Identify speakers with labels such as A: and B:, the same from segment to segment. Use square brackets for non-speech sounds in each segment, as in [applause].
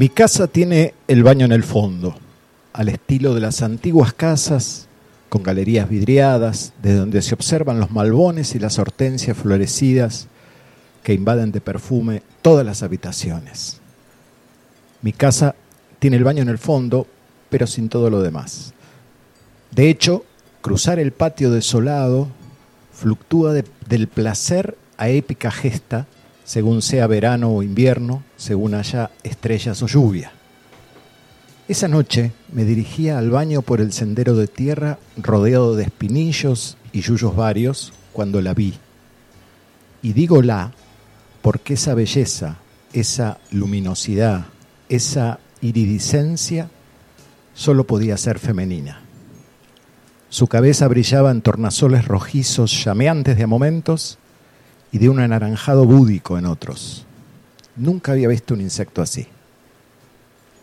A: Mi casa tiene el baño en el fondo, al estilo de las antiguas casas, con galerías vidriadas, desde donde se observan los malbones y las hortensias florecidas que invaden de perfume todas las habitaciones. Mi casa tiene el baño en el fondo, pero sin todo lo demás. De hecho, cruzar el patio desolado fluctúa de- del placer a épica gesta, según sea verano o invierno, según haya estrellas o lluvia. Esa noche me dirigía al baño por el sendero de tierra rodeado de espinillos y yuyos varios cuando la vi. Y digo la porque esa belleza, esa luminosidad, esa iridiscencia solo podía ser femenina. Su cabeza brillaba en tornasoles rojizos llameantes de momentos y de un anaranjado búdico en otros. Nunca había visto un insecto así.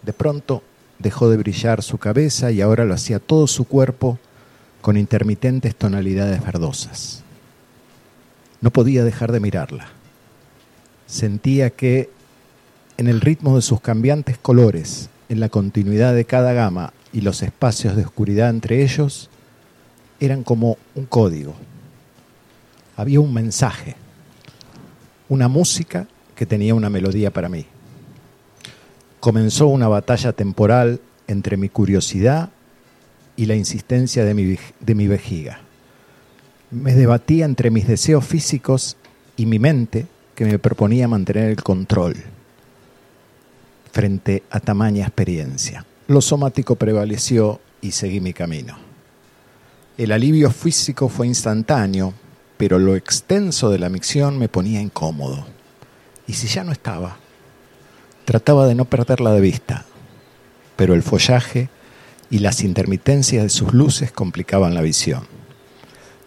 A: De pronto dejó de brillar su cabeza y ahora lo hacía todo su cuerpo con intermitentes tonalidades verdosas. No podía dejar de mirarla. Sentía que en el ritmo de sus cambiantes colores, en la continuidad de cada gama y los espacios de oscuridad entre ellos, eran como un código. Había un mensaje, una música que tenía una melodía para mí. Comenzó una batalla temporal entre mi curiosidad y la insistencia de mi, de mi vejiga. Me debatía entre mis deseos físicos y mi mente que me proponía mantener el control frente a tamaña experiencia. Lo somático prevaleció y seguí mi camino. El alivio físico fue instantáneo, pero lo extenso de la micción me ponía incómodo. ¿Y si ya no estaba? Trataba de no perderla de vista, pero el follaje y las intermitencias de sus luces complicaban la visión.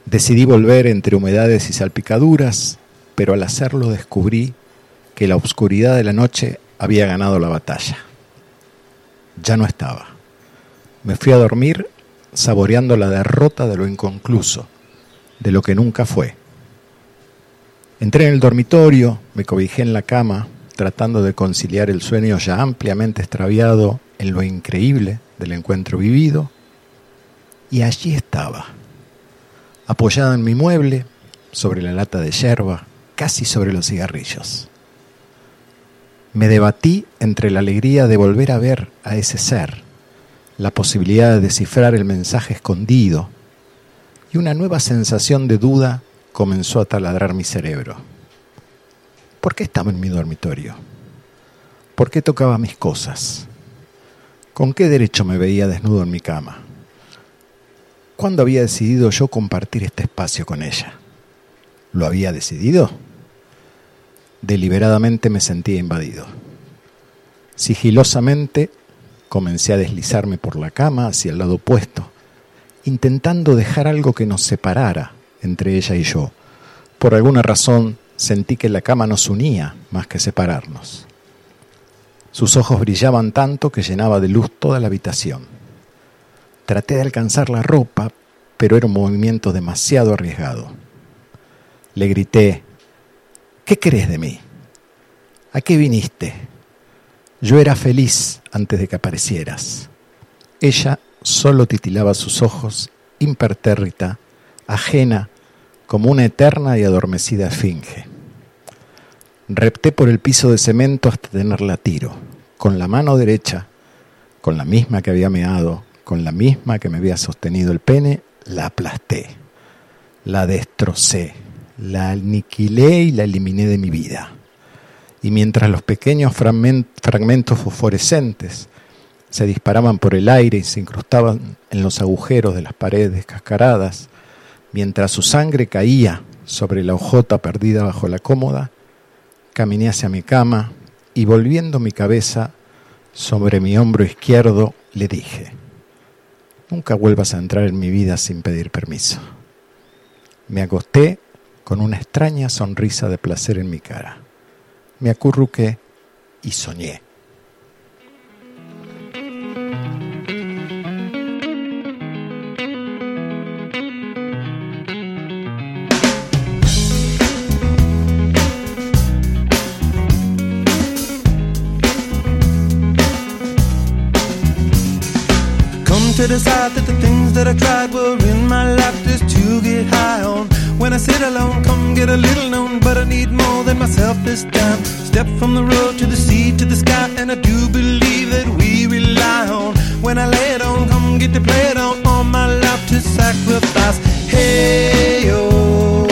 A: Decidí volver entre humedades y salpicaduras, pero al hacerlo descubrí que la oscuridad de la noche había ganado la batalla. Ya no estaba. Me fui a dormir saboreando la derrota de lo inconcluso, de lo que nunca fue. Entré en el dormitorio, me cobijé en la cama, tratando de conciliar el sueño ya ampliamente extraviado en lo increíble del encuentro vivido, y allí estaba, apoyada en mi mueble, sobre la lata de yerba, casi sobre los cigarrillos. Me debatí entre la alegría de volver a ver a ese ser, la posibilidad de descifrar el mensaje escondido, y una nueva sensación de duda comenzó a taladrar mi cerebro. ¿Por qué estaba en mi dormitorio? ¿Por qué tocaba mis cosas? ¿Con qué derecho me veía desnudo en mi cama? ¿Cuándo había decidido yo compartir este espacio con ella? ¿Lo había decidido? Deliberadamente me sentía invadido. Sigilosamente comencé a deslizarme por la cama hacia el lado opuesto, intentando dejar algo que nos separara entre ella y yo. Por alguna razón sentí que la cama nos unía más que separarnos. Sus ojos brillaban tanto que llenaba de luz toda la habitación. Traté de alcanzar la ropa, pero era un movimiento demasiado arriesgado. Le grité, ¿qué querés de mí? ¿A qué viniste? Yo era feliz antes de que aparecieras. Ella solo titilaba sus ojos, impertérrita, ajena, como una eterna y adormecida esfinge. Repté por el piso de cemento hasta tenerla a tiro. Con la mano derecha, con la misma que había meado, con la misma que me había sostenido el pene, la aplasté. La destrocé, la aniquilé y la eliminé de mi vida. Y mientras los pequeños fragmen- fragmentos fosforescentes se disparaban por el aire y se incrustaban en los agujeros de las paredes descascaradas, mientras su sangre caía sobre la hojota perdida bajo la cómoda, caminé hacia mi cama y volviendo mi cabeza sobre mi hombro izquierdo, le dije, nunca vuelvas a entrar en mi vida sin pedir permiso. Me acosté con una extraña sonrisa de placer en mi cara. Me acurruqué y soñé.
B: Decide that the things that I tried were in my life just to get high on. When I sit alone, come get a little known, but I need more than myself this time. Step from the road to the sea to the sky, and I do believe that we rely on. When I lay it on, come get to play it on, all my life to sacrifice. Hey, oh,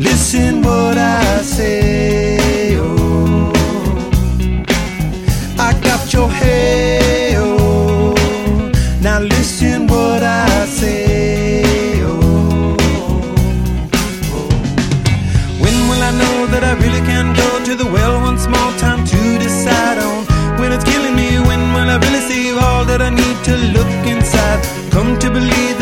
B: listen what I say,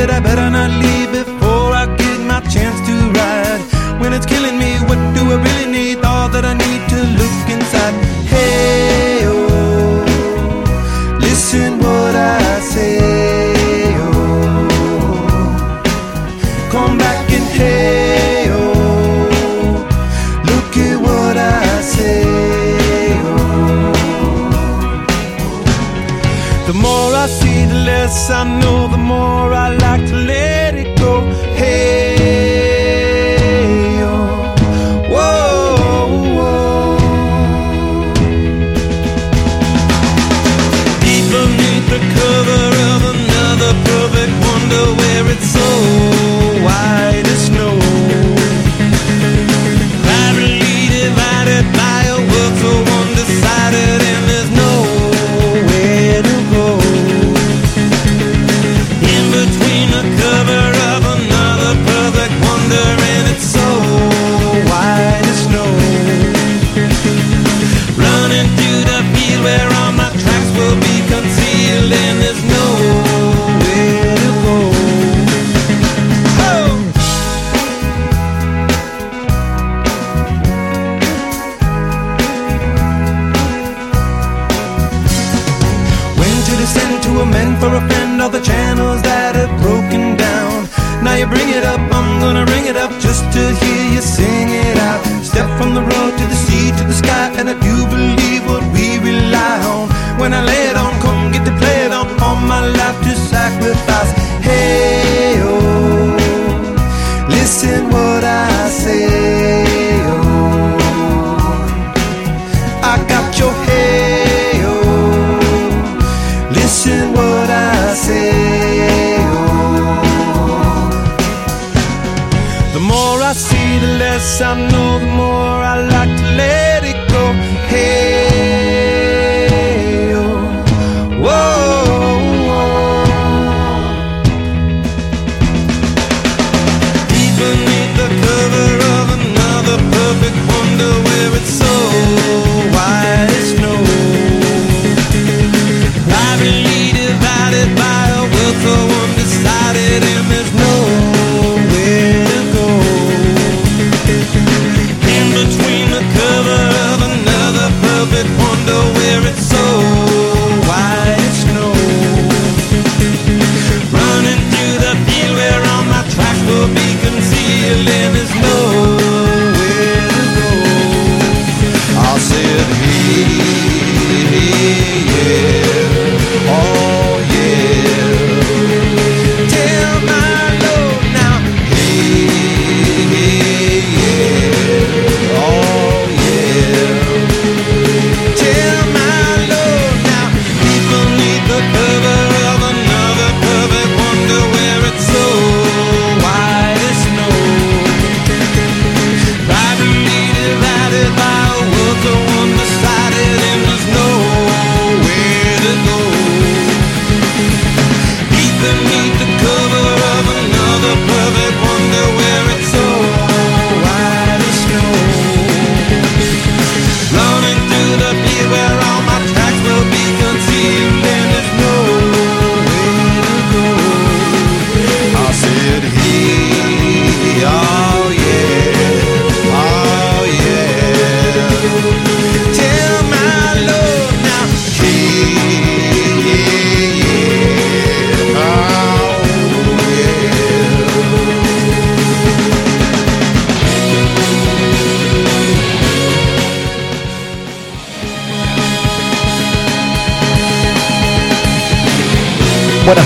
B: that I better not leave before I get my chance to ride. When it's killing me, what do I really need? All that I need to look inside. Hey, oh, listen what I say, oh. Come back and hey, oh, look at what I say, oh. The more I see, the less I know, the more I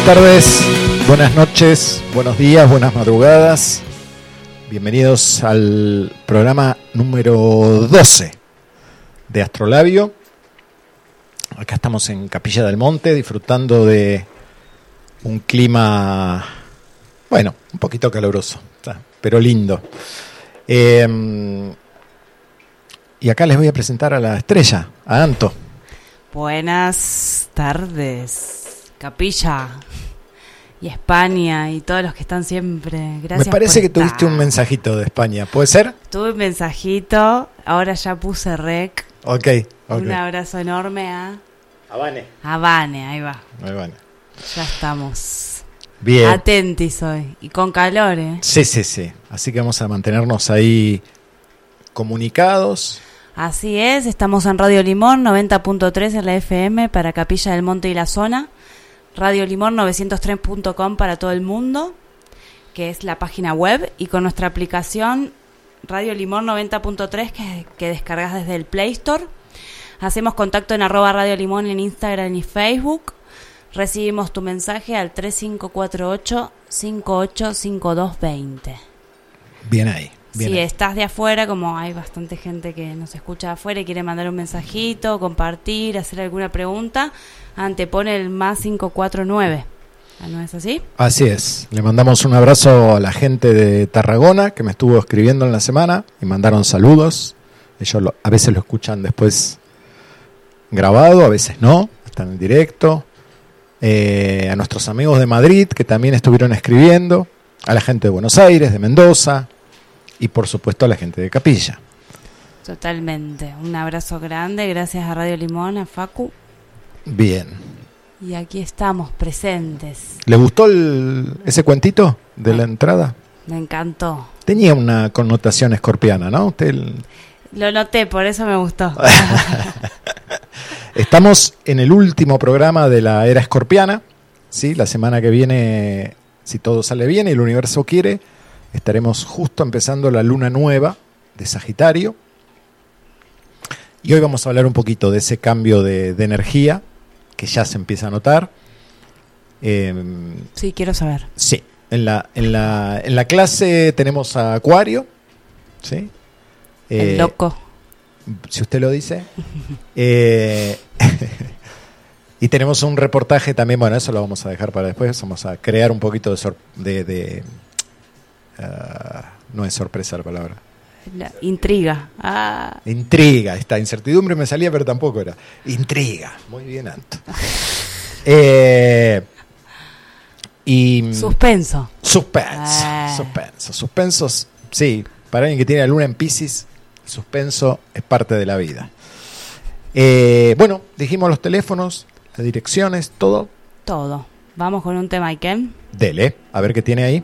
A: buenas tardes, buenas noches, buenos días, buenas madrugadas. Bienvenidos al programa número 12 de Astrolabio. Acá estamos en Capilla del Monte disfrutando de un clima, bueno, un poquito caluroso, pero lindo. Eh, y acá les voy a presentar a la estrella, a Anto.
C: Buenas tardes, Capilla y España y todos los que están siempre. Gracias.
A: Me parece
C: por
A: que tuviste un mensajito de España, ¿puede ser?
C: Tuve un mensajito, ahora ya puse rec.
A: Ok, ok.
C: Un abrazo enorme a
A: Habane.
C: a Vane, ahí va.
A: Muy bueno.
C: Ya estamos.
A: Bien.
C: Atentis hoy. Y con calor, ¿eh?
A: Sí, sí, sí. Así que vamos a mantenernos ahí comunicados.
C: Así es, estamos en Radio Limón 90.3 en la FM para Capilla del Monte y la zona. Radio Limón 903.com para todo el mundo, que es la página web, y con nuestra aplicación Radio Limón 90.3 que, que descargas desde el Play Store. Hacemos contacto en arroba Radio Limón en Instagram y Facebook. Recibimos tu mensaje al 3548 585220.
A: Bien ahí. Bien
C: si
A: ahí.
C: estás de afuera, como hay bastante gente que nos escucha de afuera y quiere mandar un mensajito, compartir, hacer alguna pregunta, antepone el más 549. ¿Ah, ¿No es así?
A: Así es. Le mandamos un abrazo a la gente de Tarragona que me estuvo escribiendo en la semana y mandaron saludos. Ellos lo- a veces lo escuchan después grabado, a veces no, están en directo. Eh, a nuestros amigos de Madrid que también estuvieron escribiendo. A la gente de Buenos Aires, de Mendoza. Y por supuesto a la gente de Capilla.
C: Totalmente. Un abrazo grande, gracias a Radio Limón, a Facu.
A: Bien.
C: Y aquí estamos, presentes.
A: ¿Le gustó el- ese cuentito de la entrada?
C: Me encantó.
A: Tenía una connotación escorpiana, ¿no? Usted el-
C: Lo noté, por eso me gustó. [laughs]
A: Estamos en el último programa de la era escorpiana. ¿sí? La semana que viene, si todo sale bien y el universo quiere, estaremos justo empezando la luna nueva de Sagitario. Y hoy vamos a hablar un poquito de ese cambio de, de energía que ya se empieza a notar. Em,
C: Sí, quiero saber.
A: Sí, en la, en la, en la clase tenemos a Acuario, ¿sí?
C: El
A: Eh,
C: loco.
A: Si usted lo dice. [laughs] Eh, [laughs] y tenemos un reportaje también, bueno, eso lo vamos a dejar para después, vamos a crear un poquito de... de, de, ah, no es sorpresa la palabra.
C: La intriga. Ah,
A: Intriga, esta incertidumbre me salía, pero tampoco era. Intriga, muy bien, Anto. [laughs] Eh, y...
C: suspenso.
A: Suspenso,
C: Ah.
A: suspenso, suspensos. Sí, para alguien que tiene la luna en Pisces, el suspenso es parte de la vida. Eh, bueno, dijimos los teléfonos, las direcciones, todo.
C: Todo. Vamos con un tema, Iken.
A: Dele, a ver qué tiene ahí.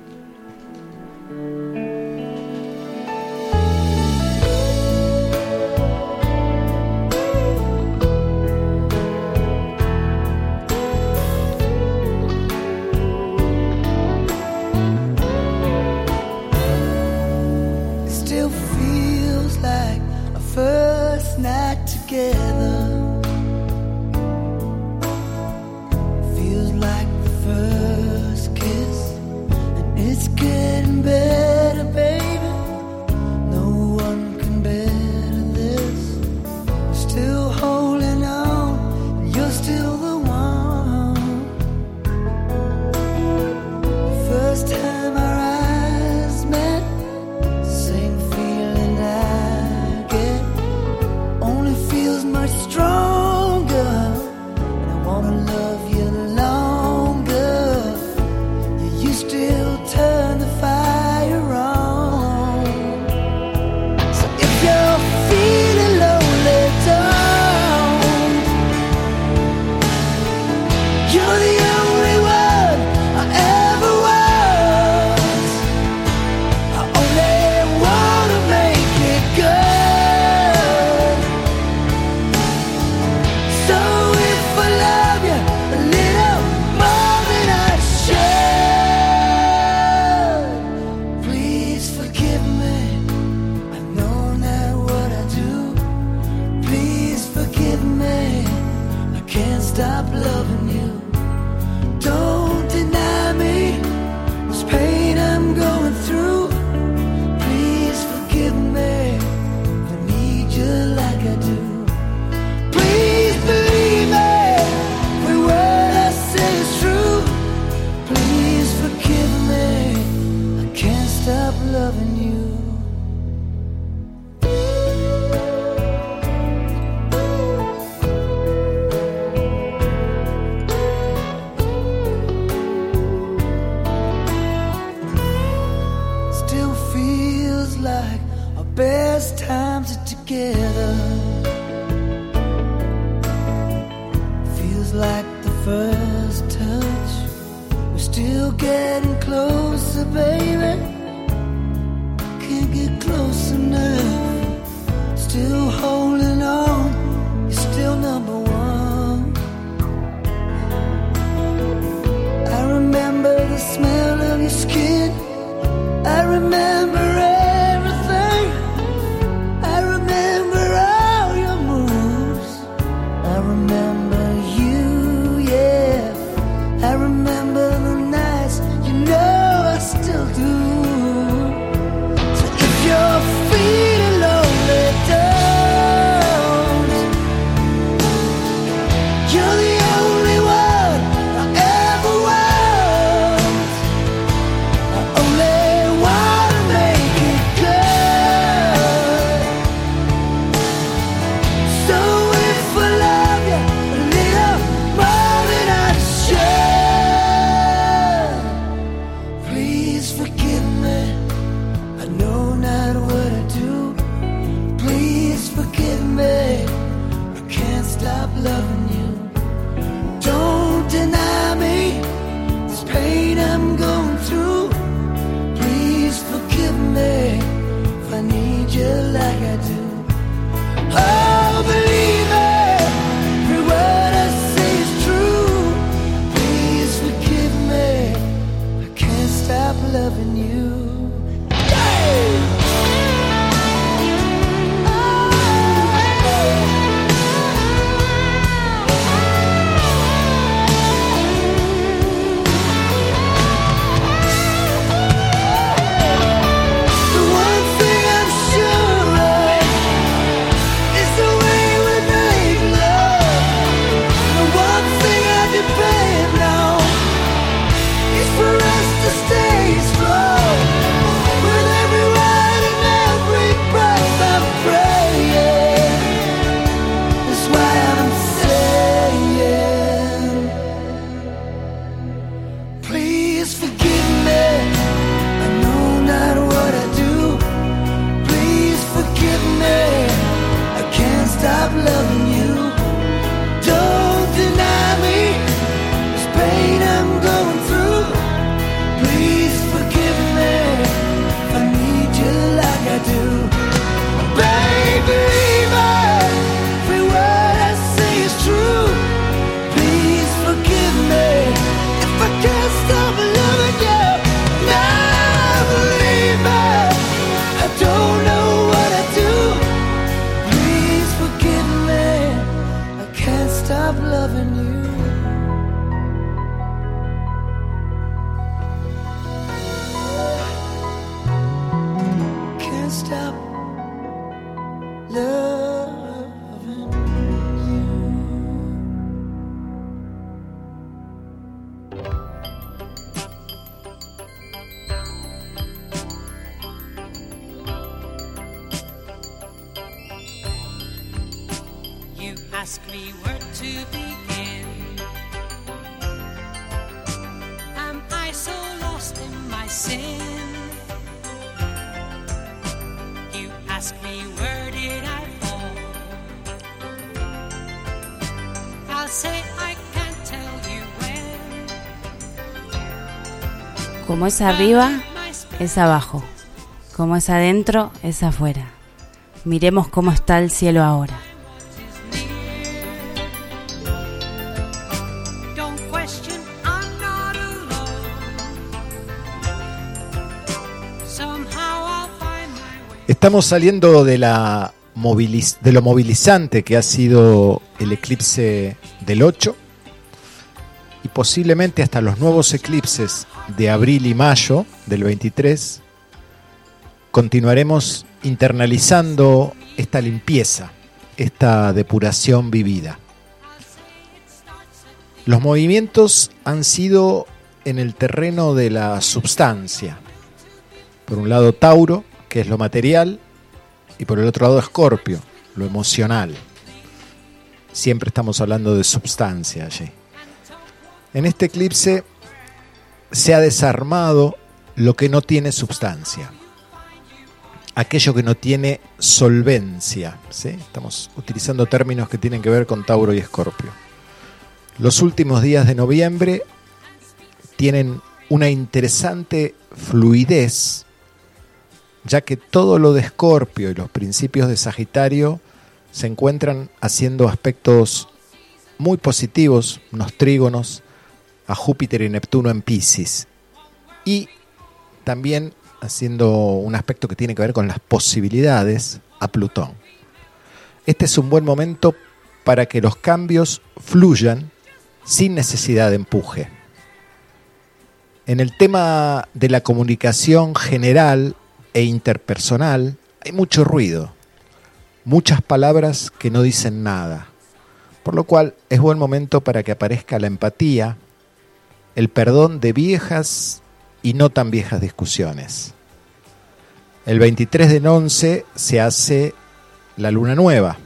C: Como es arriba, es abajo. Como es adentro, es afuera. Miremos cómo está el cielo ahora.
A: Estamos saliendo de, la moviliz- de lo movilizante que ha sido el eclipse del 8 y posiblemente hasta los nuevos eclipses de abril y mayo del 23 continuaremos internalizando esta limpieza, esta depuración vivida. Los movimientos han sido en el terreno de la substancia. Por un lado Tauro, que es lo material, y por el otro lado Escorpio, lo emocional. Siempre estamos hablando de substancia allí. En este eclipse se ha desarmado lo que no tiene substancia, aquello que no tiene solvencia. Estamos utilizando términos que tienen que ver con Tauro y Escorpio. Los últimos días de noviembre tienen una interesante fluidez, ya que todo lo de Escorpio y los principios de Sagitario se encuentran haciendo aspectos muy positivos, unos trígonos, a Júpiter y Neptuno en Pisces. Y también haciendo un aspecto que tiene que ver con las posibilidades a Plutón. Este es un buen momento para que los cambios fluyan sin necesidad de empuje. En el tema de la comunicación general e interpersonal hay mucho ruido, muchas palabras que no dicen nada, por lo cual es buen momento para que aparezca la empatía, el perdón de viejas y no tan viejas discusiones. El 23 de 11 se hace la luna nueva.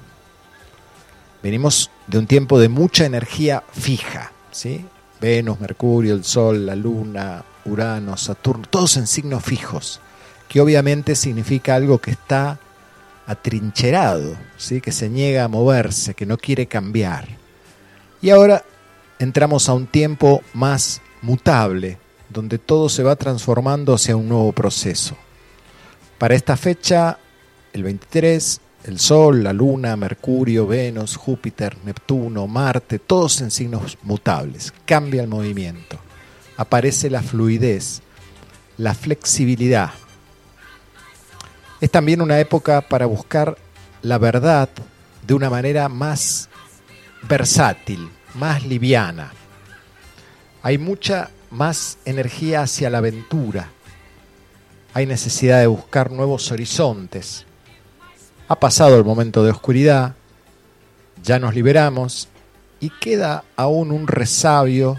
A: Venimos de un tiempo de mucha energía fija, ¿sí? Venus, Mercurio, el Sol, la Luna, Urano, Saturno, todos en signos fijos, que obviamente significa algo que está atrincherado, ¿sí? que se niega a moverse, que no quiere cambiar. Y ahora entramos a un tiempo más mutable, donde todo se va transformando hacia un nuevo proceso. Para esta fecha, el 23, el Sol, la Luna, Mercurio, Venus, Júpiter, Neptuno, Marte, todos en signos mutables. Cambia el movimiento. Aparece la fluidez, la flexibilidad. Es también una época para buscar la verdad de una manera más versátil, más liviana. Hay mucha más energía hacia la aventura. Hay necesidad de buscar nuevos horizontes. Ha pasado el momento de oscuridad, ya nos liberamos y queda aún un resabio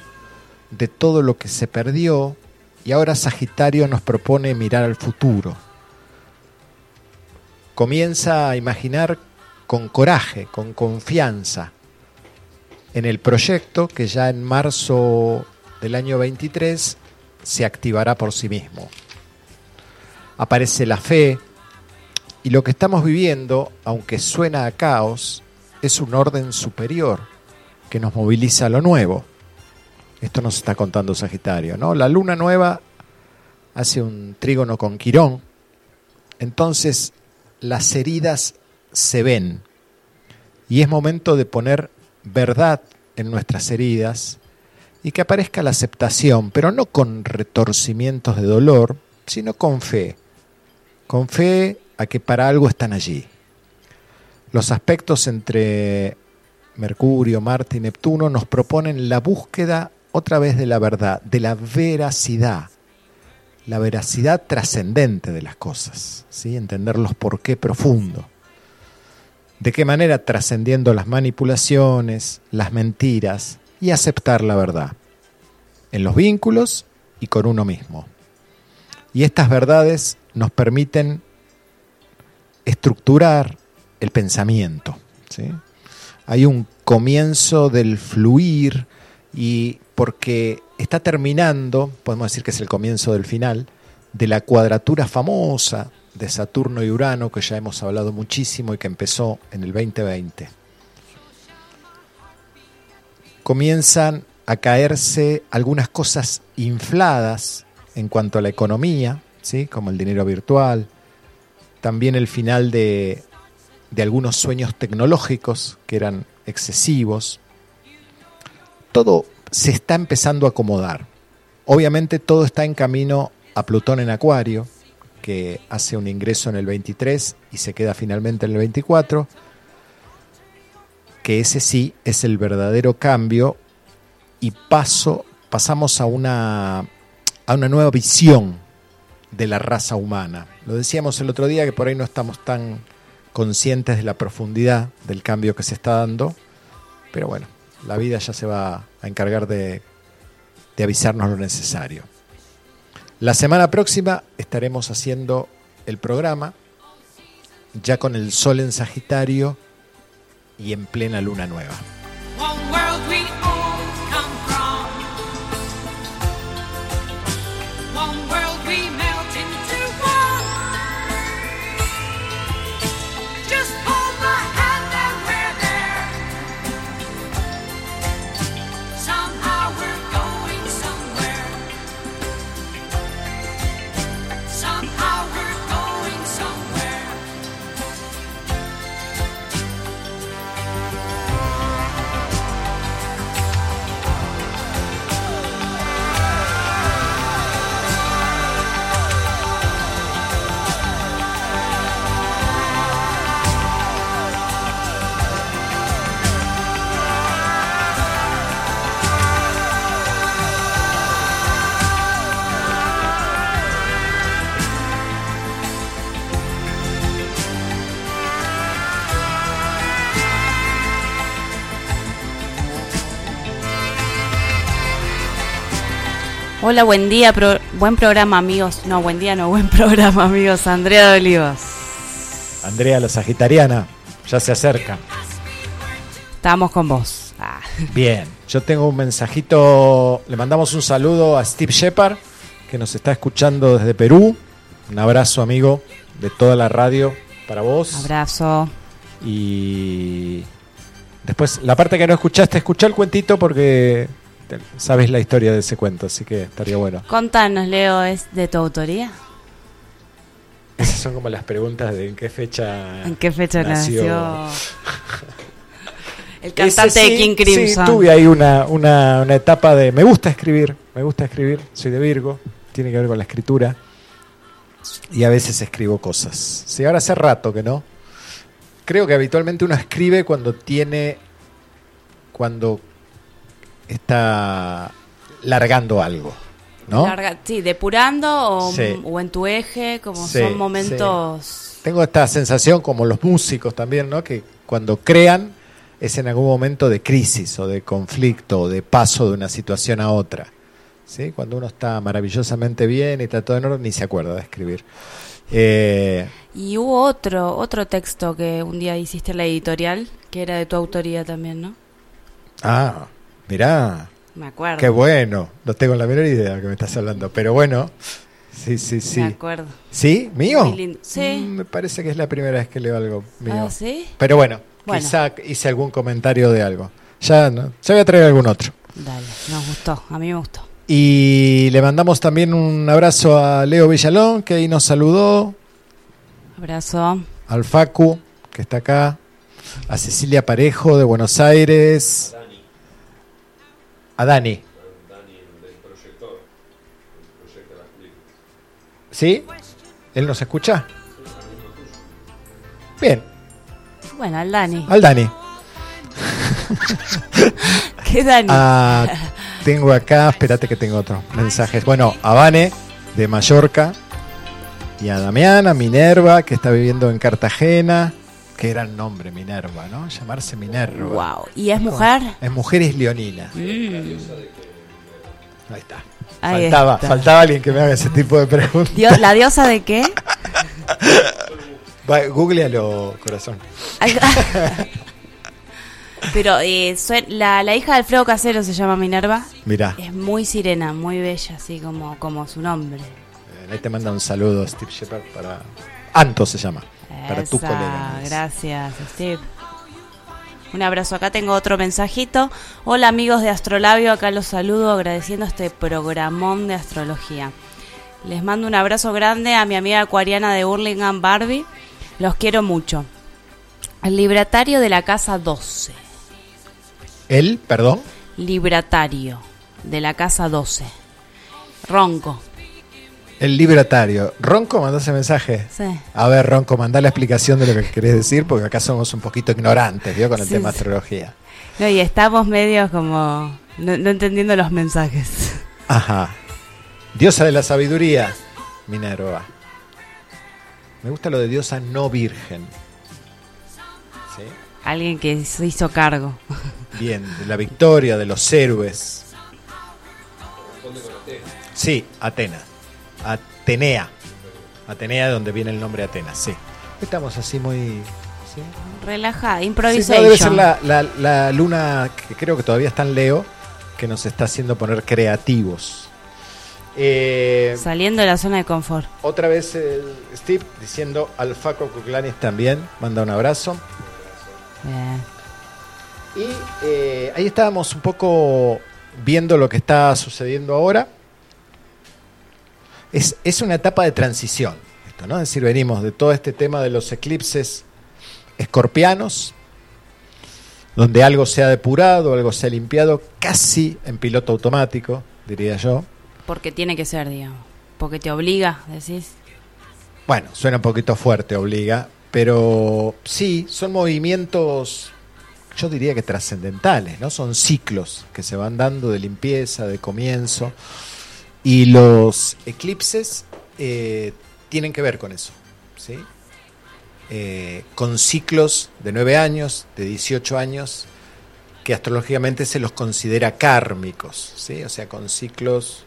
A: de todo lo que se perdió y ahora Sagitario nos propone mirar al futuro. Comienza a imaginar con coraje, con confianza en el proyecto que ya en marzo del año 23 se activará por sí mismo. Aparece la fe y lo que estamos viviendo, aunque suena a caos, es un orden superior que nos moviliza a lo nuevo. Esto nos está contando Sagitario, ¿no? La luna nueva hace un trígono con Quirón, entonces las heridas se ven y es momento de poner verdad en nuestras heridas y que aparezca la aceptación, pero no con retorcimientos de dolor, sino con fe. Con fe a que para algo están allí. Los aspectos entre Mercurio, Marte y Neptuno nos proponen la búsqueda otra vez de la verdad, de la veracidad, la veracidad trascendente de las cosas, ¿sí? entender los por qué profundo. ¿De qué manera? Trascendiendo las manipulaciones, las mentiras y aceptar la verdad, en los vínculos y con uno mismo. Y estas verdades nos permiten estructurar el pensamiento. ¿sí? Hay un comienzo del fluir y porque está terminando, podemos decir que es el comienzo del final, de la cuadratura famosa de Saturno y Urano, que ya hemos hablado muchísimo y que empezó en el 2020. Comienzan a caerse algunas cosas infladas en cuanto a la economía, ¿sí? como el dinero virtual, también el final de, de algunos sueños tecnológicos que eran excesivos. Todo se está empezando a acomodar. Obviamente todo está en camino a Plutón en Acuario, que hace un ingreso en el 23 y se queda finalmente en el 24, que ese sí es el verdadero cambio y paso, pasamos a una, a una nueva visión de la raza humana. Lo decíamos el otro día que por ahí no estamos tan conscientes de la profundidad del cambio que se está dando, pero bueno, la vida ya se va a encargar de, de avisarnos lo necesario. La semana próxima estaremos haciendo el programa ya con el sol en Sagitario y en plena luna nueva.
C: Hola, buen día, pro- buen programa, amigos. No, buen día, no, [laughs] buen programa, amigos. Andrea de Olivos.
A: Andrea, la sagitariana, ya se acerca.
C: Estamos con vos. Ah,
A: Bien, yo tengo un mensajito. Le mandamos un saludo a Steve Shepard, que nos está escuchando desde Perú. Un abrazo, amigo, de toda la radio para vos.
C: abrazo.
A: Y después, la parte que no escuchaste, escuchá el cuentito porque sabes la historia de ese cuento, así que estaría bueno.
C: Contanos, Leo, ¿es de tu autoría?
A: Esas son como las preguntas de en qué fecha.
C: ¿En qué fecha nació? [laughs] El cantante
A: sí,
C: de King
A: Sí,
C: Crimson.
A: tuve ahí una, una, una etapa de. Me gusta escribir, me gusta escribir, soy de Virgo, tiene que ver con la escritura. Y a veces escribo cosas. Sí, ahora hace rato que no. Creo que habitualmente uno escribe cuando tiene. Cuando está largando algo, ¿no?
C: Larga- sí, depurando o,
A: Sí.
C: o en tu eje, como
A: Sí,
C: son momentos.
A: Tengo esta sensación, como los músicos también, ¿no? Que cuando crean es en algún momento de crisis o de conflicto o de paso de una situación a otra. ¿Sí? Cuando uno está maravillosamente bien y está todo en orden, ni se acuerda de escribir. Eh,
C: Y hubo otro, otro texto que un día hiciste en la editorial, que era de tu autoría también, ¿no?
A: ah, mirá,
C: Me acuerdo.
A: qué bueno. No tengo la menor idea de que me estás hablando, pero bueno. Sí, sí, sí.
C: Me acuerdo.
A: ¿Sí? ¿Mío?
C: Muy lindo. Sí.
A: Mm, me parece que es la primera vez que leo algo mío.
C: Ah, ¿sí?
A: Pero bueno,
C: Bueno.
A: quizá hice algún comentario de algo. Ya, no, ya voy a traer algún otro.
C: Dale, nos gustó, a mí me gustó.
A: Y le mandamos también un abrazo a Leo Villalón, que ahí nos saludó,
C: Abrazo.
A: al Facu, que está acá, a Cecilia Parejo de Buenos Aires, a Dani. ¿Sí? ¿Él nos escucha? Bien,
C: Bueno, al Dani.
A: al Dani. [laughs]
C: ¿Qué Dani?
A: Ah, tengo acá, espérate que tengo otros mensajes. Bueno, a Vane de Mallorca y a Damiana, Minerva, que está viviendo en Cartagena. Qué gran nombre, Minerva, ¿no? Llamarse Minerva.
C: wow. ¿Y es mujer?
A: Es mujer y es leonina.
C: Mm,
A: Ahí está.
C: Ahí
A: faltaba,
C: está.
A: faltaba alguien que me haga ese tipo de preguntas.
C: Dios- ¿La diosa de qué?
A: Va, Googlealo, corazón.
C: Pero eh, la, la hija de Alfredo Casero se llama Minerva.
A: Mirá,
C: Es muy sirena, muy bella, así como, como su nombre.
A: eh, ahí te manda un saludo Steve Shepard para... Anto se llama. Para tu
C: Esa,
A: colega. me dice.
C: Gracias, Steve. Un abrazo. Acá tengo otro mensajito. Hola amigos de Astrolabio, acá los saludo agradeciendo este programón de astrología. Les mando un abrazo grande a mi amiga acuariana de Burlingame, Barbie. Los quiero mucho. El libratario de la casa 12.
A: Él, perdón.
C: Libratario de la casa 12. Ronco.
A: El libratario. Ronco mandó ese mensaje.
C: Sí.
A: A ver, Ronco, mandá la explicación de lo que querés decir, porque acá somos un poquito ignorantes, ¿vio? Con el
C: Sí,
A: tema
C: sí.
A: astrología.
C: No, y estamos medio como no, no entendiendo los mensajes.
A: Ajá. Diosa de la sabiduría, Minerva. Me gusta lo de diosa no virgen. ¿Sí?
C: Alguien que se hizo cargo.
A: Bien, de la victoria, de los héroes. Sí, Atena. Atenea. Atenea, de donde viene el nombre Atenas, sí. Estamos así muy... ¿sí?
C: Improvisation.
A: no, debe ser la, la- la luna que creo que todavía está en Leo, que nos está haciendo poner creativos. Eh,
C: Saliendo de la zona de confort.
A: otra vez eh, Steve diciendo al Faco Cuclanis también, manda un abrazo.
C: Bien.
A: Y eh, ahí estábamos un poco viendo lo que está sucediendo ahora. Es, es una etapa de transición, esto, ¿no? Es decir, venimos de todo este tema de los eclipses escorpianos, donde algo se ha depurado, algo se ha limpiado, casi en piloto automático, diría yo.
C: Porque tiene que ser, digamos. Porque te obliga, decís.
A: Bueno, suena un poquito fuerte, obliga, pero sí, son movimientos, yo diría que trascendentales, ¿no? Son ciclos que se van dando de limpieza, de comienzo, y los eclipses eh, tienen que ver con eso, ¿sí? Eh, con ciclos de 9 años, de 18 años, que astrológicamente se los considera kármicos, ¿sí? O sea, con ciclos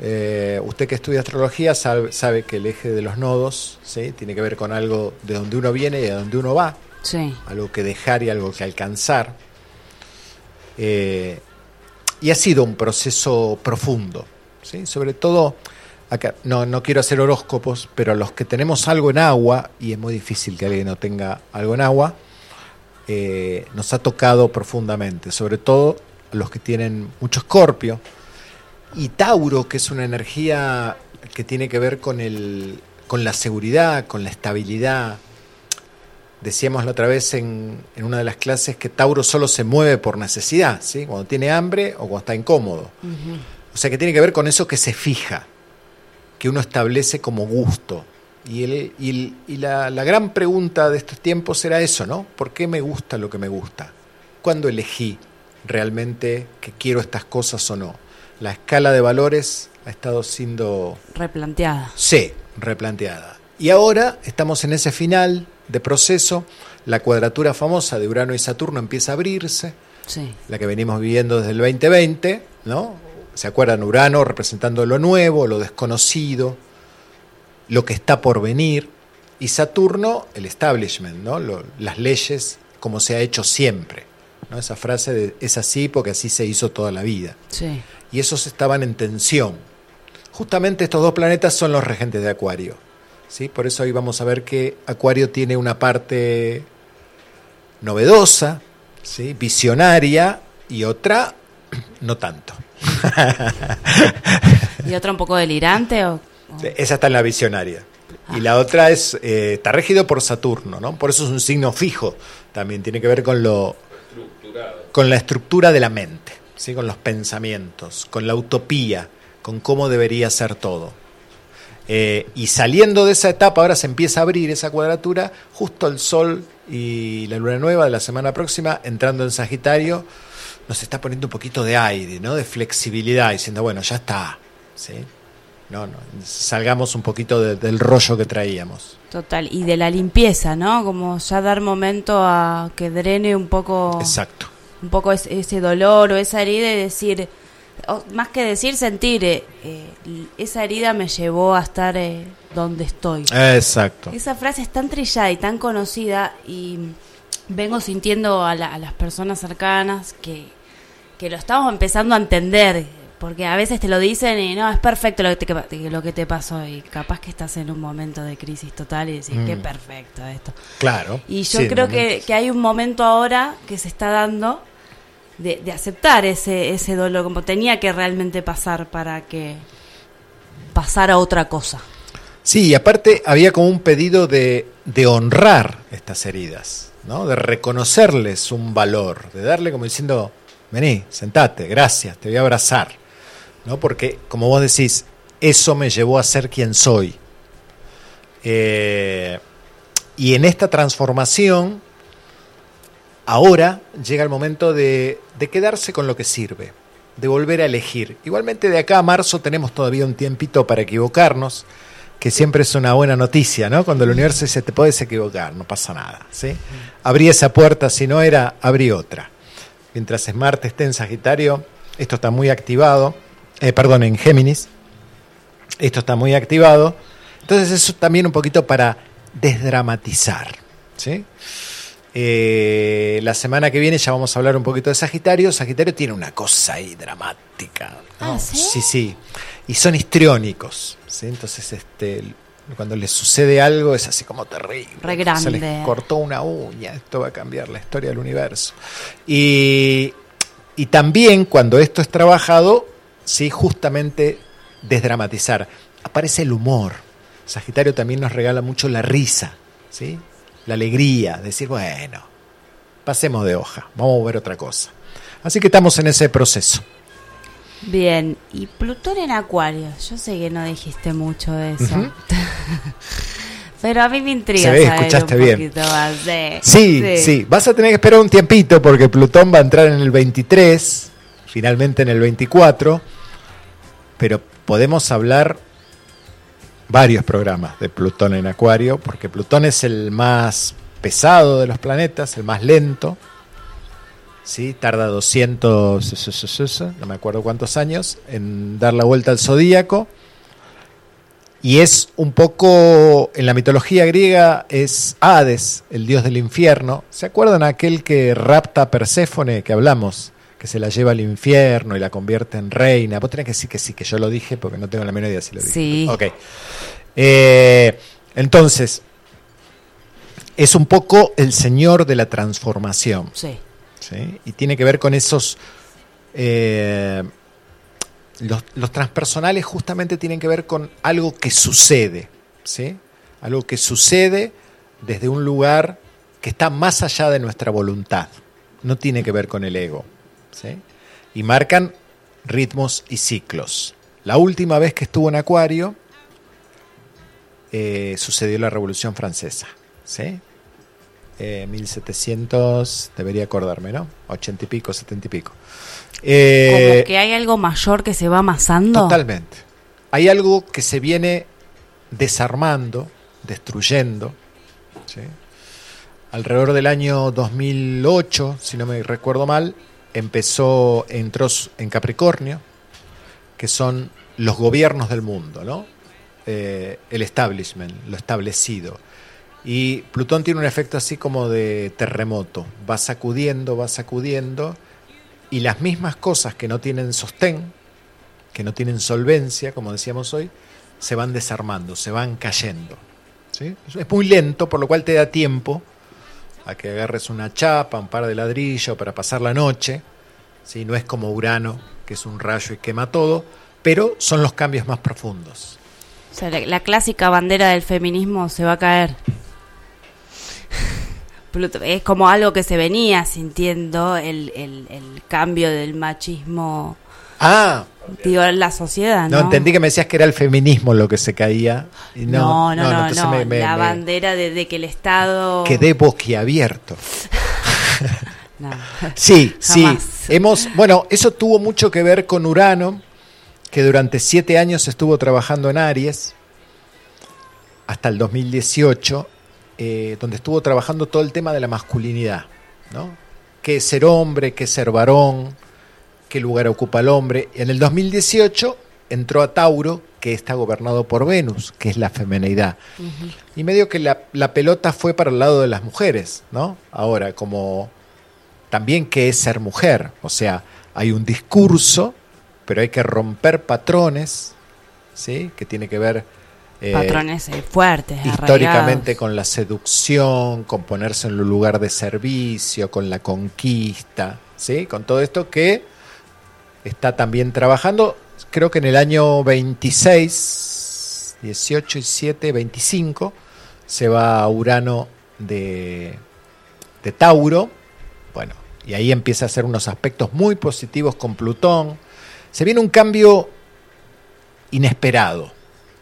A: Eh, usted que estudia astrología sabe, sabe que el eje de los nodos ¿sí? tiene que ver con algo de donde uno viene y de donde uno va,
C: Sí.
A: algo que dejar y algo que alcanzar. Eh, y ha sido un proceso profundo, sobre todo, acá, no, no quiero hacer horóscopos, pero los que tenemos algo en agua, y es muy difícil que alguien no tenga algo en agua, eh, nos ha tocado profundamente, sobre todo los que tienen mucho escorpio, y Tauro, que es una energía que tiene que ver con, el, con la seguridad, con la estabilidad. Decíamos la otra vez en, en una de las clases que Tauro solo se mueve por necesidad, ¿sí? cuando tiene hambre o cuando está incómodo. O sea que tiene que ver con eso que se fija, que uno establece como gusto. Y, el- y el- y la, la gran pregunta de estos tiempos era eso, ¿no? ¿Por qué me gusta lo que me gusta? ¿Cuándo elegí realmente que quiero estas cosas o no? La escala de valores ha estado siendo
C: Replanteada.
A: Sí, replanteada. Y ahora estamos en ese final de proceso. La cuadratura famosa de Urano y Saturno empieza a abrirse,
C: Sí.
A: la que venimos viviendo desde el 2020, ¿no? ¿Se acuerdan? Urano representando lo nuevo, lo desconocido, lo que está por venir. Y Saturno, el establishment, ¿no? Lo- las leyes como se ha hecho siempre. ¿no? Esa frase de es así porque así se hizo toda la vida
C: Sí.
A: y esos estaban en tensión. Justamente estos dos planetas son los regentes de Acuario. ¿sí? Por eso hoy vamos a ver que Acuario tiene una parte novedosa, ¿sí? visionaria, y otra no tanto.
C: ¿Y otra un poco delirante? O, o-
A: Esa está en la visionaria. Y la otra es, eh, está regido por Saturno, ¿no? Por eso es un signo fijo. También tiene que ver con lo con la estructura de la mente, ¿sí? con los pensamientos, con la utopía, con cómo debería ser todo. Eh, y saliendo de esa etapa, ahora se empieza a abrir esa cuadratura, justo el Sol y la Luna Nueva de la semana próxima, entrando en Sagitario, nos está poniendo un poquito de aire, ¿no? de flexibilidad, diciendo, bueno, ya está. ¿sí? No, no, salgamos un poquito de- del rollo que traíamos.
C: Total. Y de la limpieza, ¿no? Como ya dar momento a que drene un poco.
A: Exacto.
C: un poco es- ese dolor o esa herida y decir, o más que decir, sentir, eh, eh, esa herida me llevó a estar eh, donde estoy.
A: Exacto.
C: Esa frase es tan trillada y tan conocida y vengo sintiendo a, la- a las personas cercanas que, que lo estamos empezando a entender, porque a veces te lo dicen y no, es perfecto lo que te, lo que te pasó y capaz que estás en un momento de crisis total y decís, qué
A: Mm.
C: perfecto esto.
A: Claro.
C: Y yo
A: Sí,
C: creo que, que hay un momento ahora que se está dando de, de aceptar ese, ese dolor, como tenía que realmente pasar para que pasara otra cosa.
A: Sí, y aparte había como un pedido de, de honrar estas heridas, ¿no? De reconocerles un valor, de darle como diciendo, vení, sentate, gracias, te voy a abrazar, ¿no? Porque, como vos decís, eso me llevó a ser quien soy. Eh, y en esta transformación, ahora llega el momento de, de quedarse con lo que sirve, de volver a elegir. Igualmente de acá a marzo tenemos todavía un tiempito para equivocarnos, que siempre es una buena noticia, ¿no? Cuando el universo dice, te puedes equivocar, no pasa nada, ¿sí? Abrí esa puerta, si no era, abrí otra. Mientras Smart esté en Sagitario, esto está muy activado, eh, perdón, en Géminis, esto está muy activado. Entonces eso también un poquito para desdramatizar, ¿sí? Eh, la semana que viene ya vamos a hablar un poquito de Sagitario. Sagitario tiene una cosa ahí dramática. ¿no?
C: Ah, ¿sí?
A: Sí, sí. Y son histriónicos. ¿sí? Entonces, este, cuando les sucede algo es así como terrible.
C: Re
A: Se les cortó una uña. Esto va a cambiar la historia del universo. Y, y también cuando esto es trabajado, sí, justamente desdramatizar. Aparece el humor. Sagitario también nos regala mucho la risa, ¿sí? la alegría, decir, bueno, pasemos de hoja, vamos a ver otra cosa. Así que estamos en ese proceso.
C: Bien, y Plutón en Acuario, yo sé que no dijiste mucho de eso. [laughs] Pero a mí me intriga
A: Se ve,
C: saber
A: escuchaste
C: un
A: bien.
C: Sí,
A: sí, vas a tener que esperar un tiempito porque Plutón va a entrar en el 23, finalmente en el 24, pero podemos hablar varios programas de Plutón en Acuario, porque Plutón es el más pesado de los planetas, el más lento, ¿sí? tarda 200, no me acuerdo cuántos años, en dar la vuelta al zodíaco. Y es un poco, en la mitología griega, es Hades, el dios del infierno. ¿Se acuerdan aquel que rapta a Perséfone que hablamos? Que se la lleva al infierno y la convierte en reina. Vos tenés que decir que sí, que yo lo dije porque no tengo la menor idea si lo dije.
C: Sí.
A: Ok. Eh, entonces, es un poco el señor de la transformación. Sí. Y tiene que ver con esos... eh, los, los transpersonales justamente tienen que ver con algo que sucede, ¿sí? Algo que sucede desde un lugar que está más allá de nuestra voluntad. No tiene que ver con el ego, ¿sí? Y marcan ritmos y ciclos. La última vez que estuvo en Acuario eh, sucedió la Revolución Francesa, ¿sí? Eh, 1700, debería acordarme, ¿no? 80 y pico, 70 y pico. Eh,
C: Como que hay algo mayor que se va amasando.
A: Totalmente. Hay algo que se viene desarmando, destruyendo. ¿sí? Alrededor del año 2008, si no me recuerdo mal, empezó, entró en Capricornio, que son los gobiernos del mundo, ¿no? Eh, el establishment, lo establecido. Y Plutón tiene un efecto así como de terremoto, va sacudiendo, va sacudiendo, y las mismas cosas que no tienen sostén, que no tienen solvencia, como decíamos hoy, se van desarmando, se van cayendo. ¿sí? Es muy lento, por lo cual te da tiempo a que agarres una chapa, un par de ladrillos para pasar la noche. ¿sí? No es como Urano, que es un rayo y quema todo, pero son los cambios más profundos.
C: La clásica bandera del feminismo se va a caer. [laughs] Pluto- Es como algo que se venía sintiendo, el, el, el cambio del machismo,
A: Ah,
C: digo, en la sociedad,
A: no,
C: ¿no?
A: entendí que me decías que era el feminismo lo que se caía.
C: No, no, no,
A: entonces
C: no,
A: me- me-
C: la
A: me
C: bandera de, de que el Estado...
A: Quedé boquiabierto. [laughs] Sí, sí. Hemos, bueno, eso tuvo mucho que ver con Urano, que durante siete años estuvo trabajando en Aries, hasta el 2018, eh, donde estuvo trabajando todo el tema de la masculinidad, ¿no? ¿Qué es ser hombre? ¿Qué es ser varón? ¿Qué lugar ocupa el hombre? En el 2018 entró a Tauro, que está gobernado por Venus, que es la femenidad. Y medio que la, la pelota fue para el lado de las mujeres, ¿no? Ahora, como también qué es ser mujer. O sea, hay un discurso, pero hay que romper patrones, ¿sí? Que tiene que ver eh,
C: Patrones eh, fuertes,
A: históricamente
C: arraigados.
A: con la seducción, con ponerse en un lugar de servicio, con la conquista, ¿sí? Con todo esto que está también trabajando, creo que en el año 26, 18 y 7, 25, se va a Urano de, de Tauro, bueno, y ahí empieza a hacer unos aspectos muy positivos con Plutón. Se viene un cambio inesperado,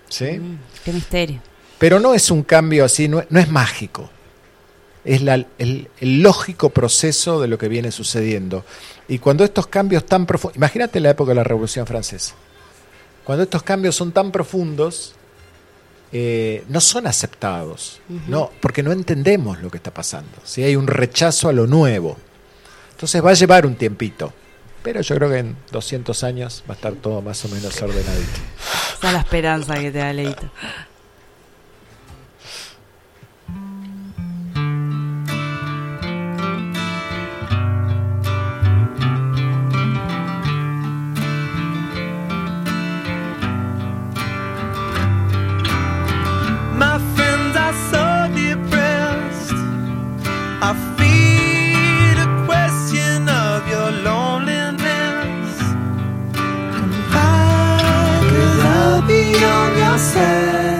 A: ¿sí?
C: Mm, qué misterio.
A: Pero no es un cambio así, no, no es mágico. Es la- el, el lógico proceso de lo que viene sucediendo. Y cuando estos cambios tan profundos, imagínate la época de la Revolución Francesa, cuando estos cambios son tan profundos, eh, no son aceptados, no, porque no entendemos lo que está pasando. Si hay un rechazo a lo nuevo. Entonces va a llevar un tiempito, pero yo creo que en 200 años va a estar todo más o menos ordenadito.
C: Esa es la esperanza que te da Leito.
B: myself.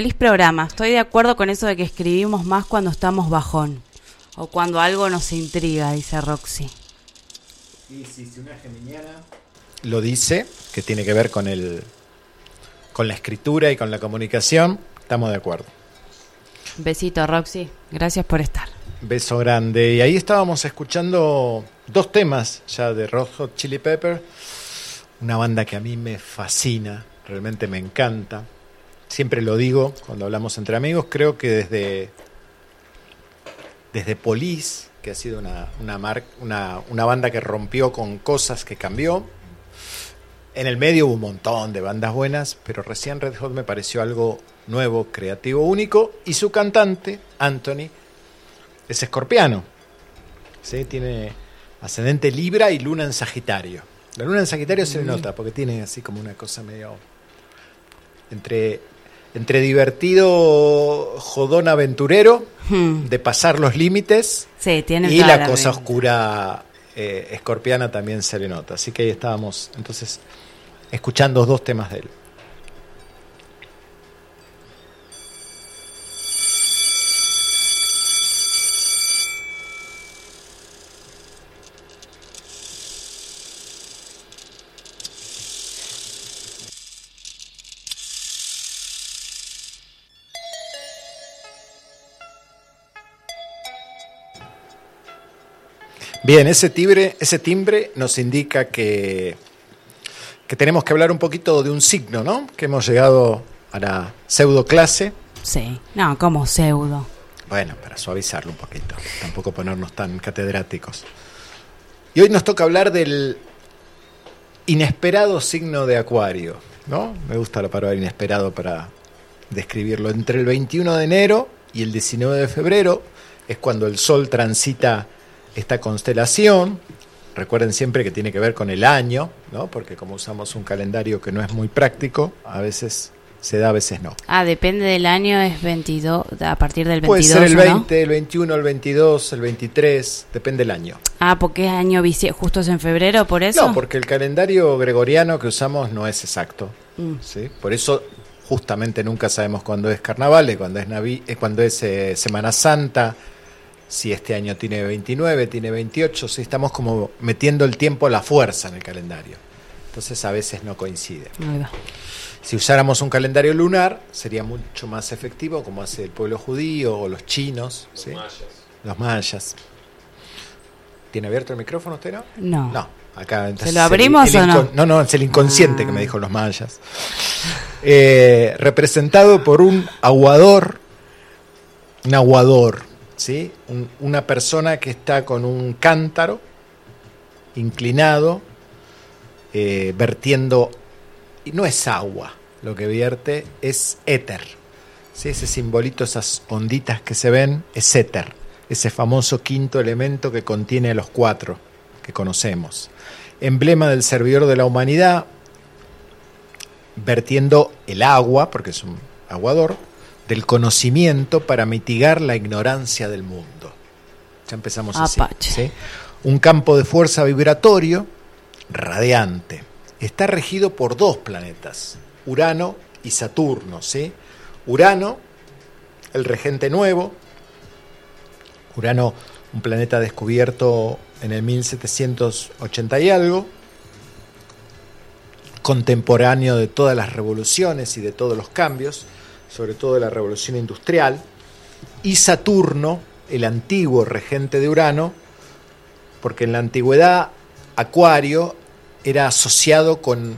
C: Feliz programa. Estoy de acuerdo con eso de que escribimos más cuando estamos bajón. O cuando algo nos intriga, dice Roxy.
A: Y si, si una geminiana lo dice, que tiene que ver con el con la escritura y con la comunicación, estamos de acuerdo.
C: Besito, Roxy. Gracias por estar.
A: Beso grande. Y ahí estábamos escuchando dos temas ya de Red Hot Chili Pepper, una banda que a mí me fascina, realmente me encanta. Siempre lo digo cuando hablamos entre amigos, creo que desde desde Police, que ha sido una, una, mar- una, una banda que rompió con cosas que cambió. En el medio hubo un montón de bandas buenas, pero recién Red Hot me pareció algo nuevo, creativo, único. Y su cantante, Anthony, es escorpiano. ¿sí? Tiene ascendente Libra y luna en Sagitario. La luna en Sagitario se le nota porque tiene así como una cosa medio entre, entre divertido, jodón aventurero,
C: Hmm.
A: de pasar los límites
C: Sí,
A: y
C: toda
A: la cosa oscura eh, escorpiana también se le nota. Así que ahí estábamos entonces escuchando dos temas de él. Bien, ese timbre, ese timbre nos indica que, que tenemos que hablar un poquito de un signo, ¿no? Que hemos llegado a la pseudo clase.
C: Sí. No, como pseudo.
A: Bueno, para suavizarlo un poquito, tampoco ponernos tan catedráticos. Y hoy nos toca hablar del inesperado signo de Acuario, ¿no? Me gusta la palabra inesperado para describirlo. Entre el 21 de enero y el 19 de febrero es cuando el Sol transita esta constelación. Recuerden siempre que tiene que ver con el año, ¿no? Porque como usamos un calendario que no es muy práctico, a veces se da, a veces no.
C: Ah, depende del año, es 22, a partir del 22,
A: Puede ser el
C: ¿o no?
A: 20, el 21, el 22, el 23, depende del año.
C: Ah, porque es año bisiesto, justo es en febrero, por eso.
A: No, porque el calendario gregoriano que usamos no es exacto.
C: Mm.
A: ¿sí? Por eso justamente nunca sabemos cuándo es carnaval, cuándo es, Navi eh, cuándo es eh, Semana Santa, si este año tiene 29, tiene 28, si estamos como metiendo el tiempo a la fuerza en el calendario. Entonces a veces no coincide. Si usáramos un calendario lunar, sería mucho más efectivo, como hace el pueblo judío o los chinos. ¿sí? Los mayas. ¿Tiene abierto el micrófono usted, no?
C: No.
A: No, acá. entonces
C: ¿Se lo abrimos
A: el
C: o no?
A: No, no, es el inconsciente
C: Ah.
A: que me dijo los mayas. Eh, representado por un aguador, un aguador, ¿sí? Un- una persona que está con un cántaro inclinado, eh, vertiendo, y no es agua lo que vierte, es éter. ¿sí? Ese simbolito, esas onditas que se ven, es éter, ese famoso quinto elemento que contiene a los cuatro que conocemos. Emblema del servidor de la humanidad, vertiendo el agua, porque es un aguador, del conocimiento para mitigar la ignorancia del mundo. Ya empezamos así. ¿sí? Un campo de fuerza vibratorio radiante. Está regido por dos planetas, Urano y Saturno. ¿sí? Urano, el regente nuevo. Urano, un planeta descubierto en el 1780 y algo, contemporáneo de todas las revoluciones y de todos los cambios, sobre todo de la revolución industrial, y Saturno, el antiguo regente de Urano, porque en la antigüedad Acuario era asociado con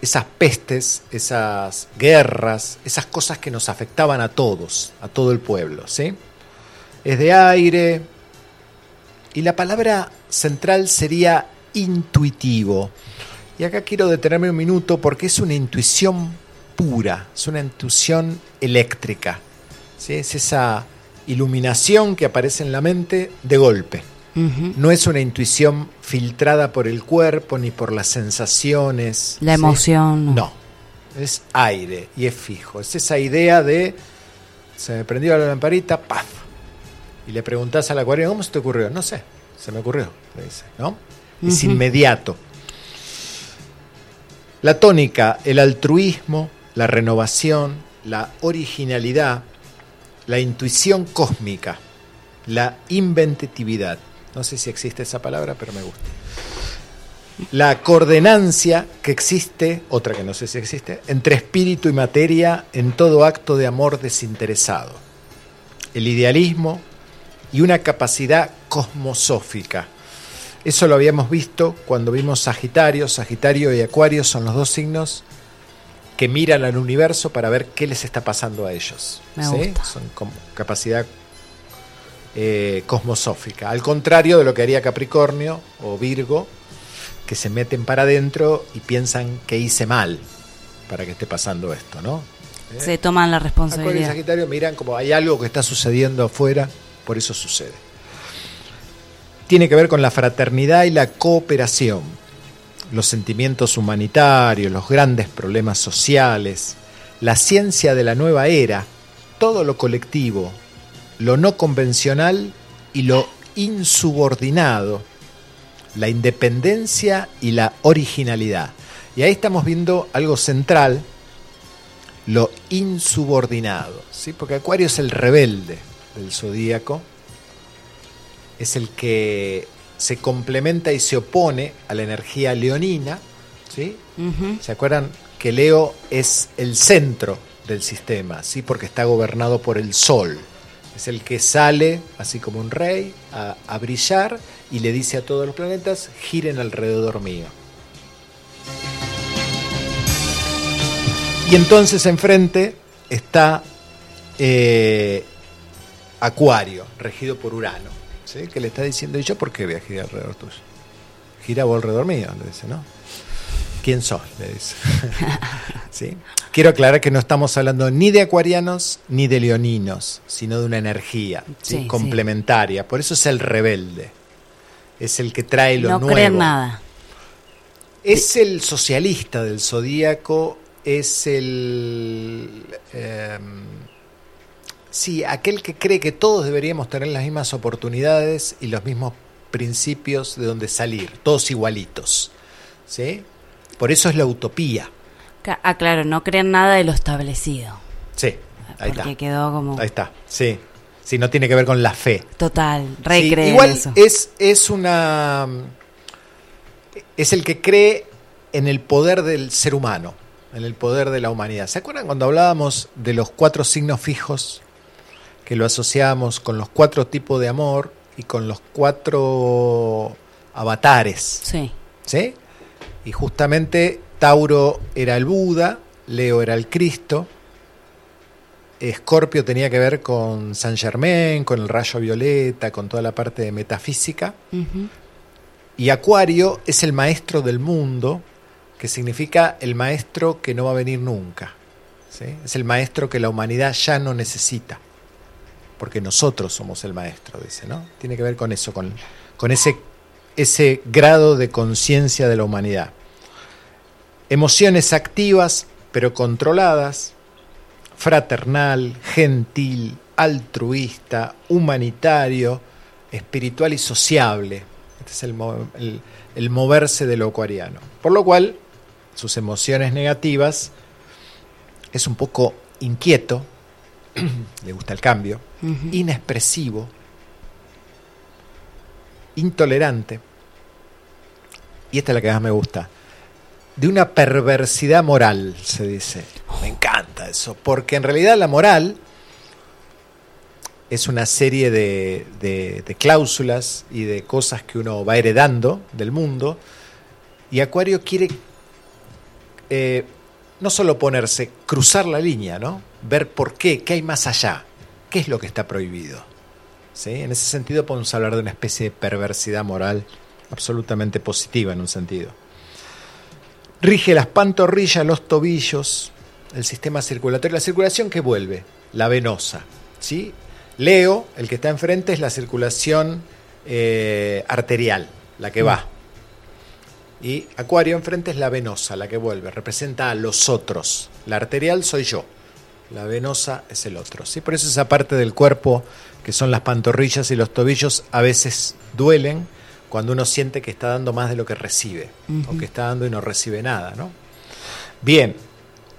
A: esas pestes, esas guerras, esas cosas que nos afectaban a todos, a todo el pueblo, ¿sí? Es de aire y la palabra central sería intuitivo. Y acá quiero detenerme un minuto porque es una intuición pura, es una intuición eléctrica. ¿sí? Es esa iluminación que aparece en la mente de golpe. No es una intuición filtrada por el cuerpo ni por las sensaciones.
C: La
A: ¿sí?
C: emoción.
A: No, es aire y es fijo. Es esa idea de se me prendió la lamparita, ¡paf! Y le preguntás al acuario, ¿cómo se te ocurrió? No sé, se me ocurrió, le dice, ¿no? Es inmediato. La tónica, el altruismo, la renovación la originalidad, la intuición cósmica, la inventividad. No sé si existe esa palabra, pero me gusta. La coordenancia que existe, otra que no sé si existe, entre espíritu y materia en todo acto de amor desinteresado. El idealismo y una capacidad cosmosófica. Eso lo habíamos visto cuando vimos Sagitario. Sagitario y Acuario son los dos signos que miran al universo para ver qué les está pasando a ellos.
C: Me
A: ¿sí?
C: gusta.
A: Son como capacidad eh, cosmosófica. Al contrario de lo que haría Capricornio o Virgo, que se meten para adentro y piensan que hice mal para que esté pasando esto, ¿no?
C: Se toman la
A: Acuario y
C: responsabilidad.
A: Sagitario miran como hay algo que está sucediendo afuera, por eso sucede. Tiene que ver con la fraternidad y la cooperación, los sentimientos humanitarios, los grandes problemas sociales, la ciencia de la nueva era, todo lo colectivo, lo no convencional y lo insubordinado, la independencia y la originalidad. Y ahí estamos viendo algo central, lo insubordinado, ¿sí? porque Acuario es el rebelde del zodíaco, es el que se complementa y se opone a la energía leonina, ¿sí? ¿Se acuerdan que Leo es el centro del sistema, ¿sí? porque está gobernado por el sol? Es el que sale, así como un rey, a, a brillar y le dice a todos los planetas, giren alrededor mío. Y entonces enfrente está eh, Acuario, regido por Urano, ¿sí? que le está diciendo, ¿y yo por qué voy a girar alrededor tuyo? Gira vos alrededor mío, le dice, ¿no? ¿Quién sos? Le dice. [laughs] ¿Sí? Quiero aclarar que no estamos hablando ni de acuarianos ni de leoninos, sino de una energía ¿sí?
C: Sí, sí.
A: complementaria. Por eso es el rebelde. Es el que trae lo
C: No
A: nuevo.
C: creen nada.
A: Es el socialista del zodíaco, es el. eh, sí, aquel que cree que todos deberíamos tener las mismas oportunidades y los mismos principios de donde salir, todos igualitos. ¿Sí? Por eso es la utopía.
C: Ah, claro, no creen nada de lo establecido.
A: Sí, ahí
C: porque
A: está.
C: quedó como
A: Ahí está, sí. Sí, no tiene que ver con la fe.
C: total,
A: Sí,
C: recreen
A: igual
C: eso.
A: es es una es el que cree en el poder del ser humano, en el poder de la humanidad. ¿Se acuerdan cuando hablábamos de los cuatro signos fijos que lo asociábamos con los cuatro tipos de amor y con los cuatro avatares?
C: Sí,
A: ¿Sí? Y justamente Tauro era el Buda, Leo era el Cristo, Escorpio tenía que ver con San Germain, con el rayo violeta, con toda la parte de metafísica, y Acuario es el maestro del mundo, que significa el maestro que no va a venir nunca. ¿sí? Es el maestro que la humanidad ya no necesita, porque nosotros somos el maestro, dice, ¿no? Tiene que ver con eso, con, con ese, ese grado de conciencia de la humanidad. Emociones activas, pero controladas, fraternal, gentil, altruista, humanitario, espiritual y sociable. Este es el, el- el moverse de lo acuariano. Por lo cual, sus emociones negativas es un poco inquieto, [clears throat] le gusta el cambio, inexpresivo, intolerante, y esta es la que más me gusta, de una perversidad moral, se dice. Me encanta eso, porque en realidad la moral es una serie de, de- de cláusulas y de cosas que uno va heredando del mundo, y Acuario quiere eh, no solo ponerse, cruzar la línea, ¿no? Ver por qué, qué hay más allá, qué es lo que está prohibido. ¿Sí? En ese sentido podemos hablar de una especie de perversidad moral absolutamente positiva en un sentido. Rige las pantorrillas, los tobillos, el sistema circulatorio, la circulación que vuelve, la venosa. ¿sí? Leo, el que está enfrente, es la circulación eh, arterial, la que va. Y Acuario enfrente es la venosa, la que vuelve, representa a los otros. La arterial soy yo, la venosa es el otro. ¿sí? Por eso esa parte del cuerpo, que son las pantorrillas y los tobillos, a veces duelen cuando uno siente que está dando más de lo que recibe, o que está dando y no recibe nada. ¿no? Bien,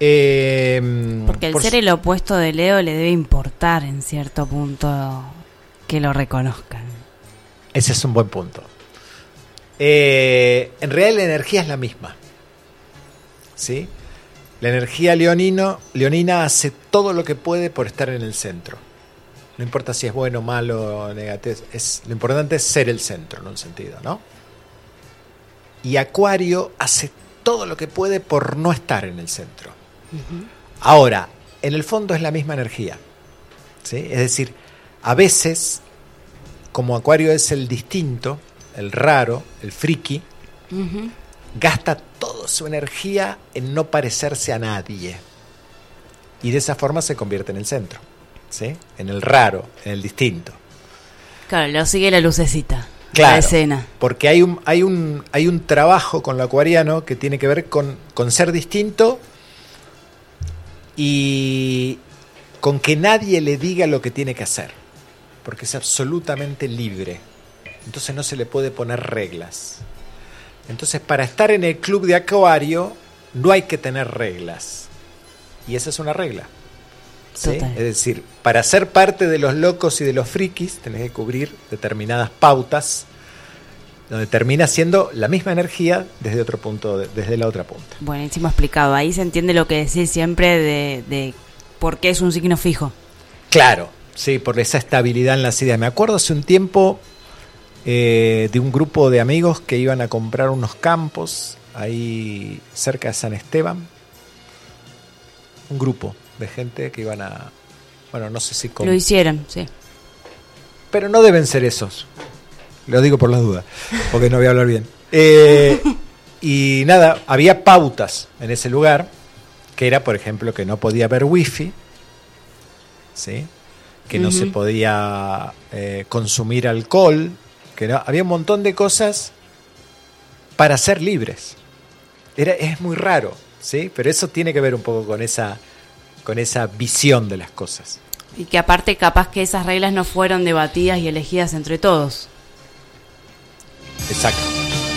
A: Eh,
C: Porque el
A: por
C: ser el opuesto de Leo le debe importar en cierto punto que lo reconozcan.
A: Ese es un buen punto. Eh, en realidad la energía es la misma. ¿Sí? La energía leonino, leonina hace todo lo que puede por estar en el centro. No importa si es bueno, malo negativo. Es, lo importante es ser el centro, en un sentido, ¿no? Y Acuario hace todo lo que puede por no estar en el centro. Ahora, en el fondo es la misma energía. ¿sí? Es decir, a veces, como Acuario es el distinto, el raro, el friki,
C: Ujú.
A: gasta toda su energía en no parecerse a nadie. Y de esa forma se convierte en el centro. ¿sí? En el raro, en el distinto.
C: Claro, lo sigue la lucecita.
A: Claro,
C: La escena.
A: porque hay un, hay, un, hay un trabajo con lo acuariano que tiene que ver con, con ser distinto y con que nadie le diga lo que tiene que hacer, porque es absolutamente libre. Entonces no se le puede poner reglas. Entonces para estar en el club de acuario no hay que tener reglas. Y esa es una regla. ¿sí?
C: Total.
A: Es decir, para ser parte de los locos y de los frikis tenés que cubrir determinadas pautas donde termina siendo la misma energía desde otro punto, de- desde la otra punta.
C: Buenísimo explicado. Ahí se entiende lo que decís siempre de, de por qué es un signo fijo.
A: Claro, sí, por esa estabilidad en las ideas. Me acuerdo hace un tiempo eh, de un grupo de amigos que iban a comprar unos campos ahí cerca de San Esteban. Un grupo de gente que iban a, bueno, no sé si
C: Lo hicieron, sí.
A: pero no deben ser esos. Lo digo por las dudas, porque no voy a hablar bien. Eh, y nada, había pautas en ese lugar, que era, por ejemplo, que no podía haber wifi, ¿sí? que no se podía eh, consumir alcohol, que había un montón de cosas para ser libres. Era, es muy raro, ¿sí? pero eso tiene que ver un poco con esa, con esa visión de las cosas.
C: Y que aparte capaz que esas reglas no fueron debatidas y elegidas entre todos.
A: Exacto.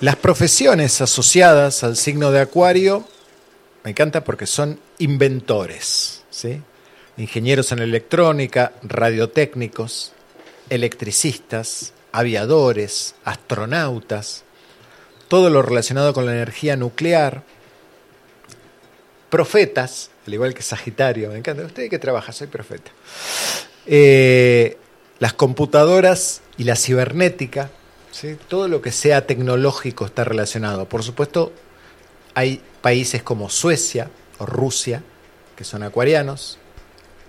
A: Las profesiones asociadas al signo de Acuario me encanta porque son inventores, ¿sí? Ingenieros en electrónica, radiotécnicos, electricistas, aviadores, astronautas, todo lo relacionado con la energía nuclear, profetas, al igual que Sagitario, me encanta. ¿Usted qué trabaja? Soy profeta. Eh, las computadoras y la cibernética, ¿sí? todo lo que sea tecnológico está relacionado. Por supuesto, hay países como Suecia o Rusia, que son acuarianos,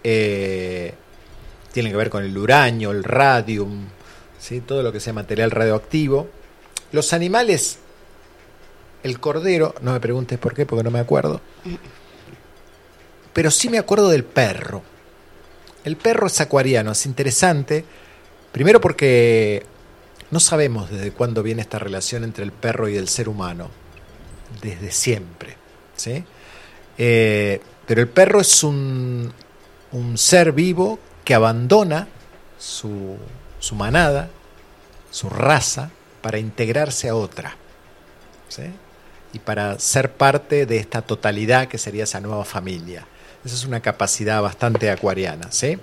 A: eh, tienen que ver con el uranio, el radium, ¿sí? todo lo que sea material radioactivo. Los animales, el cordero, no me preguntes por qué, porque no me acuerdo, pero sí me acuerdo del perro. El perro es acuariano, es interesante, primero porque no sabemos desde cuándo viene esta relación entre el perro y el ser humano desde siempre. ¿sí? Eh, pero el perro es un, un ser vivo que abandona su, su manada, su raza, para integrarse a otra. ¿sí? Y para ser parte de esta totalidad que sería esa nueva familia. Esa es una capacidad bastante acuariana. ¿sí?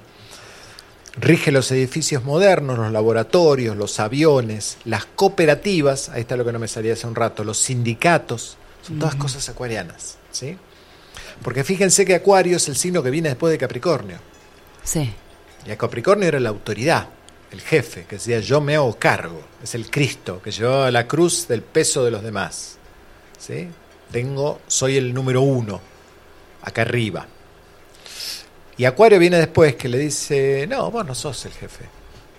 A: Rige los edificios modernos, los laboratorios, los aviones, las cooperativas, ahí está lo que no me salía hace un rato, los sindicatos, son todas cosas acuarianas, ¿sí? Porque fíjense que Acuario es el signo que viene después de Capricornio.
C: Sí.
A: Y a Capricornio era la autoridad, el jefe, que decía yo me hago cargo, es el Cristo, que llevaba la cruz del peso de los demás. ¿sí? Tengo, soy el número uno, acá arriba. Y Acuario viene después que le dice, no, vos no sos el jefe,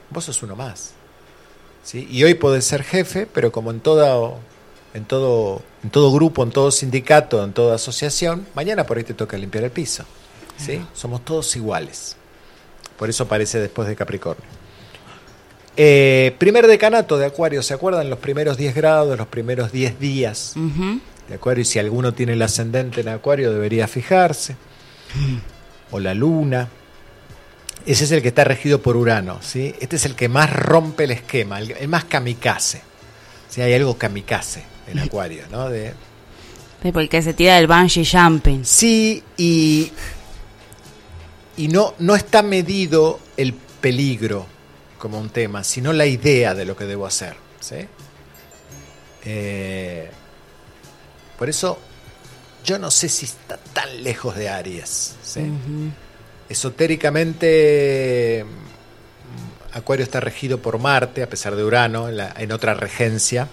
A: vos sos uno más. ¿sí? Y hoy podés ser jefe, pero como en todo, en, todo, en todo grupo, en todo sindicato, en toda asociación, mañana por ahí te toca limpiar el piso. ¿sí? Somos todos iguales. Por eso aparece después de Capricornio. Eh, primer decanato de Acuario, ¿se acuerdan? Los primeros 10 grados, los primeros 10 días de Acuario. Y si alguno tiene el ascendente en Acuario, debería fijarse. O la luna. Ese es el que está regido por Urano. ¿sí? Este es el que más rompe el esquema, el, el más kamikaze. Si hay algo kamikaze en Acuario, ¿no? De,
C: porque se tira del bungee jumping.
A: Sí, y, y no, no está medido el peligro como un tema, sino la idea de lo que debo hacer. ¿sí? Eh, por eso yo no sé si está tan lejos de Aries. Esotéricamente, mm, Acuario está regido por Marte, a pesar de Urano, en, la- en otra regencia,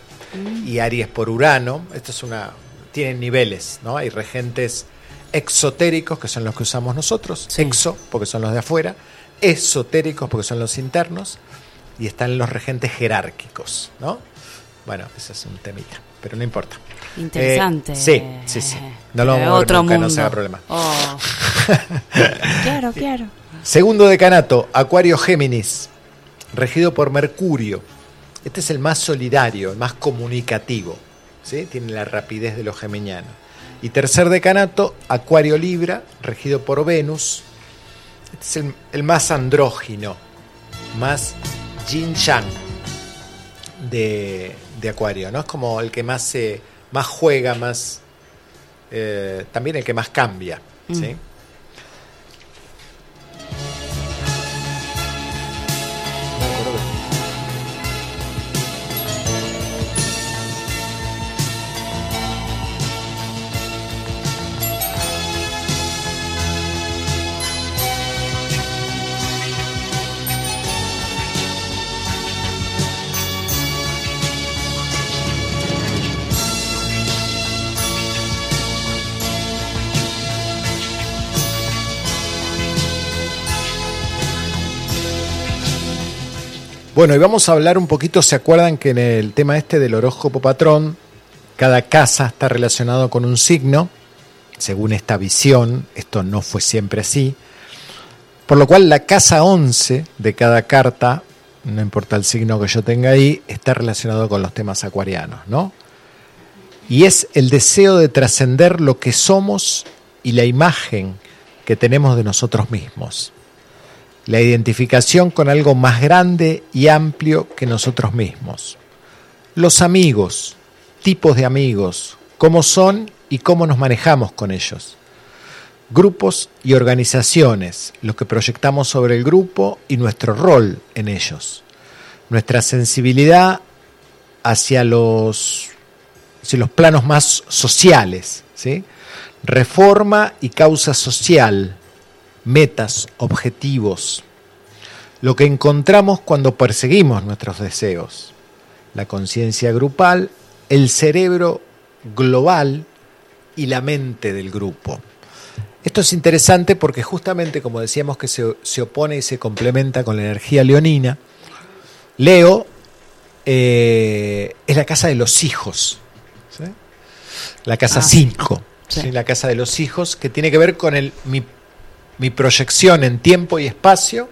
A: y Aries por Urano. Esto es una. Tienen niveles, ¿no? Hay regentes exotéricos, que son los que usamos nosotros,
C: Sí.
A: exo, porque son los de afuera, esotéricos, porque son los internos, y están los regentes jerárquicos, ¿no? Bueno, ese es un temita, pero no importa.
C: Interesante.
A: Eh, sí, sí, sí. No lo vamos a ver
C: otro
A: nunca, no
C: mundo.
A: se haga problema.
C: Oh. [laughs] claro, claro.
A: Segundo decanato, Acuario Géminis, regido por Mercurio. Este es el más solidario, el más comunicativo. ¿sí? Tiene la rapidez de los geminianos. Y tercer decanato, Acuario Libra, regido por Venus. Este es el, el más andrógino, más yin yang de, de Acuario. ¿no? Es como el que más, se, más juega, más. eh, también el que más cambia. ¿sí? Bueno, y vamos a hablar un poquito, ¿se acuerdan que en el tema este del horóscopo patrón, cada casa está relacionado con un signo, según esta visión, esto no fue siempre así, por lo cual la casa 11 de cada carta, no importa el signo que yo tenga ahí, está relacionado con los temas acuarianos, ¿no? Y es el deseo de trascender lo que somos y la imagen que tenemos de nosotros mismos la identificación con algo más grande y amplio que nosotros mismos. Los amigos, tipos de amigos, cómo son y cómo nos manejamos con ellos. Grupos y organizaciones, lo que proyectamos sobre el grupo y nuestro rol en ellos. Nuestra sensibilidad hacia los, hacia los planos más sociales. ¿sí? Reforma y causa social, metas, objetivos, lo que encontramos cuando perseguimos nuestros deseos, la conciencia grupal, el cerebro global y la mente del grupo. Esto es interesante porque justamente como decíamos que se, se opone y se complementa con la energía leonina, Leo eh, es la casa de los hijos, ¿sí? la casa
C: Ah,
A: 5,
C: sí.
A: la casa de los hijos, que tiene que ver con el, mi mi proyección en tiempo y espacio,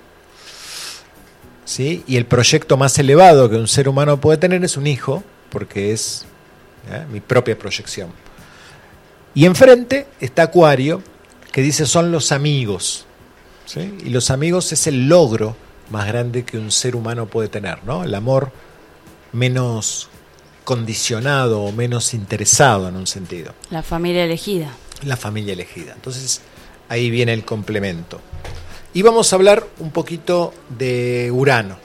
A: ¿sí? y el proyecto más elevado que un ser humano puede tener es un hijo, porque es ¿eh? mi propia proyección. Y enfrente está Acuario, que dice son los amigos, ¿sí? y los amigos es el logro más grande que un ser humano puede tener, ¿no? el amor menos condicionado o menos interesado en un sentido
C: La familia elegida.
A: la familia elegida. Entonces ahí viene el complemento. Y vamos a hablar un poquito de Urano.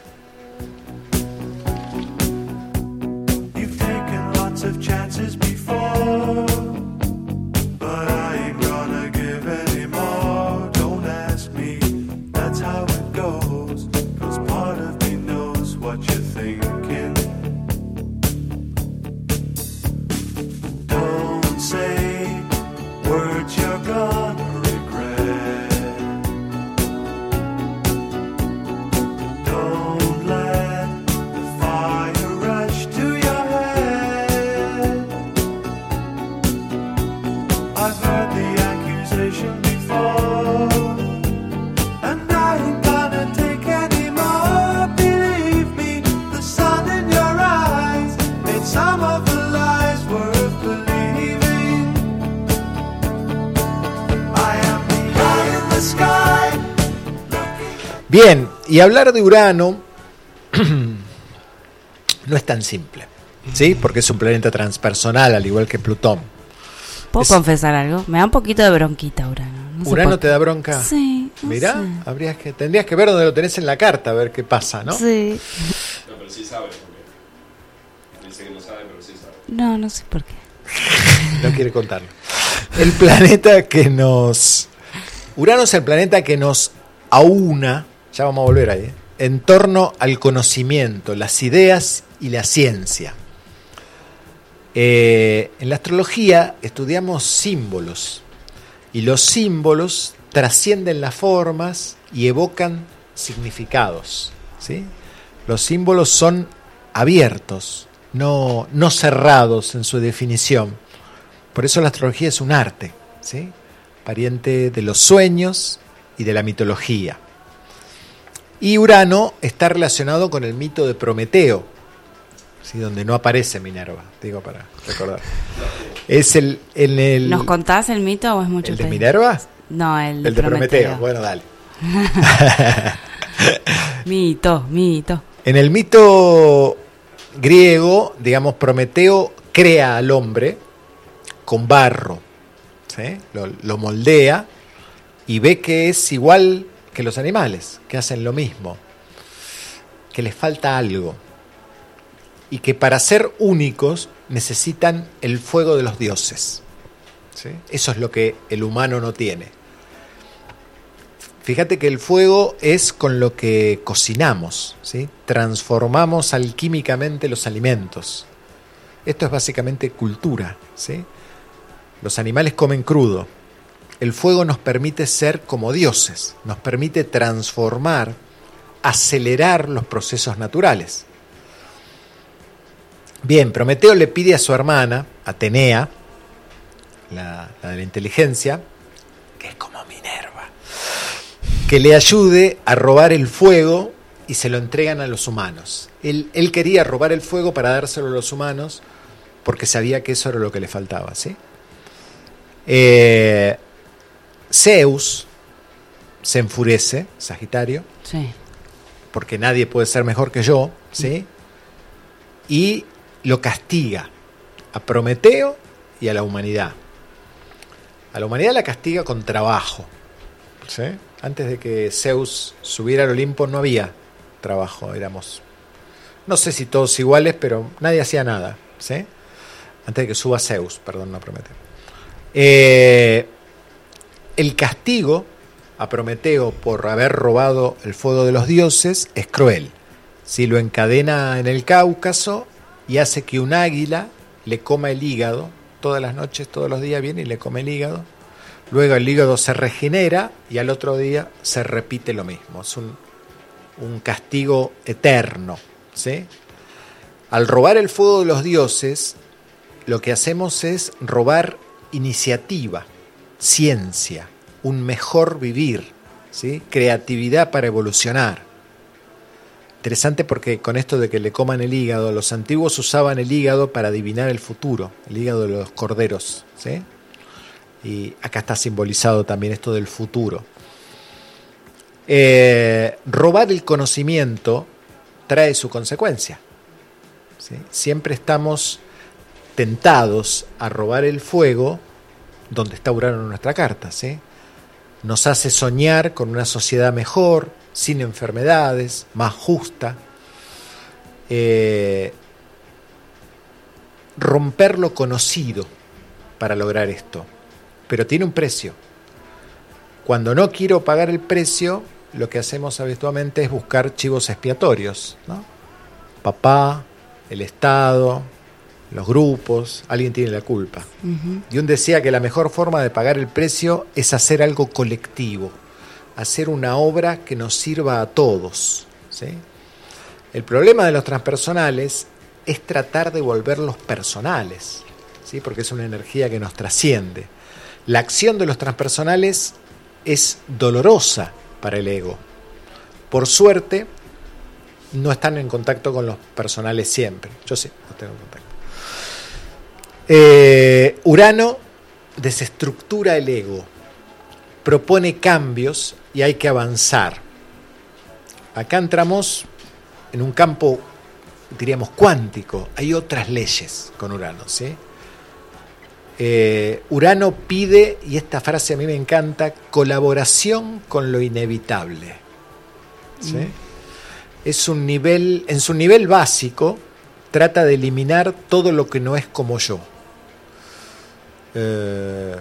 A: Y hablar de Urano [clears throat] no es tan simple, ¿sí? Porque es un planeta transpersonal, al igual que Plutón.
C: ¿Puedo
A: Es-
C: confesar algo? Me da un poquito de bronquita Urano. No
A: ¿Urano
C: por
A: te da bronca?
C: Sí, no
A: Mirá,
C: sé.
A: habrías que, tendrías que ver dónde lo tenés en la carta, a ver qué pasa, ¿no?
C: Sí.
D: No, pero sí sabe, porque dice que no sabe, pero sí sabe.
C: No, no sé por qué. [laughs]
A: No quiere contarlo. El planeta que nos... Urano es el planeta que nos aúna, ya vamos a volver ahí, ¿eh? en torno al conocimiento, las ideas y la ciencia. Eh, en la astrología estudiamos símbolos y los símbolos trascienden las formas y evocan significados. ¿sí? Los símbolos son abiertos, no, no cerrados en su definición. Por eso la astrología es un arte, ¿sí? pariente de los sueños y de la mitología. Y Urano está relacionado con el mito de Prometeo, ¿sí? donde no aparece Minerva, digo para recordar. Es el, en el,
C: ¿Nos contás el mito o es mucho
A: el de? Minerva,
C: No, el de,
A: el de Prometeo.
C: Prometeo.
A: Bueno, dale. [laughs]
C: Mito, mito.
A: En el mito griego, digamos, Prometeo crea al hombre con barro, ¿sí? lo, lo moldea y ve que es igual que los animales, que hacen lo mismo, que les falta algo y que para ser únicos necesitan el fuego de los dioses. Eso es lo que el humano no tiene. Fíjate que el fuego es con lo que cocinamos, ¿sí? transformamos alquímicamente los alimentos. Esto es básicamente cultura. ¿sí? Los animales comen crudo. El fuego nos permite ser como dioses, nos permite transformar, acelerar los procesos naturales. Bien, Prometeo le pide a su hermana, Atenea, la, de la inteligencia, que es como Minerva, que le ayude a robar el fuego y se lo entregan a los humanos. Él, él quería robar el fuego para dárselo a los humanos porque sabía que eso era lo que le faltaba. ¿sí? Eh, Zeus se enfurece, Sagitario,
C: Sí.
A: porque nadie puede ser mejor que yo, ¿sí? Y lo castiga a Prometeo y a la humanidad. A la humanidad la castiga con trabajo, ¿sí? Antes de que Zeus subiera al Olimpo no había trabajo, éramos, no sé si todos iguales, pero nadie hacía nada, ¿sí? Antes de que suba Zeus, perdón, no Prometeo. Eh, el castigo a Prometeo por haber robado el fuego de los dioses es cruel. Si lo encadena en el Cáucaso y hace que un águila le coma el hígado, todas las noches, todos los días viene y le come el hígado. Luego el hígado se regenera y al otro día se repite lo mismo. Es un, un castigo eterno. Al robar el fuego de los dioses, lo que hacemos es robar iniciativa, ciencia, un mejor vivir, ¿sí? creatividad para evolucionar. Interesante porque con esto de que le coman el hígado, los antiguos usaban el hígado para adivinar el futuro, el hígado de los corderos. ¿sí? Y acá está simbolizado también esto del futuro. Eh, robar el conocimiento trae su consecuencia. Siempre estamos tentados a robar el fuego donde está Urano en nuestra carta. ¿sí? Nos hace soñar con una sociedad mejor, sin enfermedades, más justa. Eh, romper lo conocido para lograr esto. Pero tiene un precio. Cuando no quiero pagar el precio, lo que hacemos habitualmente es buscar chivos expiatorios. ¿no? Papá, el Estado, los grupos, alguien tiene la culpa. Jung decía que la mejor forma de pagar el precio es hacer algo colectivo, hacer una obra que nos sirva a todos. ¿sí? El problema de los transpersonales es tratar de volverlos personales, ¿sí? porque es una energía que nos trasciende. La acción de los transpersonales es dolorosa para el ego. Por suerte, no están en contacto con los personales siempre. Yo sí, no tengo contacto. Eh, Urano desestructura el ego, propone cambios y hay que avanzar. acá entramos en un campo, diríamos, cuántico. Hay otras leyes con Urano, ¿sí? Eh, Urano pide, y esta frase a mí me encanta, colaboración con lo inevitable. ¿sí? Es un nivel, en su nivel básico, trata de eliminar todo lo que no es como yo. Eh,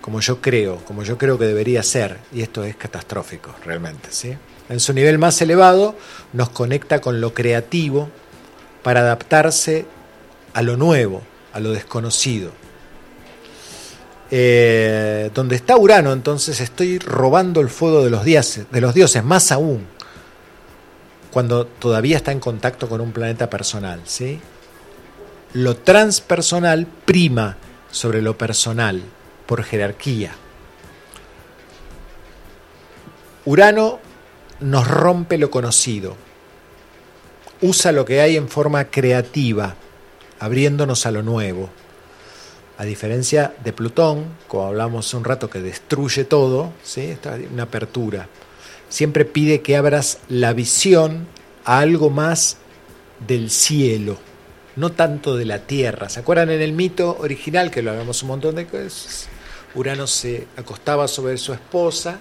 A: como yo creo, como yo creo que debería ser, y esto es catastrófico realmente. ¿sí? En su nivel más elevado nos conecta con lo creativo para adaptarse a lo nuevo, a lo desconocido. Eh, donde está Urano, entonces estoy robando el fuego de los dioses, de los dioses, más aún cuando todavía está en contacto con un planeta personal, ¿sí? Lo transpersonal prima sobre lo personal por jerarquía. Urano nos rompe lo conocido, usa lo que hay en forma creativa, abriéndonos a lo nuevo. A diferencia de Plutón, como hablamos un rato, que destruye todo, ¿sí? Esta es una apertura. Siempre pide que abras la visión a algo más del cielo, no tanto de la tierra. ¿Se acuerdan en el mito original, que lo hablamos un montón de cosas? Urano se acostaba sobre su esposa,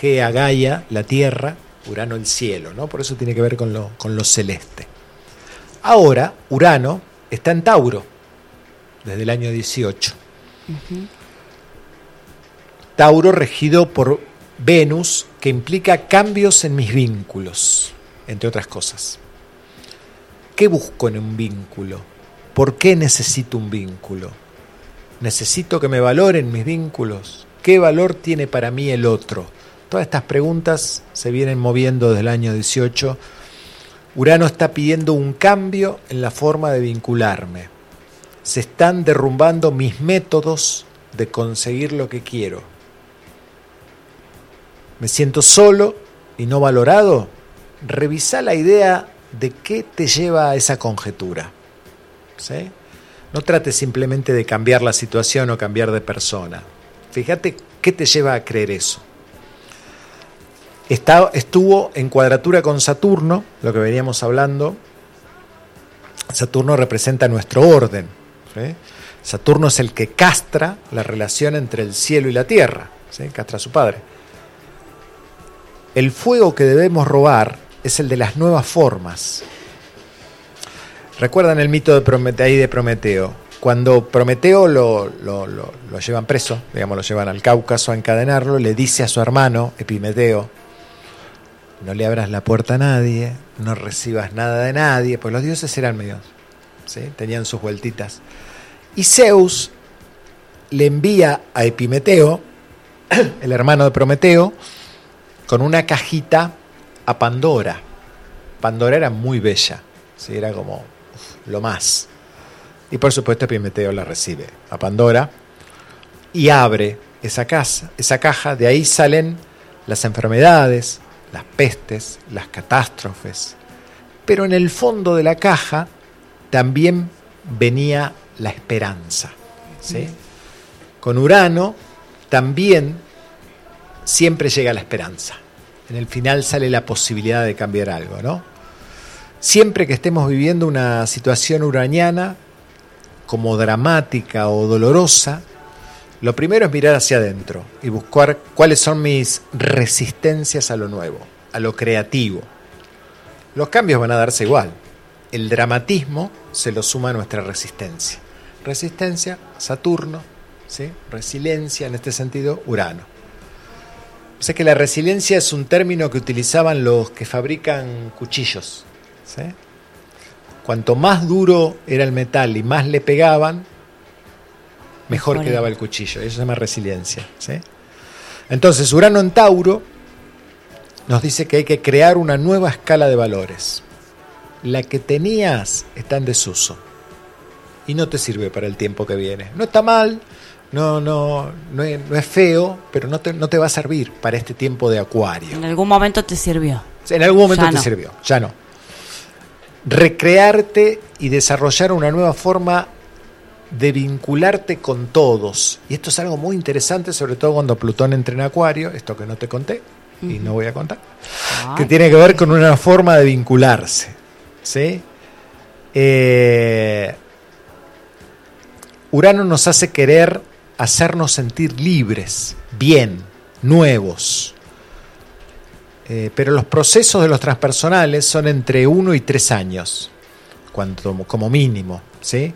A: Gea Gaia, la tierra, Urano el cielo, ¿no? Por eso tiene que ver con lo, con lo celeste. Ahora, Urano está en Tauro, desde el año 18. Tauro regido por Venus, que implica cambios en mis vínculos, entre otras cosas. ¿Qué busco en un vínculo? ¿Por qué necesito un vínculo? ¿Necesito que me valoren mis vínculos? ¿Qué valor tiene para mí el otro? Todas estas preguntas se vienen moviendo desde el año 18. Urano está pidiendo un cambio en la forma de vincularme. Se están derrumbando mis métodos de conseguir lo que quiero. ¿Me siento solo y no valorado? Revisa la idea de qué te lleva a esa conjetura. ¿sí? No trates simplemente de cambiar la situación o cambiar de persona. Fíjate qué te lleva a creer eso. Está, estuvo en cuadratura con Saturno, lo que veníamos hablando. Saturno representa nuestro orden. Saturno es el que castra la relación entre el cielo y la tierra. Castra a su padre. El fuego que debemos robar es el de las nuevas formas. ¿Recuerdan el mito de Prometeo, de Prometeo? Cuando Prometeo lo, lo, lo, llevan preso, digamos, lo llevan al Cáucaso a encadenarlo, le dice a su hermano, Epimeteo, no le abras la puerta a nadie, no recibas nada de nadie, pues los dioses eran medios, tenían sus vueltitas. Y Zeus le envía a Epimeteo, [clears throat] el hermano de Prometeo, con una cajita a Pandora. Pandora era muy bella, ¿sí? era como uf, lo más. Y por supuesto Epimeteo la recibe a Pandora y abre esa casa, esa caja, de ahí salen las enfermedades, las pestes, las catástrofes. Pero en el fondo de la caja también venía la esperanza. ¿sí? Con Urano también siempre llega la esperanza. En el final sale la posibilidad de cambiar algo, ¿no? Siempre que estemos viviendo una situación uraniana como dramática o dolorosa, lo primero es mirar hacia adentro y buscar cuáles son mis resistencias a lo nuevo, a lo creativo. Los cambios van a darse igual. El dramatismo se lo suma a nuestra resistencia. Resistencia, Saturno, ¿sí? resiliencia, en este sentido, Urano. O sea que la resiliencia es un término que utilizaban los que fabrican cuchillos. ¿sí? Cuanto más duro era el metal y más le pegaban, mejor
C: Mejor
A: quedaba el cuchillo. Eso se llama resiliencia. ¿sí? Entonces, Urano en Tauro nos dice que hay que crear una nueva escala de valores. La que tenías está en desuso y no te sirve para el tiempo que viene. No está mal, no, no, no, es, no es feo, pero no te, no te va a servir para este tiempo de acuario.
C: En algún momento te sirvió.
A: En algún momento
C: Ya
A: te
C: no.
A: sirvió, ya no. Recrearte y desarrollar una nueva forma de vincularte con todos. Y esto es algo muy interesante, sobre todo cuando Plutón entra en Acuario, esto que no te conté y no voy a contar. que tiene que ver con una forma de vincularse. ¿sí? Eh, Urano nos hace querer hacernos sentir libres, bien, nuevos. Eh, pero los procesos de los transpersonales son entre uno y tres años, cuando, como mínimo. ¿sí?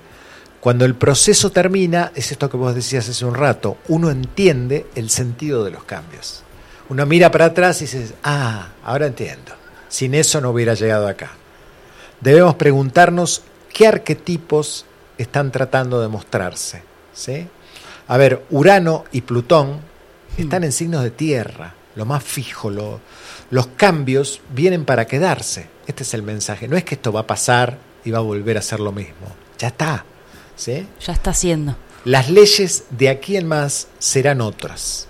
A: Cuando el proceso termina, es esto que vos decías hace un rato, uno entiende el sentido de los cambios. Uno mira para atrás y dice, ah, ahora entiendo. Sin eso no hubiera llegado acá. Debemos preguntarnos qué arquetipos están tratando de mostrarse. ¿sí? A ver, Urano y Plutón están en signos de tierra, lo más fijo, lo- los cambios vienen para quedarse. Este es el mensaje. No es que esto va a pasar y va a volver a ser lo mismo. Ya está. ¿sí?
C: Ya está haciendo.
A: Las leyes de aquí en más serán otras.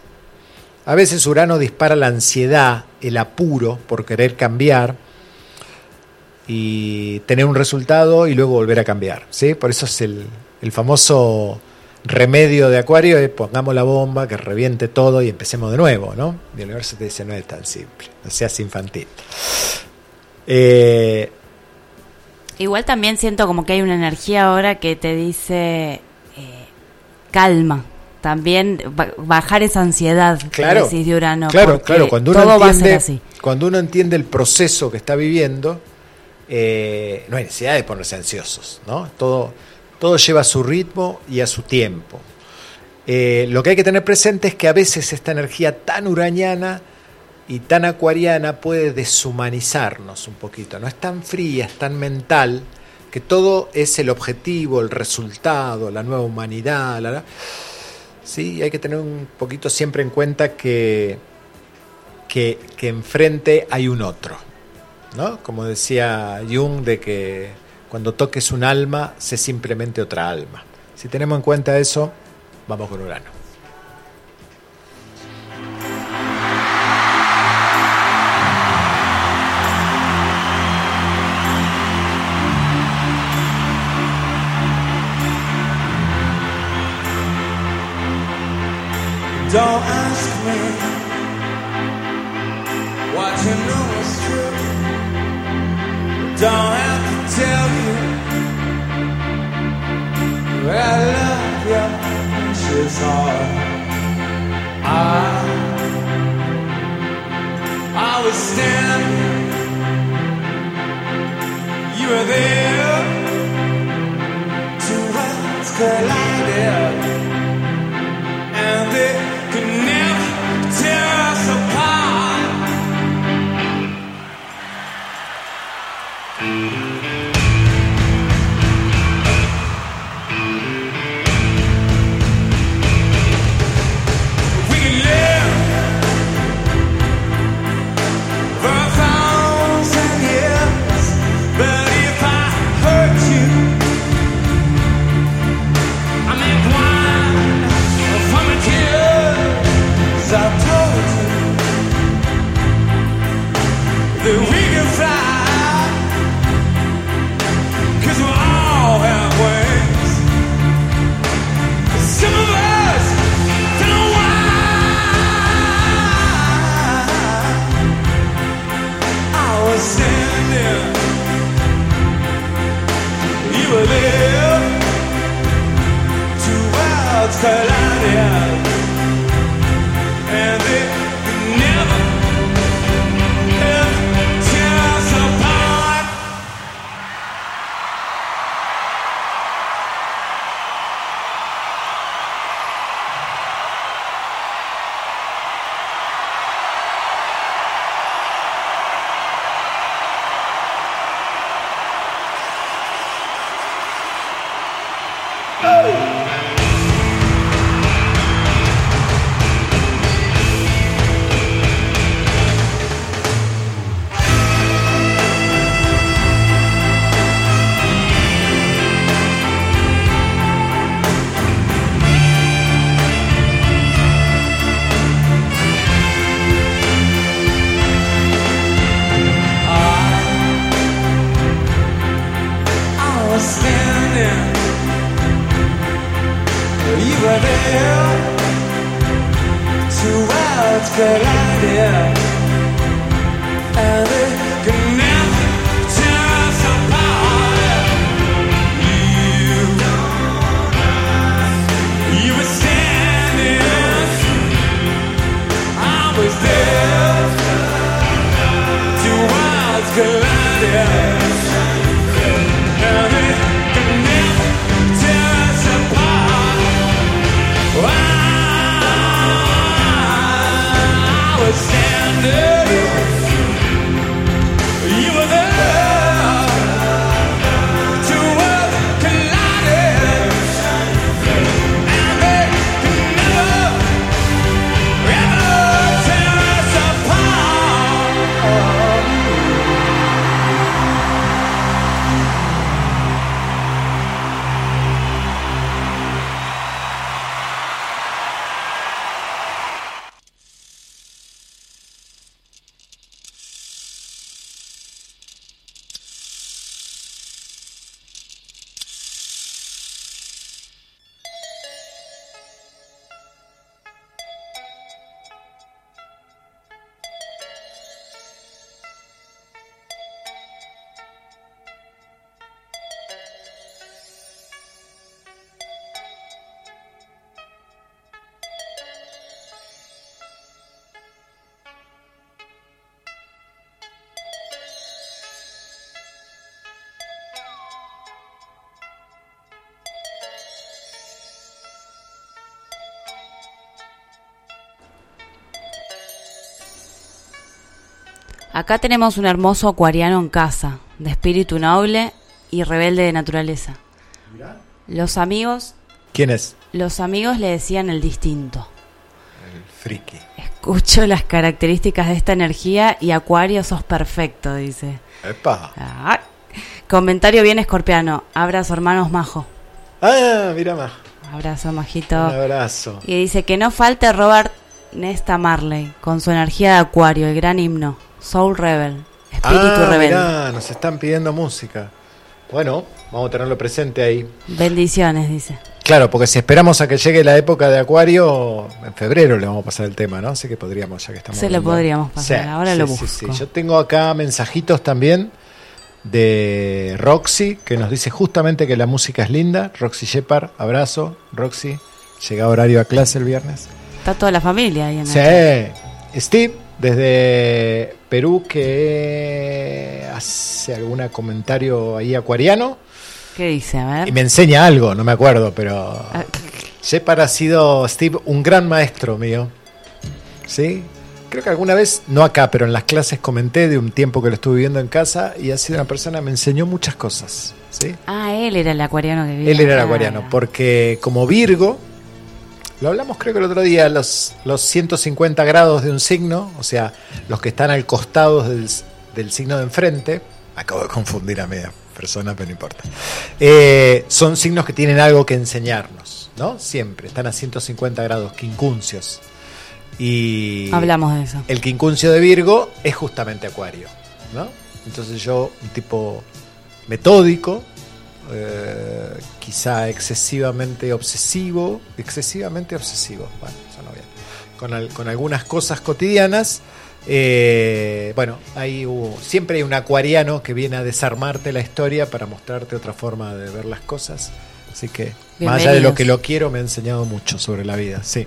A: A veces Urano dispara la ansiedad, el apuro por querer cambiar y tener un resultado y luego volver a cambiar. ¿sí? Por eso es el, el famoso remedio de Acuario, es pongamos la bomba, que reviente todo y empecemos de nuevo. ¿no? Y el universo te dice, no es tan simple, no seas infantil. Eh,
C: Igual también siento como que hay una energía ahora que te dice eh, calma. También ba- bajar esa ansiedad que
A: Claro,
C: decís de Urano.
A: claro, claro. Cuando uno entiende,
C: así.
A: cuando uno entiende el proceso que está viviendo, eh, no hay necesidad de ponerse ansiosos, ¿no? Todo, todo lleva a su ritmo y a su tiempo. Eh, lo que hay que tener presente es que a veces esta energía tan uraniana y tan acuariana puede deshumanizarnos un poquito. No es tan fría, es tan mental, que todo es el objetivo, el resultado, la nueva humanidad. la- Sí, hay que tener un poquito siempre en cuenta que, que, que enfrente hay un otro. ¿no? Como decía Jung, de que cuando toques un alma, sé simplemente otra alma. Si tenemos en cuenta eso, vamos con Urano.
C: Acá tenemos un hermoso acuariano en casa, de espíritu noble y rebelde de naturaleza. Los amigos,
A: ¿Quién es?
C: los amigos le decían el distinto.
A: El friki.
C: Escucho las características de esta energía y Acuario sos perfecto, dice.
A: Epa.
C: Ay. Comentario bien escorpiano. Abrazo, hermanos majo.
A: Ah, mira más.
C: Abrazo,
A: Un
C: majito.
A: abrazo.
C: Y dice que no falte Robert Nesta Marley con su energía de Acuario, el gran himno. Soul Rebel. Espíritu
A: ah, mirá, nos están pidiendo música. Bueno, vamos a tenerlo presente ahí.
C: Bendiciones, dice.
A: Claro, porque si esperamos a que llegue la época de Acuario, en febrero le vamos a pasar el tema, ¿no? Así que podríamos, ya que estamos.
C: Se lo podríamos pasar, ahora lo busco.
A: Yo tengo acá mensajitos también de Roxy, que nos dice justamente que la música es linda. Roxy Shepard, abrazo. Roxy, llega horario a clase el viernes.
C: Está toda la familia ahí en
A: Sí.
C: el
A: Steve, desde Perú, que hace algún comentario ahí acuariano.
C: ¿Qué dice? A ver.
A: Y me enseña algo, no me acuerdo, pero
C: Ah,
A: ha sido, Steve, un gran maestro mío. ¿Sí? Creo que alguna vez, no acá, pero en las clases comenté de un tiempo que lo estuve viviendo en casa y ha sido una persona que me enseñó muchas cosas. ¿Sí?
C: Ah, él era el acuariano que vivía
A: Él era el acuariano, porque como Virgo, lo hablamos creo que el otro día, los, los 150 grados de un signo, o sea, los que están al costado del, del signo de enfrente, acabo de confundir a media persona, pero no importa, eh, son signos que tienen algo que enseñarnos, ¿no? Siempre, están a 150 grados, quincunциos. Y
C: Hablamos de eso.
A: el quincuncio de Virgo es justamente Acuario, ¿no? Entonces yo, un tipo metódico, eh, quizá excesivamente obsesivo, excesivamente obsesivo, bueno, sonó bien, con, al- con algunas cosas cotidianas. eh, bueno, hay, hubo- siempre hay un acuariano que viene a desarmarte la historia para mostrarte otra forma de ver las cosas. Así que, más allá de lo que lo quiero, me ha enseñado mucho sobre la vida, sí.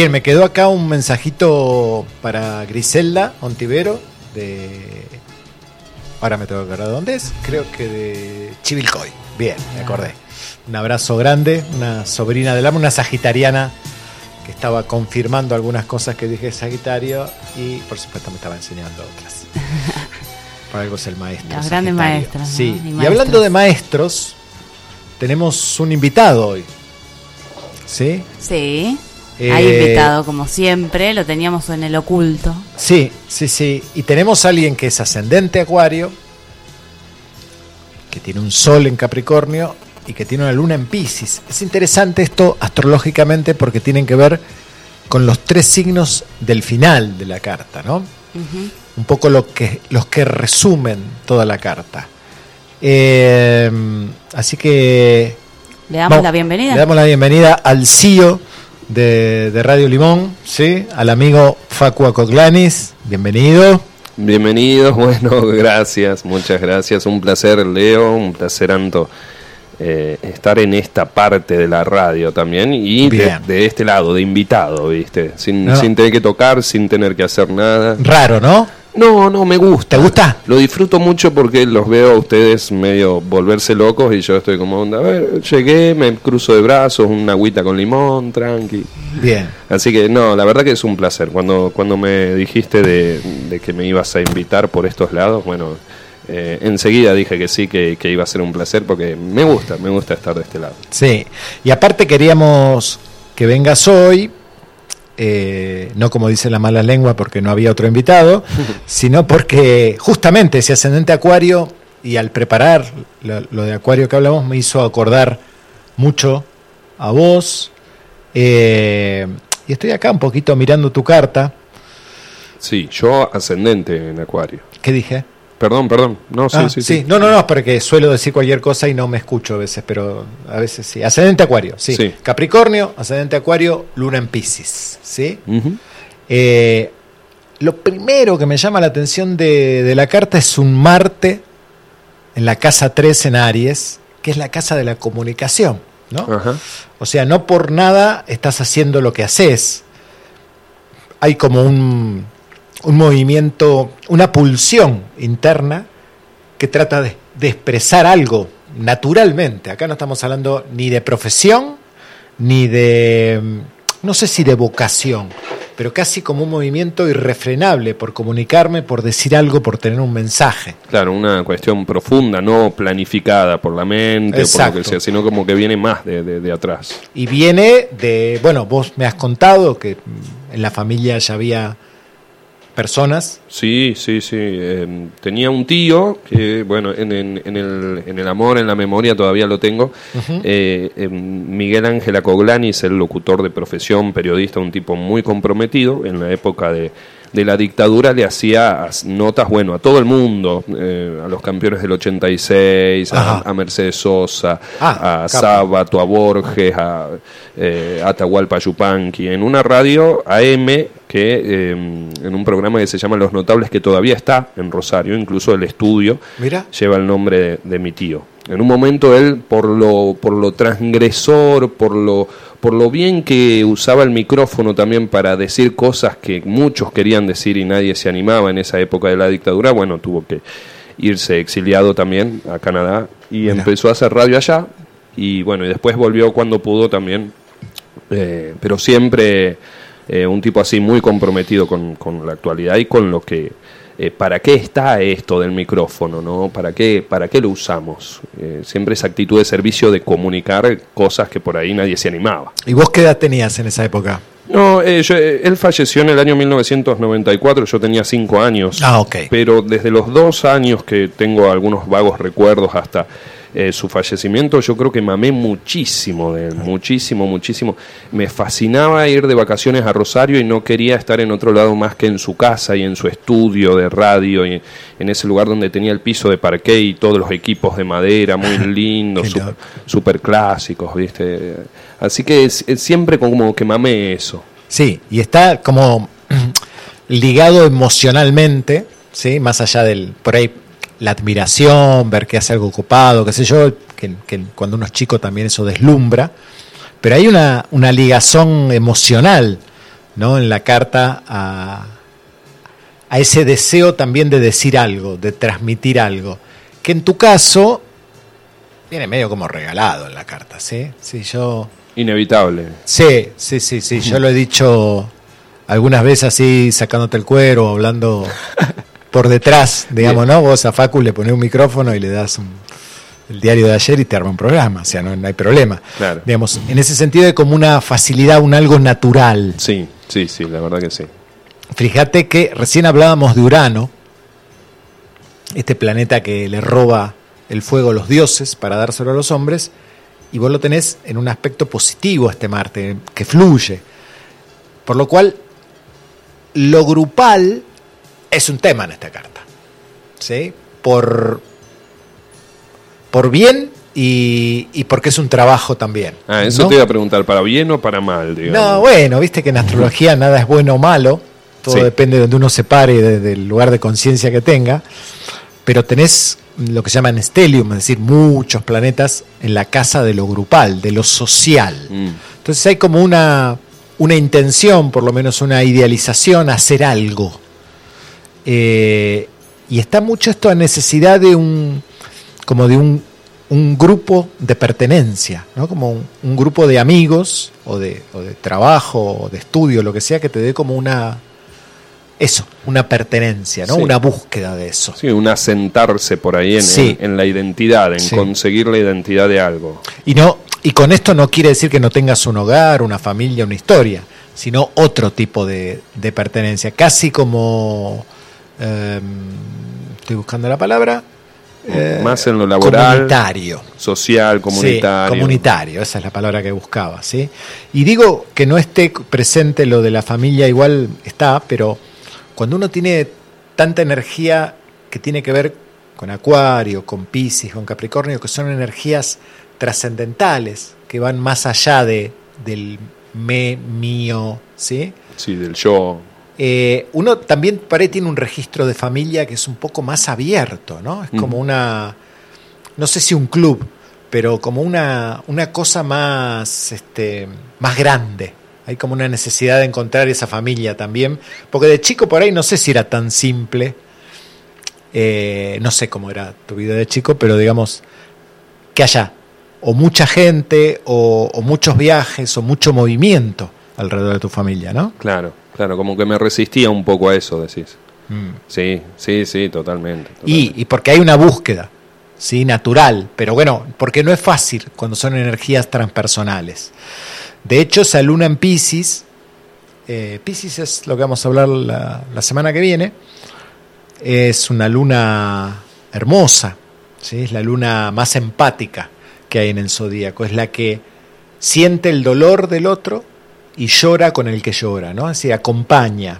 A: Bien, me quedó acá un mensajito para Griselda Ontivero de ahora me tengo que acordar de dónde es, creo que de Chivilcoy. Bien, me acordé. Un abrazo grande, una sobrina del amo, una sagitariana que estaba confirmando algunas cosas que dije Sagitario y por supuesto me estaba enseñando otras. [laughs] Por algo es el maestro.
C: Los grandes maestros, ¿no?
A: Sí,
C: Y
A: y, hablando de maestros, tenemos un invitado hoy. ¿Sí?
C: Sí.
A: Eh,
C: Hay invitado, como siempre, lo teníamos en el oculto.
A: Sí, sí, sí. Y tenemos a alguien que es ascendente Acuario, que tiene un sol en Capricornio y que tiene una luna en Pisces. Es interesante esto astrológicamente porque tienen que ver con los tres signos del final de la carta, ¿no? Un poco lo que, los que resumen toda la carta. Eh, así que
C: Le damos
A: Vamos,
C: la bienvenida.
A: Le damos la bienvenida al CEO de, de Radio Limón, ¿sí? al amigo Facu Acoglanis. Bienvenido.
E: Bienvenidos, [laughs] bueno, gracias, muchas gracias. Un placer, Leo, un placer, Anto, eh, estar en esta parte de la radio también y de, este lado, de invitado, ¿viste? Sin,
A: No.
E: sin tener que tocar, sin tener que hacer nada.
A: Raro, ¿no?
E: No, no, me gusta.
A: ¿Te gusta?
E: Lo disfruto mucho porque los veo a ustedes medio volverse locos y yo estoy como, onda, a ver, llegué, me cruzo de brazos, una agüita con limón, tranqui.
A: Bien.
E: Así que no, la verdad que es un placer. Cuando, cuando me dijiste de, de que me ibas a invitar por estos lados, bueno, eh, enseguida dije que sí, que, que iba a ser un placer porque me gusta, me gusta estar de este lado.
A: Sí. Y aparte queríamos que vengas hoy, eh, no como dice la mala lengua porque no había otro invitado, [laughs] sino porque justamente ese ascendente Acuario y al preparar lo, lo de Acuario que hablamos me hizo acordar mucho a vos. Eh, y estoy acá un poquito mirando tu carta.
E: Sí, yo ascendente en Acuario.
A: ¿Qué dije?
E: Perdón, perdón. No, sí,
A: Ah,
E: sí, sí.
A: No, no, no, porque suelo decir cualquier cosa y no me escucho a veces, pero a veces sí. Ascendente Acuario, sí.
E: Sí.
A: Capricornio, ascendente Acuario, Luna en Pisces, ¿sí? Eh, lo primero que me llama la atención de, de la carta es un Marte en la casa 3 en Aries, que es la casa de la comunicación, ¿no? O sea, no por nada estás haciendo lo que haces. Hay como un, un movimiento, una pulsión interna que trata de, de expresar algo naturalmente. Acá no estamos hablando ni de profesión, ni de, mm, no sé si de vocación, pero casi como un movimiento irrefrenable por comunicarme, por decir algo, por tener un mensaje.
E: Claro, una cuestión profunda, no planificada por la mente o por lo
A: Exacto.
E: que sea, sino como que viene más de, de- de atrás.
A: Y viene de, bueno, vos me has contado que en la familia ya había personas.
E: Sí, sí, sí. eh, tenía un tío que, bueno, en, en- en el, en el amor, en la memoria todavía lo tengo. eh, eh, Miguel Ángel Acoglanis, el locutor de profesión, periodista, un tipo muy comprometido. En la época de, de la dictadura le hacía as- notas, bueno, a todo el mundo, eh, a los campeones del 86, a, a Mercedes Sosa,
A: Ah,
E: a. Sábato, a Borges, a eh, Atahualpa Yupanqui, en una radio AM que eh, en un programa que se llama Los Notables, que todavía está en Rosario, incluso el estudio
A: Mira.
E: lleva el nombre de, de mi tío. En un momento él, por lo, por lo transgresor, por lo, por lo bien que usaba el micrófono también para decir cosas que muchos querían decir y nadie se animaba en esa época de la dictadura, bueno, tuvo que irse exiliado también a Canadá y
A: Mira.
E: empezó a hacer radio allá y bueno, y después volvió cuando pudo también, eh, pero siempre eh, un tipo así muy comprometido con, con la actualidad y con lo que eh, para qué está esto del micrófono, ¿no? ¿Para qué, para qué lo usamos? Eh, siempre esa actitud de servicio de comunicar cosas que por ahí nadie se animaba.
A: ¿Y vos qué edad tenías en esa época?
E: No, eh, yo- eh, él falleció en el año 1994, yo tenía cinco años.
A: Ah, ok.
E: Pero desde los dos años que tengo algunos vagos recuerdos hasta eh, su fallecimiento, yo creo que mamé muchísimo de él, muchísimo, muchísimo. Me fascinaba ir de vacaciones a Rosario y no quería estar en otro lado más que en su casa y en su estudio de radio y en ese lugar donde tenía el piso de parqué y todos los equipos de madera muy [laughs] lindos, super clásicos, ¿viste? Así que es- es siempre como que mamé eso.
A: Sí, y está como [clears throat] ligado emocionalmente, ¿sí? Más allá del, por ahí, la admiración, ver que hace algo ocupado, qué sé yo, que, que cuando uno es chico también eso deslumbra, pero hay una, una ligazón emocional, ¿no? En la carta a, a ese deseo también de decir algo, de transmitir algo, que en tu caso viene medio como regalado en la carta, ¿sí? Sí, yo
E: Inevitable.
A: Sí, sí, sí, sí. Yo lo he dicho algunas veces así, sacándote el cuero, hablando [laughs] por detrás, digamos, ¿no? Vos a Facu le pones un micrófono y le das un- el diario de ayer y te arma un programa, o sea, no, no hay problema.
E: Claro.
A: Digamos, en ese sentido de como una facilidad, un algo natural.
E: Sí, sí, sí, la verdad que sí.
A: Fíjate que recién hablábamos de Urano, este planeta que le roba el fuego a los dioses para dárselo a los hombres, y vos lo tenés en un aspecto positivo este Marte, que fluye. Por lo cual, lo grupal es un tema en esta carta. ¿Sí? Por, por bien y, y porque es un trabajo también.
E: Ah, eso
A: ¿no?
E: te iba a preguntar, ¿para bien o para mal? Digamos?
A: No, bueno, viste que en astrología nada es bueno o malo, todo
E: Sí.
A: depende de donde uno se pare y de- del lugar de conciencia que tenga, pero tenés lo que se llama en stellium, es decir, muchos planetas en la casa de lo grupal, de lo social.
E: Mm,
A: Entonces hay como una, una intención, por lo menos una idealización, a hacer algo. Eh, y está mucho esto a necesidad de un, como de un, un grupo de pertenencia, ¿no? como un, un grupo de amigos o de, o de trabajo o de estudio, lo que sea, que te dé como una, eso, una pertenencia, ¿no?
E: Sí.
A: una búsqueda de eso.
E: Sí, un asentarse por ahí en,
A: Sí.
E: en- en la identidad, en
A: Sí.
E: conseguir la identidad de algo.
A: Y no y con esto no quiere decir que no tengas un hogar, una familia, una historia, sino otro tipo de, de pertenencia, casi como em, estoy buscando la palabra eh,
E: Más en lo laboral,
A: comunitario.
E: social, comunitario.
A: Sí, comunitario, esa es la palabra que buscaba, ¿sí? Y digo que no esté presente lo de la familia, igual está, pero cuando uno tiene tanta energía que tiene que ver con Acuario, con Piscis, con Capricornio, que son energías trascendentales, que van más allá de, del me, mío, ¿sí?
E: Sí, del yo.
A: Eh, uno también ahí tiene un registro de familia que es un poco más abierto, ¿no? Es como
E: Ujú.
A: una, no sé si un club, pero como una, una cosa más, este, más grande. Hay como una necesidad de encontrar esa familia también, porque de chico por ahí no sé si era tan simple, eh, no sé cómo era tu vida de chico, pero digamos que haya o mucha gente o, o muchos viajes o mucho movimiento alrededor de tu familia, ¿no?
E: Claro, claro, como que me resistía un poco a eso, decís.
A: Mm.
E: Sí, sí, sí, totalmente.
A: Y, y porque hay una búsqueda, ¿sí? Natural, pero bueno, porque no es fácil cuando son energías transpersonales. De hecho, esa luna en Pisces, eh, Pisces es lo que vamos a hablar la, la semana que viene, es una luna hermosa, ¿sí? es la luna más empática que hay en el zodíaco, es la que siente el dolor del otro y llora con el que llora, ¿no? Así acompaña.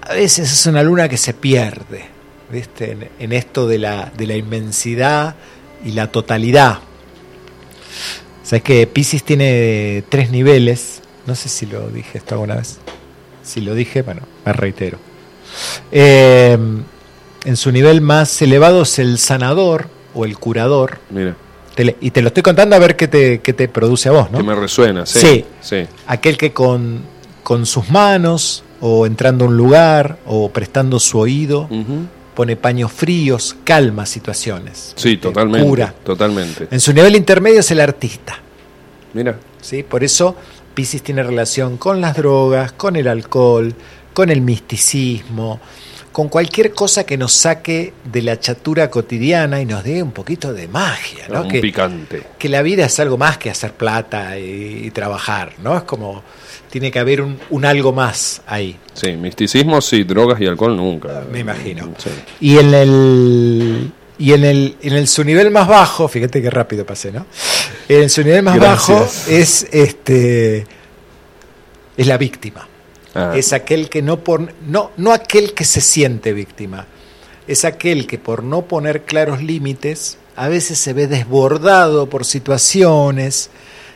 A: A veces es una luna que se pierde, ¿viste? En, esto de la, de la inmensidad y la totalidad. Sabes que Pisces tiene tres niveles, no sé si lo dije esto alguna vez. Si lo dije, bueno, me reitero. Eh, en su nivel más elevado es el sanador o el curador.
E: Mira,
A: Te y te lo estoy contando a ver qué te, qué te produce a vos, ¿no?
E: que me resuena, sí.
A: Sí.
E: sí.
A: aquel que con, con sus manos o entrando a un lugar o prestando su oído pone paños fríos, calma situaciones.
E: Sí,
A: ¿viste?
E: totalmente.
A: Cura.
E: Totalmente.
A: En su nivel intermedio es el artista.
E: Mira,
A: ¿sí? Por eso Pisces tiene relación con las drogas, con el alcohol, con el misticismo, con cualquier cosa que nos saque de la chatura cotidiana y nos dé un poquito de magia, ¿no?
E: un
A: Que,
E: picante.
A: que la vida es algo más que hacer plata y, y trabajar, ¿no? Es como tiene que haber un, un algo más ahí.
E: Sí, misticismo sí, drogas y alcohol nunca.
A: Me imagino.
E: Sí.
A: Y en el y en el en el su nivel más bajo, fíjate qué rápido pasé, ¿no? En su nivel más
E: Gracias.
A: bajo es este es la víctima.
E: Ah,
A: Es aquel que no por no no aquel que se siente víctima. Es aquel que por no poner claros límites a veces se ve desbordado por situaciones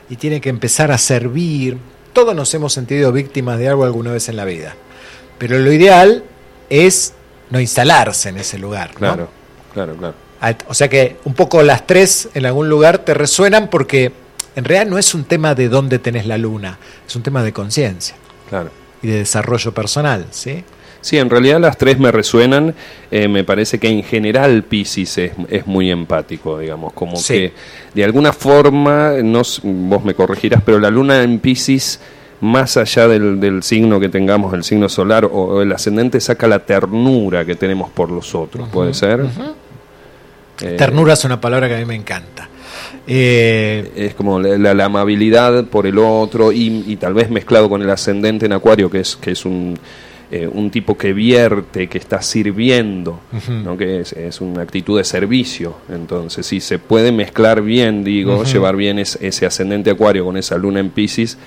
A: y tiene que empezar a servir. Todos nos hemos sentido víctimas de algo alguna vez en la vida. Pero lo ideal es no instalarse en ese lugar. ¿no?
E: claro, claro, claro.
A: O sea que un poco las tres en algún lugar te resuenan porque en realidad no es un tema de dónde tenés la luna, es un tema de conciencia
E: Claro.
A: Y de desarrollo personal, ¿sí?
E: Sí, en realidad las tres me resuenan. Eh, me parece que en general Pisces es, es muy empático, digamos, como
A: Sí.
E: que de alguna forma, no, vos me corregirás, pero la luna en Pisces, más allá del, del signo que tengamos, el signo solar o, o el ascendente, saca la ternura que tenemos por los otros, ¿puede ser? Eh,
A: Ternura es una palabra que a mí me encanta. Eh,
E: es como la, la- la amabilidad por el otro y, y tal vez mezclado con el ascendente en acuario que es que es un, eh, un tipo que vierte que está sirviendo ¿no? que es, es una actitud de servicio. Entonces si se puede mezclar bien digo llevar bien es- ese ascendente acuario con esa luna en Pisces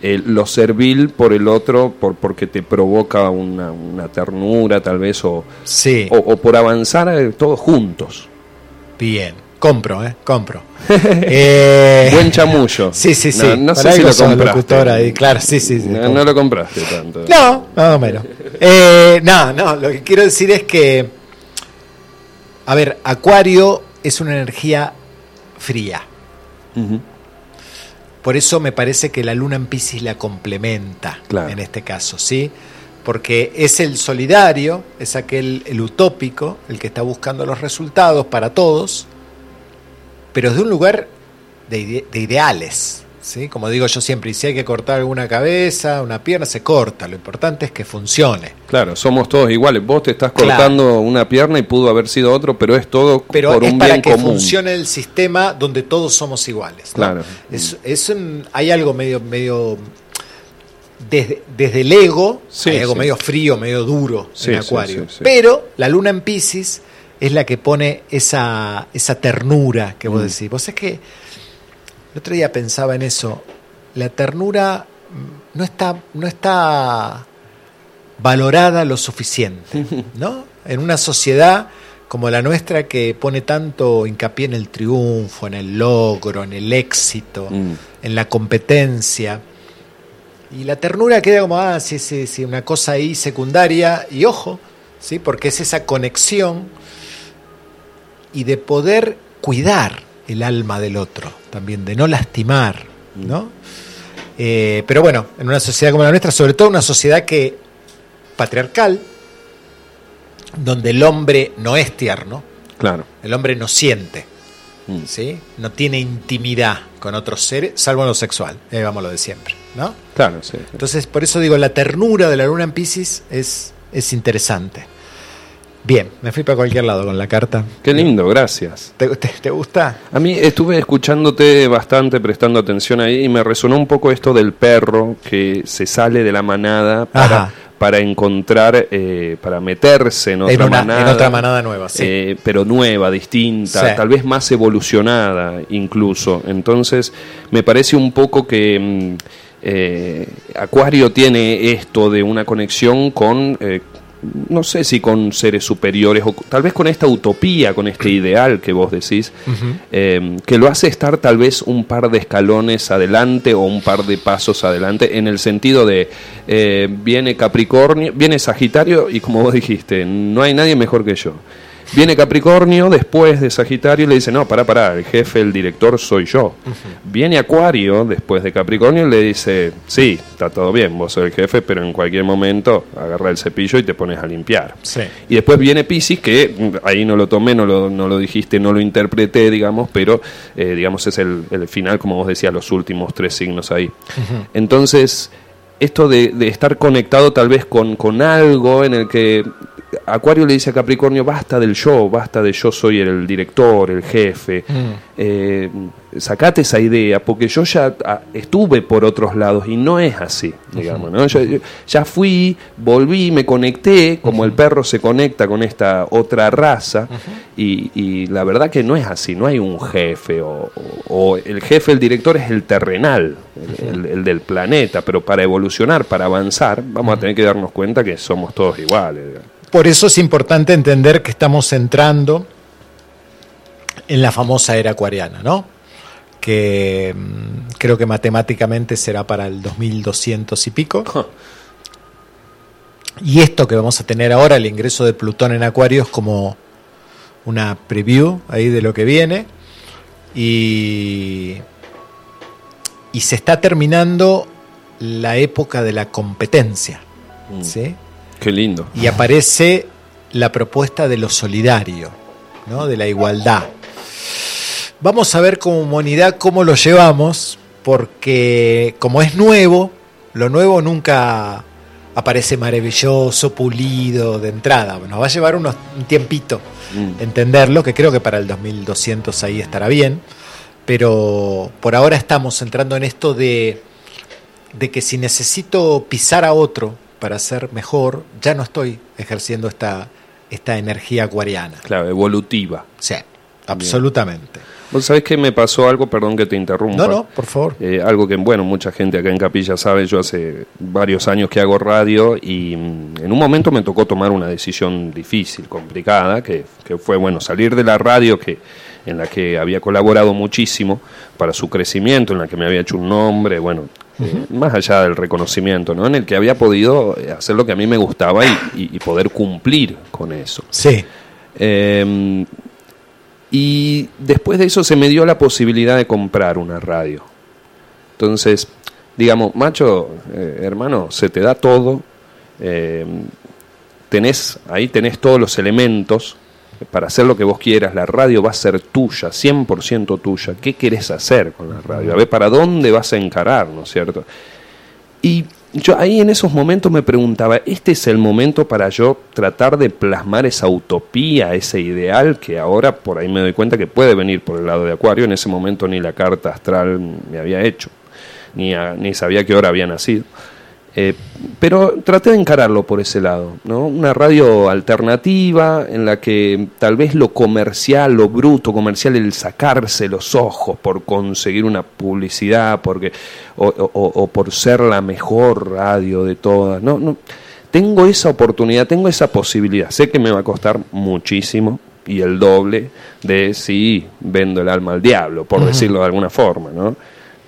E: eh, lo servil por el otro por, porque te provoca una, una ternura tal vez o,
A: sí,
E: o, o por avanzar todos juntos
A: bien. Compro, ¿eh? Compro. [laughs] Eh,
E: buen chamullo
A: Sí, [laughs] sí, sí.
E: no, sé si lo compraste
A: ahí, claro, sí, sí. sí.
E: No, no lo compraste tanto.
A: No, más o menos. Eh, no, no, lo que quiero decir es que, a ver, Acuario es una energía fría. Por eso me parece que la luna en Pisces la complementa
E: Claro.
A: en este caso, ¿sí? Porque es el solidario, es aquel, el utópico, el que está buscando los resultados para todos, pero de un lugar de, ide- de ideales, ¿sí? Como digo yo siempre, y si hay que cortar alguna cabeza, una pierna, se corta, lo importante es que funcione.
E: Claro, somos todos iguales. Vos te estás
A: Claro.
E: cortando una pierna y pudo haber sido otro, pero es todo
A: Pero
E: por
A: es
E: un
A: para
E: bien
A: que
E: común.
A: funcione el sistema donde todos somos iguales. ¿no?
E: Claro.
A: Es, es un- hay algo medio, medio desde, desde el ego,
E: Sí,
A: hay algo
E: sí.
A: medio frío, medio duro
E: Sí,
A: en Acuario. Pero la luna en Pisces es la que pone esa, esa ternura que vos
E: Mm.
A: decís. Vos es que el otro día pensaba en eso. La ternura no está, no está valorada lo suficiente, [laughs] ¿no? En una sociedad como la nuestra que pone tanto hincapié en el triunfo, en el logro, en el éxito,
E: Mm.
A: en la competencia. Y la ternura queda como, ah, sí, sí, sí, una cosa ahí secundaria. Y ojo, ¿sí? Porque es esa conexión y de poder cuidar el alma del otro, también, de no lastimar, ¿no? Eh, pero bueno, en una sociedad como la nuestra, sobre todo una sociedad que patriarcal, donde el hombre no es tierno,
E: Claro.
A: el hombre no siente,
E: Mm.
A: ¿sí? No tiene intimidad con otros seres, salvo en lo sexual, eh, vamos lo de siempre, ¿no?
E: Claro, sí.
A: Entonces, por eso digo, la ternura de la luna en Pisces es, es interesante. Bien, me fui para cualquier lado con la carta.
E: Qué lindo, gracias.
A: ¿Te, te- te gusta?
E: A mí estuve escuchándote bastante, prestando atención ahí, y me resonó un poco esto del perro que se sale de la manada para. Para encontrar, eh, para meterse en otra
A: En, una-
E: manada.
A: en otra manada nueva, sí.
E: eh, pero nueva, distinta,
A: Sí.
E: tal vez más evolucionada incluso. Entonces, me parece un poco que mm, eh, Acuario tiene esto de una conexión con, no sé si con seres superiores, o tal vez con esta utopía, con este ideal que vos decís, eh, que lo hace estar tal vez un par de escalones adelante o un par de pasos adelante, en el sentido de, eh, viene Capricornio, viene Sagitario y como vos dijiste, no hay nadie mejor que yo. Viene Capricornio después de Sagitario y le dice, no, pará, pará, el jefe, el director soy yo. Viene Acuario después de Capricornio y le dice, sí, está todo bien, vos sos el jefe, pero en cualquier momento agarra el cepillo y te pones a limpiar.
A: Sí.
E: Y después viene Pisces, que mm, ahí no lo tomé, no lo, no lo dijiste, no lo interpreté, digamos, pero eh, digamos es el, el final, como vos decías, los últimos tres signos ahí. Entonces, esto de, de estar conectado tal vez con, con algo en el que Acuario le dice a Capricornio, basta del yo, basta de yo soy el director, el jefe. Eh, sacate esa idea, porque yo ya ah, estuve por otros lados y no es así, digamos. ¿no? Yo- yo ya fui, volví, me conecté, como el perro se conecta con esta otra raza, y, y la verdad que no es así, no hay un jefe, o, o- o el jefe, el director es el terrenal, el, el- el del planeta, pero para evolucionar, para avanzar, vamos a tener que darnos cuenta que somos todos iguales. digamos.
A: Por eso es importante entender que estamos entrando en la famosa era acuariana, ¿no? Que mm, creo que matemáticamente será para el 2200 y pico. Y esto que vamos a tener ahora, el ingreso de Plutón en Acuario, es como una preview ahí de lo que viene. Y, y se está terminando la época de la competencia. ¿sí?
E: Qué lindo.
A: y aparece la propuesta de lo solidario, ¿no? de la igualdad. Vamos a ver como humanidad cómo lo llevamos, porque como es nuevo, lo nuevo nunca aparece maravilloso, pulido de entrada. Nos va a llevar unos- un tiempito
E: Mm.
A: entenderlo, que creo que para el 2200 ahí estará bien, pero por ahora estamos entrando en esto de, de que si necesito pisar a otro para ser mejor, ya no estoy ejerciendo esta, esta energía acuariana.
E: Claro, evolutiva.
A: Sí, absolutamente.
E: Vos sabés que me pasó algo, perdón que te interrumpa.
A: No, no, por favor.
E: Eh, algo que, bueno, mucha gente acá en Capilla sabe, yo hace varios años que hago radio y mm, en un momento me tocó tomar una decisión difícil, complicada, que, que fue, bueno, salir de la radio que en la que había colaborado muchísimo para su crecimiento, en la que me había hecho un nombre, bueno, más allá del reconocimiento, ¿no? En el que había podido eh, hacer lo que a mí me gustaba y, y- y poder cumplir con eso.
A: Sí,
E: Eh, y después de eso se me dio la posibilidad de comprar una radio. Entonces, digamos, macho, eh, hermano, se te da todo. eh, tenés, ahí tenés todos los elementos para hacer lo que vos quieras. La radio va a ser tuya, 100% tuya. ¿Qué querés hacer con la radio? A ver, ¿para dónde vas a encarar, no es cierto? Y yo ahí en esos momentos me preguntaba, ¿este es el momento para yo tratar de plasmar esa utopía, ese ideal que ahora por ahí me doy cuenta que puede venir por el lado de Acuario? En ese momento ni la carta astral me había hecho, ni, ni sabía qué hora había nacido. Eh, pero traté de encararlo por ese lado, ¿no? Una radio alternativa en la que tal vez lo comercial, lo bruto comercial, el sacarse los ojos por conseguir una publicidad, porque o, o- o por ser la mejor radio de todas, no, no. Tengo esa oportunidad, tengo esa posibilidad. Sé que me va a costar muchísimo y el doble de si vendo el alma al diablo, por decirlo de alguna forma, ¿no?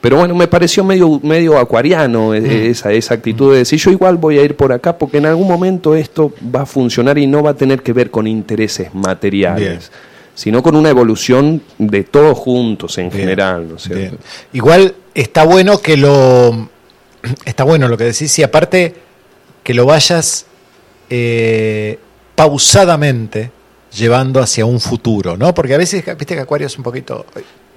E: Pero bueno, me pareció medio, medio acuariano eh, esa, esa actitud de decir, yo igual voy a ir por acá porque en algún momento esto va a funcionar y no va a tener que ver con intereses materiales,
A: Bien.
E: sino con una evolución de todos juntos en
A: Bien,
E: general, ¿no es cierto?
A: bien. Igual está bueno que lo. [clears throat] Está bueno lo que decís, y aparte que lo vayas eh, pausadamente llevando hacia un futuro, ¿no? Porque a veces, viste que Acuario es un poquito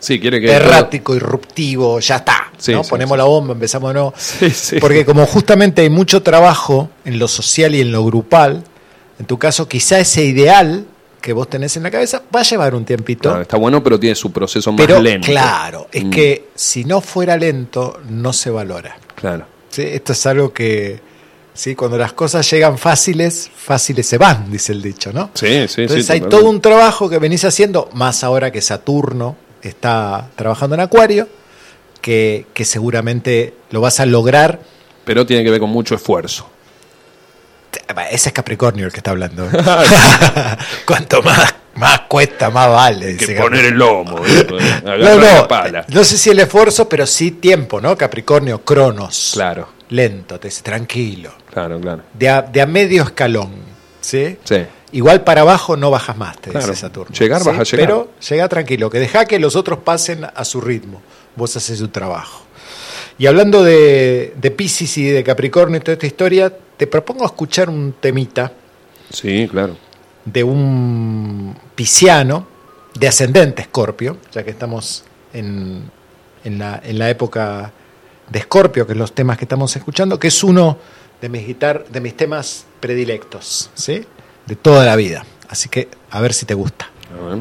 E: Sí, quiere que...
A: errático, irruptivo, ya está.
E: Sí,
A: ¿no?
E: sí,
A: Ponemos
E: sí.
A: la bomba, empezamos
E: sí.
A: Porque como justamente hay mucho trabajo en lo social y en lo grupal, en tu caso quizá ese ideal que vos tenés en la cabeza va a llevar un tiempito.
E: Claro, está bueno, pero tiene su proceso más
A: pero
E: lento.
A: claro, es
E: Mm,
A: que si no fuera lento, no se valora.
E: Claro.
A: Esto es algo que, ¿sí? cuando las cosas llegan fáciles, fáciles se van, dice el dicho, ¿no?
E: Sí, sí, sí.
A: Entonces hay
E: totalmente.
A: todo un trabajo que venís haciendo, más ahora que Saturno está trabajando en Acuario, que, que seguramente lo vas a lograr.
E: Pero tiene que ver con mucho esfuerzo.
A: Ese es Capricornio el que está hablando. [laughs] [laughs] Cuanto más, más cuesta, más vale.
E: Que poner el lomo, ¿eh? [laughs]
A: No,
E: la
A: no,
E: pala.
A: no sé si el esfuerzo, pero sí tiempo, ¿no? Capricornio, Cronos.
E: Claro,
A: Lento, te dice, tranquilo.
E: claro, claro.
A: De a, de a medio escalón, ¿sí?
E: Sí.
A: Igual para abajo no bajas más, te
E: Claro.
A: dice Saturno.
E: Llegar, vas a llegar.
A: Pero llega tranquilo, que deja que los otros pasen a su ritmo. Vos haces tu trabajo. Y hablando de, de Pisces y de Capricornio y toda esta historia, te propongo escuchar un temita
E: Sí, claro.
A: de un pisciano de ascendente Escorpio, ya que estamos en, en la, en la época de Escorpio, que es los temas que estamos escuchando, que es uno de mis, guitar, de mis temas predilectos, ¿sí? De toda la vida. Así que a ver si te gusta.
E: Ah.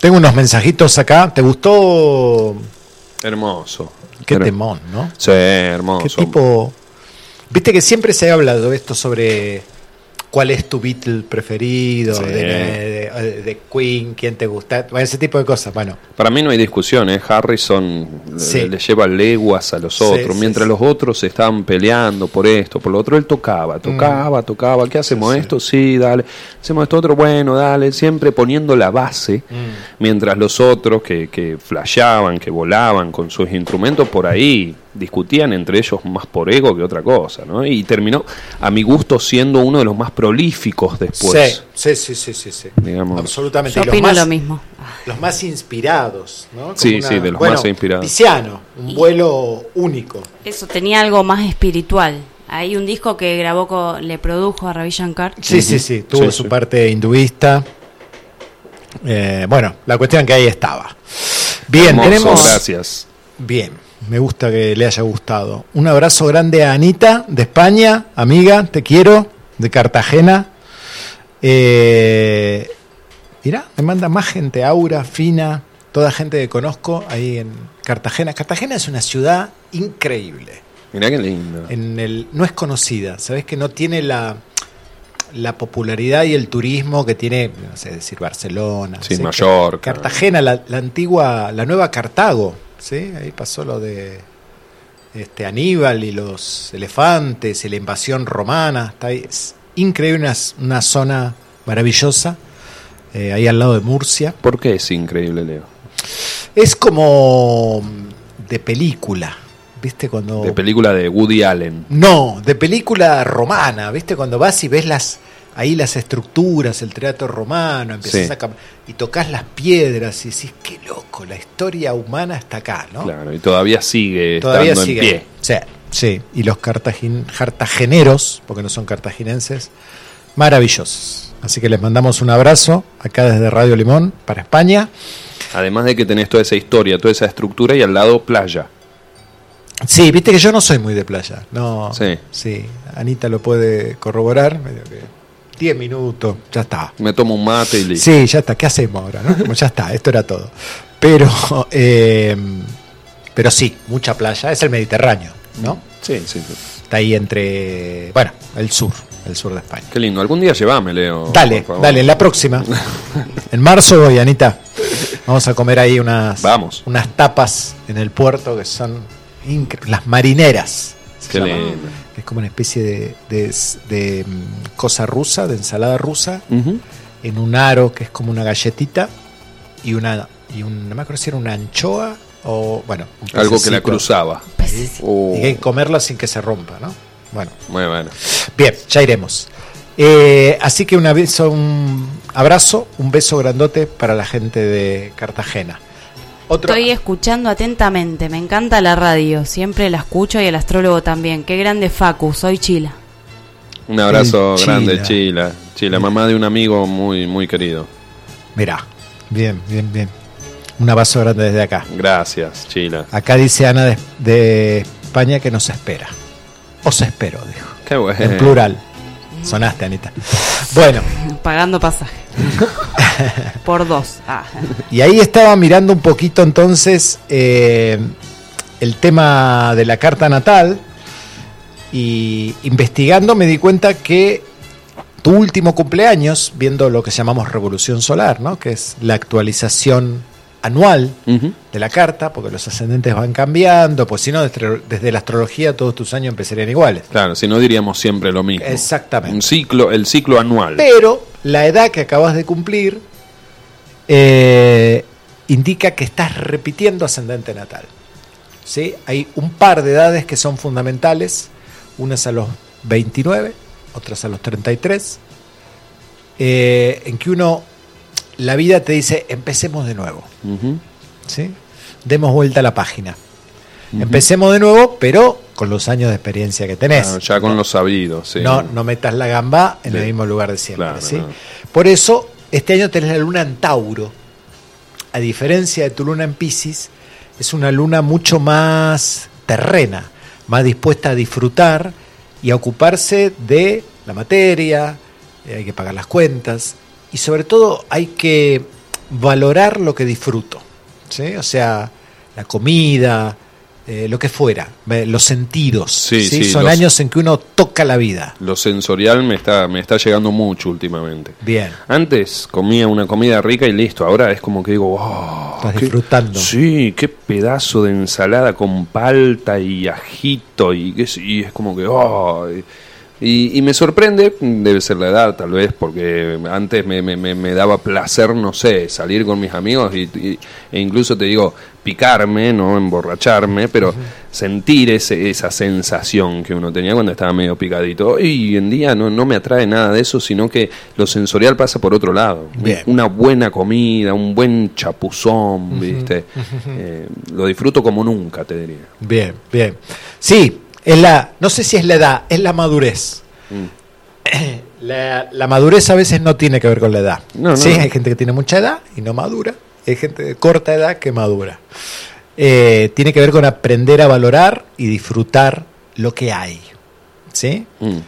A: Tengo unos mensajitos acá. ¿Te gustó?
E: Hermoso.
A: Qué
E: Her-
A: temón, ¿no?
E: Sí, hermoso.
A: ¿Qué tipo? Viste que siempre se ha hablado de esto sobre cuál es tu Beatle preferido,
E: Sí.
A: de, de- de Queen, quién te gusta, bueno, ese tipo de cosas. Bueno,
E: Para mí no hay discusión, ¿eh? Harrison le-
A: Sí.
E: le, lleva leguas a los
A: Sí,
E: otros, mientras los otros estaban peleando por esto, por lo otro, él tocaba, tocaba, tocaba, ¿qué hacemos
A: Mm.
E: Esto? Sí, dale, hacemos esto otro, bueno, dale, siempre poniendo la base,
A: Mm.
E: mientras los otros que, que flasheaban, que volaban con sus instrumentos por ahí, discutían entre ellos más por ego que otra cosa, ¿no? Y terminó, a mi gusto, siendo uno de los más prolíficos después.
A: sí, sí, sí, sí, sí.
E: Digamos.
A: Absolutamente.
C: Yo
A: Y los
C: opino
A: más-
C: lo mismo.
A: Los más inspirados, ¿no? Como
E: Sí, sí, de los
A: bueno,
E: más inspirados.
A: Tiziano, un vuelo único.
C: Eso tenía algo más espiritual. Hay un disco que grabó, co- le produjo a Ravi Shankar.
A: Sí, sí, sí, tuvo
E: Sí,
A: su
E: sí.
A: parte hinduista. Eh, bueno, la cuestión que ahí estaba. Bien,
E: Hermoso,
A: tenemos.
E: gracias.
A: Bien, me gusta que le haya gustado. Un abrazo grande a Anita de España, amiga, te quiero, de Cartagena. Eh, mirá, me manda más gente, Aura, Fina, toda gente que conozco ahí en Cartagena. Cartagena es una ciudad increíble.
E: Mirá qué lindo.
A: En el, no es conocida, sabes que no tiene la, la popularidad y el turismo que tiene, no sé decir, Barcelona.
E: Sí. Mallorca.
A: Cartagena, la, la antigua, la nueva Cartago, ¿sí? Ahí pasó lo de este Aníbal y los elefantes y la invasión romana. Está ahí. Es increíble, una, una zona maravillosa, eh, ahí al lado de Murcia.
E: ¿Por qué es increíble, Leo?
A: Es como de película, ¿viste? Cuando...
E: De película de Woody Allen.
A: No, de película romana, ¿viste? Cuando vas y ves las ahí las estructuras, el teatro romano, empiezas
E: Sí.
A: a y tocas las piedras y decís, qué loco, la historia humana está acá, ¿no?
E: Claro, y todavía sigue
A: Todavía
E: estando
A: sigue.
E: en pie.
A: Sí, sí, y los cartagin- cartageneros, porque no son cartaginenses, maravillosos. Así que les mandamos un abrazo acá desde Radio Limón para España.
E: Además de que tenés toda esa historia, toda esa estructura y al lado playa.
A: Sí, viste que yo no soy muy de playa. No,
E: Sí.
A: sí, Anita lo puede corroborar. medio que 10 minutos, ya está.
E: Me tomo un mate y listo.
A: Sí, ya está. ¿Qué hacemos ahora? no? Como ya está, esto era todo. Pero, [laughs] eh, pero sí, mucha playa. Es el Mediterráneo, ¿no?
E: Sí, sí, sí.
A: Está ahí entre, bueno, el sur, el sur de España.
E: Qué lindo. Algún día llévame, Leo.
A: Dale, dale, en la próxima. [laughs] En marzo voy, Anita. Vamos a comer ahí unas,
E: Vamos.
A: unas tapas en el puerto que son incre- las marineras.
E: Qué
A: llaman.
E: lindo.
A: Es como una especie de, de- de, mm, cosa rusa, de ensalada rusa, en un aro que es como una galletita y una, y un, no me acuerdo si era una anchoa o, bueno, un
E: Algo que la cruzaba. Oh,
A: Y hay que comerla sin que se rompa, ¿no? Bueno.
E: Muy bueno.
A: Bien, ya iremos. Eh, así que un aviso, un abrazo, un beso grandote para la gente de Cartagena. Otro,
C: Estoy escuchando atentamente, me encanta la radio, siempre la escucho y el astrólogo también. Qué grande Facu, soy Chila.
E: Un abrazo
A: El
E: grande,
A: Chila.
E: Chila. Chila, mamá de un amigo muy, muy querido.
A: Mirá, bien, bien, bien. Un abrazo grande desde acá.
E: Gracias, Chila.
A: Acá dice Ana de, de España que nos espera. Os espero, dijo.
E: Qué bueno.
A: En plural. Sonaste, Anita. Bueno,
C: Pagando pasaje. [laughs] Por dos. Ah.
A: y ahí estaba mirando un poquito entonces eh, el tema de la carta natal y investigando me di cuenta que tu último cumpleaños, viendo lo que llamamos revolución solar, ¿no? que es la actualización anual de la carta, porque los ascendentes van cambiando, pues si no, desde, desde la astrología todos tus años empezarían iguales.
E: Claro, si no diríamos siempre lo mismo.
A: Exactamente.
E: Un ciclo, el ciclo anual.
A: Pero la edad que acabas de cumplir eh, indica que estás repitiendo ascendente natal. ¿Sí? Hay un par de edades que son fundamentales, unas a los 29, otras a los 33, eh, en que uno, la vida te dice, empecemos de nuevo. ¿sí? Demos vuelta a la página. Empecemos de nuevo, pero con los años de experiencia que tenés.
E: Claro, ya con los sabidos, sí.
A: No, no metas la gamba en el mismo lugar de siempre.
E: Claro,
A: ¿sí?
E: no.
A: Por eso, este año tenés la luna en Tauro. A diferencia de tu luna en Pisces, es una luna mucho más terrena, más dispuesta a disfrutar y a ocuparse de la materia, eh, hay que pagar las cuentas y sobre todo hay que valorar lo que disfruto. ¿sí? O sea, la comida, eh, lo que fuera, los sentidos.
E: Sí,
A: ¿sí?
E: sí,
A: Son
E: los-
A: años en que uno toca la vida.
E: Lo sensorial me está, me está llegando mucho últimamente.
A: Bien.
E: Antes comía una comida rica y listo. Ahora es como que digo, wow.
A: Estás
E: qué-
A: disfrutando.
E: Sí, qué pedazo de ensalada con palta y ajito y, y es como que, oh, y, y me sorprende, debe ser la edad tal vez, porque antes me, me- daba placer, no sé, salir con mis amigos y, y- e incluso te digo, picarme, no emborracharme, pero sentir ese, esa sensación que uno tenía cuando estaba medio picadito. Hoy en día no, no me atrae nada de eso, sino que lo sensorial pasa por otro lado.
A: Bien.
E: Una buena comida, un buen chapuzón, ¿viste? Eh, lo disfruto como nunca, te diría.
A: Bien, bien. Sí, es la, no sé si es la edad, es la madurez. [clears throat] La, la madurez a veces no tiene que ver con la edad.
E: No, no.
A: Sí, hay gente que tiene mucha edad y no madura. Hay gente de corta edad que madura. Eh, tiene que ver con aprender a valorar y disfrutar lo que hay. ¿Sí?
E: Mm.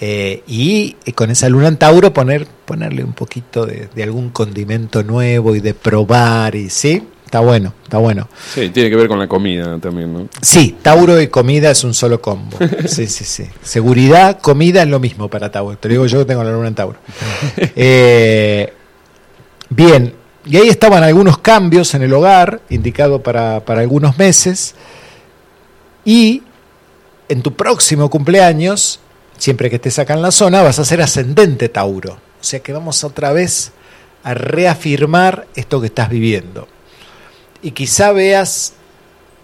A: Eh, y eh, con esa luna en Tauro poner, ponerle un poquito de, de algún condimento nuevo y de probar. y ¿Sí? Está bueno, está bueno.
E: Sí, tiene que ver con la comida también, ¿no?
A: Sí, Tauro y comida es un solo combo. [laughs] Sí, sí, sí. Seguridad, comida es lo mismo para Tauro. Te lo digo yo que tengo la luna en Tauro. Eh, bien, y ahí estaban algunos cambios en el hogar, indicado para, para algunos meses. Y en tu próximo cumpleaños, siempre que estés acá en la zona, vas a ser ascendente Tauro. O sea que vamos otra vez a reafirmar esto que estás viviendo. Y quizá veas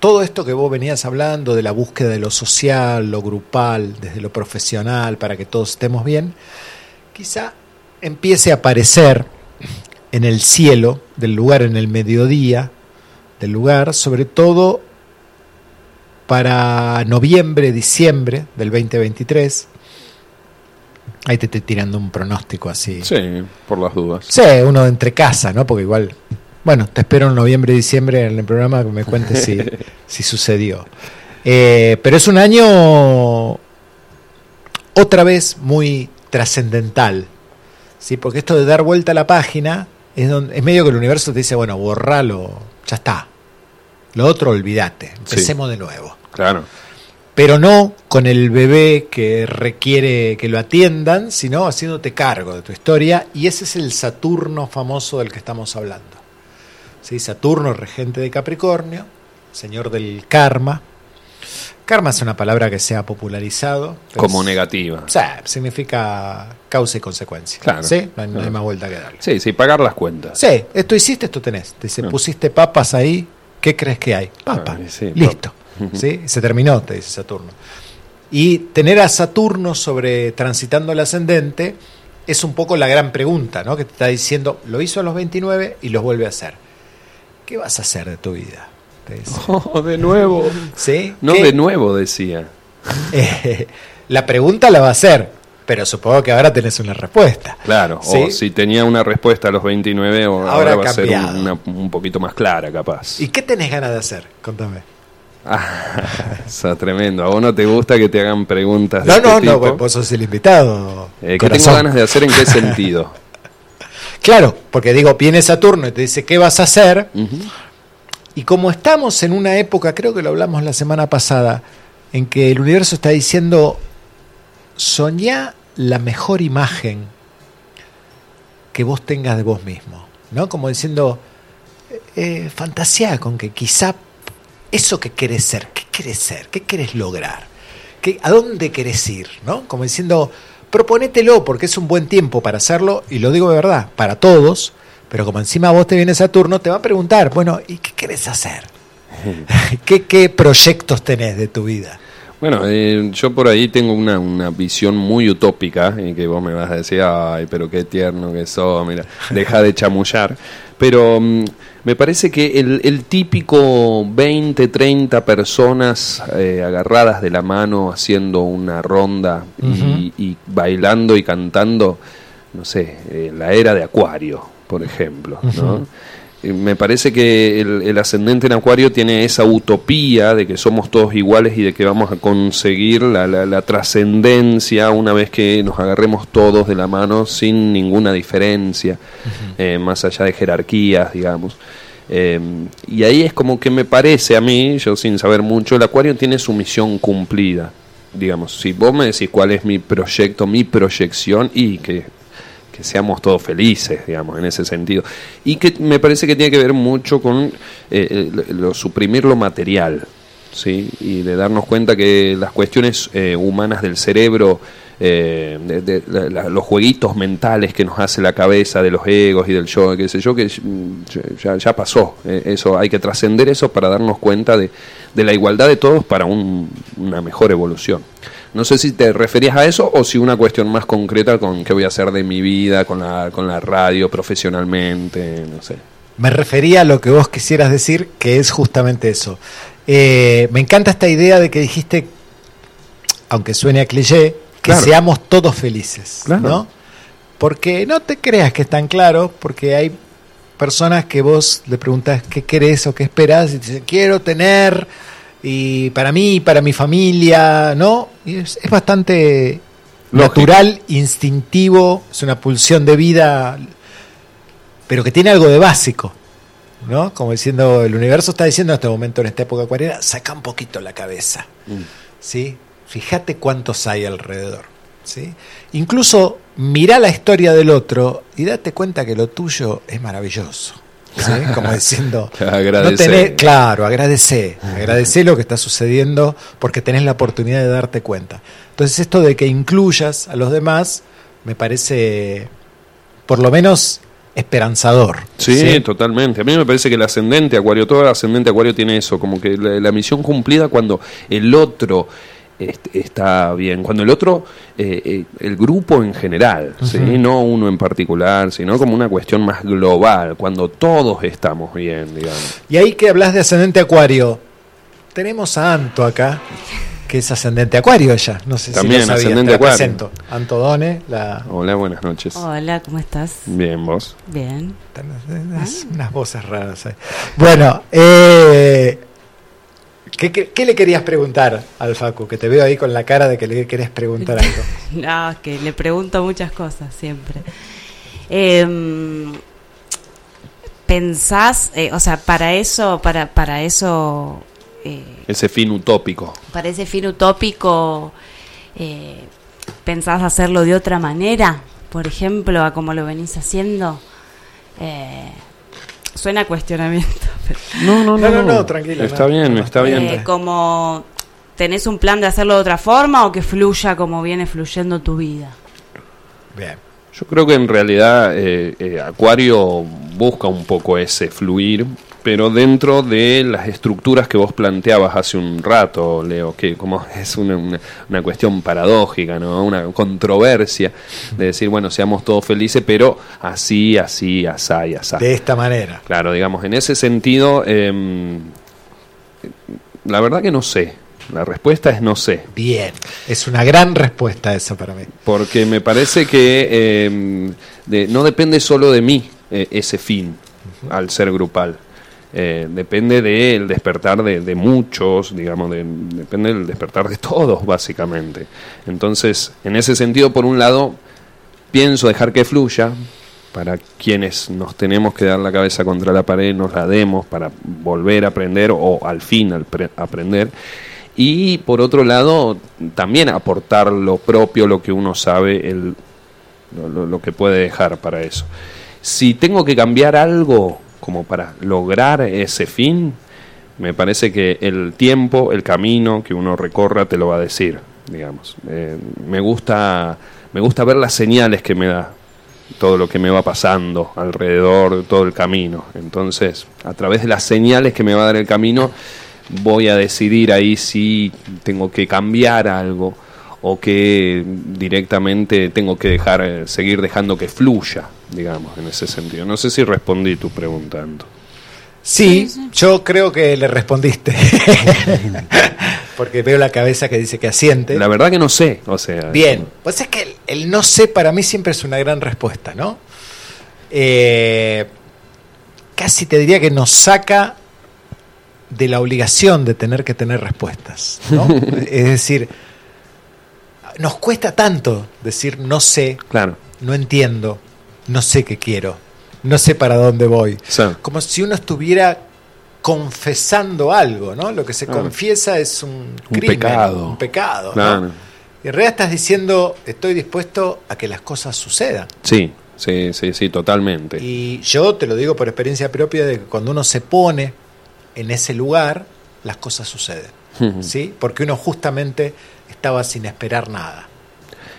A: todo esto que vos venías hablando de la búsqueda de lo social, lo grupal, desde lo profesional, para que todos estemos bien, quizá empiece a aparecer en el cielo del lugar, en el mediodía del lugar, sobre todo para noviembre, diciembre del 2023. Ahí te estoy tirando un pronóstico así.
E: Sí, por las dudas.
A: Sí, uno de entre casa, ¿no? Porque igual, bueno, te espero en noviembre, diciembre en el programa que me cuentes si, [laughs] si sucedió. Eh, pero es un año otra vez muy trascendental, ¿sí? Porque esto de dar vuelta a la página es, donde, es medio que el universo te dice, bueno, borralo, ya está. Lo otro, olvídate, empecemos de nuevo
E: Claro.
A: pero no con el bebé que requiere que lo atiendan, sino haciéndote cargo de tu historia, y ese es el Saturno famoso del que estamos hablando. ¿Sí? Saturno, regente de Capricornio, señor del karma. Karma es una palabra que se ha popularizado.
E: Como
A: es-
E: negativa.
A: o sea, significa causa y consecuencia.
E: Claro.
A: ¿Sí? No hay, no hay
E: Claro.
A: más vuelta que darle.
E: Sí, sí, pagar las cuentas.
A: Sí, esto hiciste, esto tenés. Te dice, pusiste papas ahí, ¿qué crees que hay? Papa.
E: Ah, sí,
A: Listo. ¿Sí? Se terminó, te dice Saturno. Y tener a Saturno sobre transitando el ascendente es un poco la gran pregunta, ¿no? Que te está diciendo, lo hizo a los 29 y los vuelve a hacer. ¿Qué vas a hacer de tu vida? [laughs]
E: Oh, de nuevo.
A: ¿Sí?
E: No
A: ¿Qué-
E: de nuevo, decía. [laughs]
A: Eh, la pregunta la va a hacer, pero supongo que ahora tenés una respuesta.
E: Claro,
A: ¿Sí?
E: o si tenía una respuesta a los 29, o
A: Ahora
E: ahora, va a ser una- un poquito más clara, capaz.
A: ¿Y qué tenés ganas de hacer? Contame.
E: Ah, [laughs] está tremendo. ¿A vos no te gusta que te hagan preguntas de
A: No,
E: este
A: no, no,
E: tipo?
A: vos- vos sos el invitado.
E: Eh, ¿Qué tengo ganas de hacer en qué sentido?
A: Claro, porque digo, viene Saturno y te dice, ¿qué vas a hacer? Y como estamos en una época, creo que lo hablamos la semana pasada, en que el universo está diciendo, soñá la mejor imagen que vos tengas de vos mismo, ¿no? Como diciendo, eh, fantasía con que quizá eso que querés ser, ¿qué querés ser? ¿Qué querés lograr? ¿Qué, ¿A dónde querés ir? ¿no? Como diciendo, proponételo porque es un buen tiempo para hacerlo, y lo digo de verdad, para todos, pero como encima vos te viene Saturno, te va a preguntar, bueno, ¿y qué querés hacer? [laughs] ¿Qué, ¿Qué proyectos tenés de tu vida?
E: Bueno, eh, yo por ahí tengo una, una visión muy utópica y que vos me vas a decir, ay, pero qué tierno que sos, mira, deja de chamullar. Pero mm, me parece que el, el típico 20, 30 personas eh, agarradas de la mano haciendo una ronda y, y bailando y cantando, no sé, eh, la era de Acuario, por ejemplo, ¿no? Me parece que el, el ascendente en Acuario tiene esa utopía de que somos todos iguales y de que vamos a conseguir la, la- la trascendencia una vez que nos agarremos todos de la mano sin ninguna diferencia, eh, más allá de jerarquías, digamos. Eh, y ahí es como que me parece a mí, yo sin saber mucho, el Acuario tiene su misión cumplida. Digamos, si vos me decís cuál es mi proyecto, mi proyección, y que que seamos todos felices, digamos, en ese sentido. Y que me parece que tiene que ver mucho con eh, eh, lo, suprimir lo material, ¿sí? Y de darnos cuenta que las cuestiones eh, humanas del cerebro, eh, los jueguitos mentales que nos hace la cabeza de los egos y del yo, qué sé yo, que ya, ya pasó. Eh, eso Hay que trascender eso para darnos cuenta de, de la igualdad de todos para un- una mejor evolución. No sé si te referías a eso o si una cuestión más concreta con qué voy a hacer de mi vida, con la, con la radio, profesionalmente, no sé.
A: Me refería a lo que vos quisieras decir, que es justamente eso. Eh, me encanta esta idea de que dijiste, aunque suene a cliché, que
E: Claro.
A: seamos todos felices,
E: Claro.
A: ¿no? Porque no te creas que es tan claro, porque hay personas que vos le preguntas qué querés o qué esperás y te dicen, quiero tener, y para mí, para mi familia, ¿no? Y es, es bastante
E: Lógico.
A: natural, instintivo, es una pulsión de vida, pero que tiene algo de básico. ¿no? Como diciendo, el universo está diciendo en este momento, en esta época acuariana, saca un poquito la cabeza, ¿sí? Fíjate cuántos hay alrededor, ¿sí? Incluso mira la historia del otro y date cuenta que lo tuyo es maravilloso, ¿sí? [laughs] Como diciendo, [laughs] no tenés- claro, agradece, agradece lo que está sucediendo porque tenés la oportunidad de darte cuenta. Entonces esto de que incluyas a los demás me parece, por lo menos, esperanzador.
E: Sí, totalmente. A mí me parece que el ascendente acuario, todo el ascendente acuario tiene eso, como que la, la misión cumplida cuando el otro est- está bien, cuando el otro, eh, eh, el grupo en general, ¿sí? No uno en particular, sino como una cuestión más global, cuando todos estamos bien, digamos.
A: Y ahí que hablas de ascendente acuario, tenemos a Anto acá, que es ascendente acuario ella. No sé
E: También,
A: si lo sabías,
E: ascendente
A: te la
E: acuario.
A: presento. Anto Done, la,
E: Hola, buenas noches.
C: Hola, ¿cómo estás?
E: Bien, vos.
C: Bien.
A: unas, unas voces raras ahí. Bueno, eh, ¿qué, qué, qué le querías preguntar al Facu? Que te veo ahí con la cara de que le querés preguntar algo. [laughs]
C: No, es que le pregunto muchas cosas siempre. Em, ¿Pensás, eh, o sea, para eso, para, para eso, eh,
E: Ese fin utópico.
C: para ese fin utópico, eh, ¿pensás hacerlo de otra manera? Por ejemplo, a como lo venís haciendo. Suena a cuestionamiento. [laughs] pero-
E: No, no,
A: No, no, no, tranquila,
E: Está
A: no.
E: bien, está bien.
C: Eh, como tenés un plan de hacerlo de otra forma o que fluya como viene fluyendo tu vida.
A: Bien.
E: Yo creo que en realidad eh, eh, Acuario busca un poco ese fluir, pero dentro de las estructuras que vos planteabas hace un rato, Leo, que como es una, una- una cuestión paradójica, ¿no? una controversia de decir, bueno, seamos todos felices, pero así, así, asá y asá.
A: De esta manera.
E: Claro, digamos, en ese sentido, em, la verdad que no sé. La respuesta es no sé.
A: Bien. Es una gran respuesta esa para mí.
E: Porque me parece que eh, de- no depende solo de mí eh, ese fin al ser grupal. Eh, depende del despertar de, muchos, digamos, de- depende del despertar de [laughs] todos, básicamente. Entonces, en ese sentido, por un lado, pienso dejar que fluya para quienes nos tenemos que dar la cabeza contra la pared, nos la demos para volver a aprender o al fin al pre- aprender. Y por otro lado, también aportar lo propio, lo que uno sabe, el, lo- lo que puede dejar para eso. Si tengo que cambiar algo como para lograr ese fin, me parece que el tiempo, el camino que uno recorra te lo va a decir, digamos. Eh, me gusta me gusta ver las señales que me da todo lo que me va pasando alrededor, todo el camino. Entonces, a través de las señales que me va a dar el camino, voy a decidir ahí si tengo que cambiar algo o que directamente tengo que dejar eh, seguir dejando que fluya, digamos, en ese sentido. No sé si respondí tu pregunta. Anto.
A: Sí, yo creo que le respondiste. [laughs] Porque veo la cabeza que dice que asiente.
E: La verdad que no sé, o sea,
A: Bien, pues es que el, el no sé para mí siempre es una gran respuesta, ¿no? Eh, casi te diría que nos saca de la obligación de tener que tener respuestas. ¿no? [laughs] es decir, nos cuesta tanto decir no sé,
E: Claro.
A: no entiendo, no sé qué quiero, no sé para dónde voy.
E: Sí.
A: Como si uno estuviera confesando algo, ¿no? Lo que se
E: Claro.
A: confiesa es un,
E: Un
A: crimen,
E: pecado.
A: un pecado. ¿no?
E: Claro.
A: Y en realidad estás diciendo, estoy dispuesto a que las cosas sucedan.
E: Sí, sí, sí, sí, totalmente.
A: Y yo te lo digo por experiencia propia de que cuando uno se pone en ese lugar, las cosas suceden. ¿Sí? Porque uno justamente estaba sin esperar nada.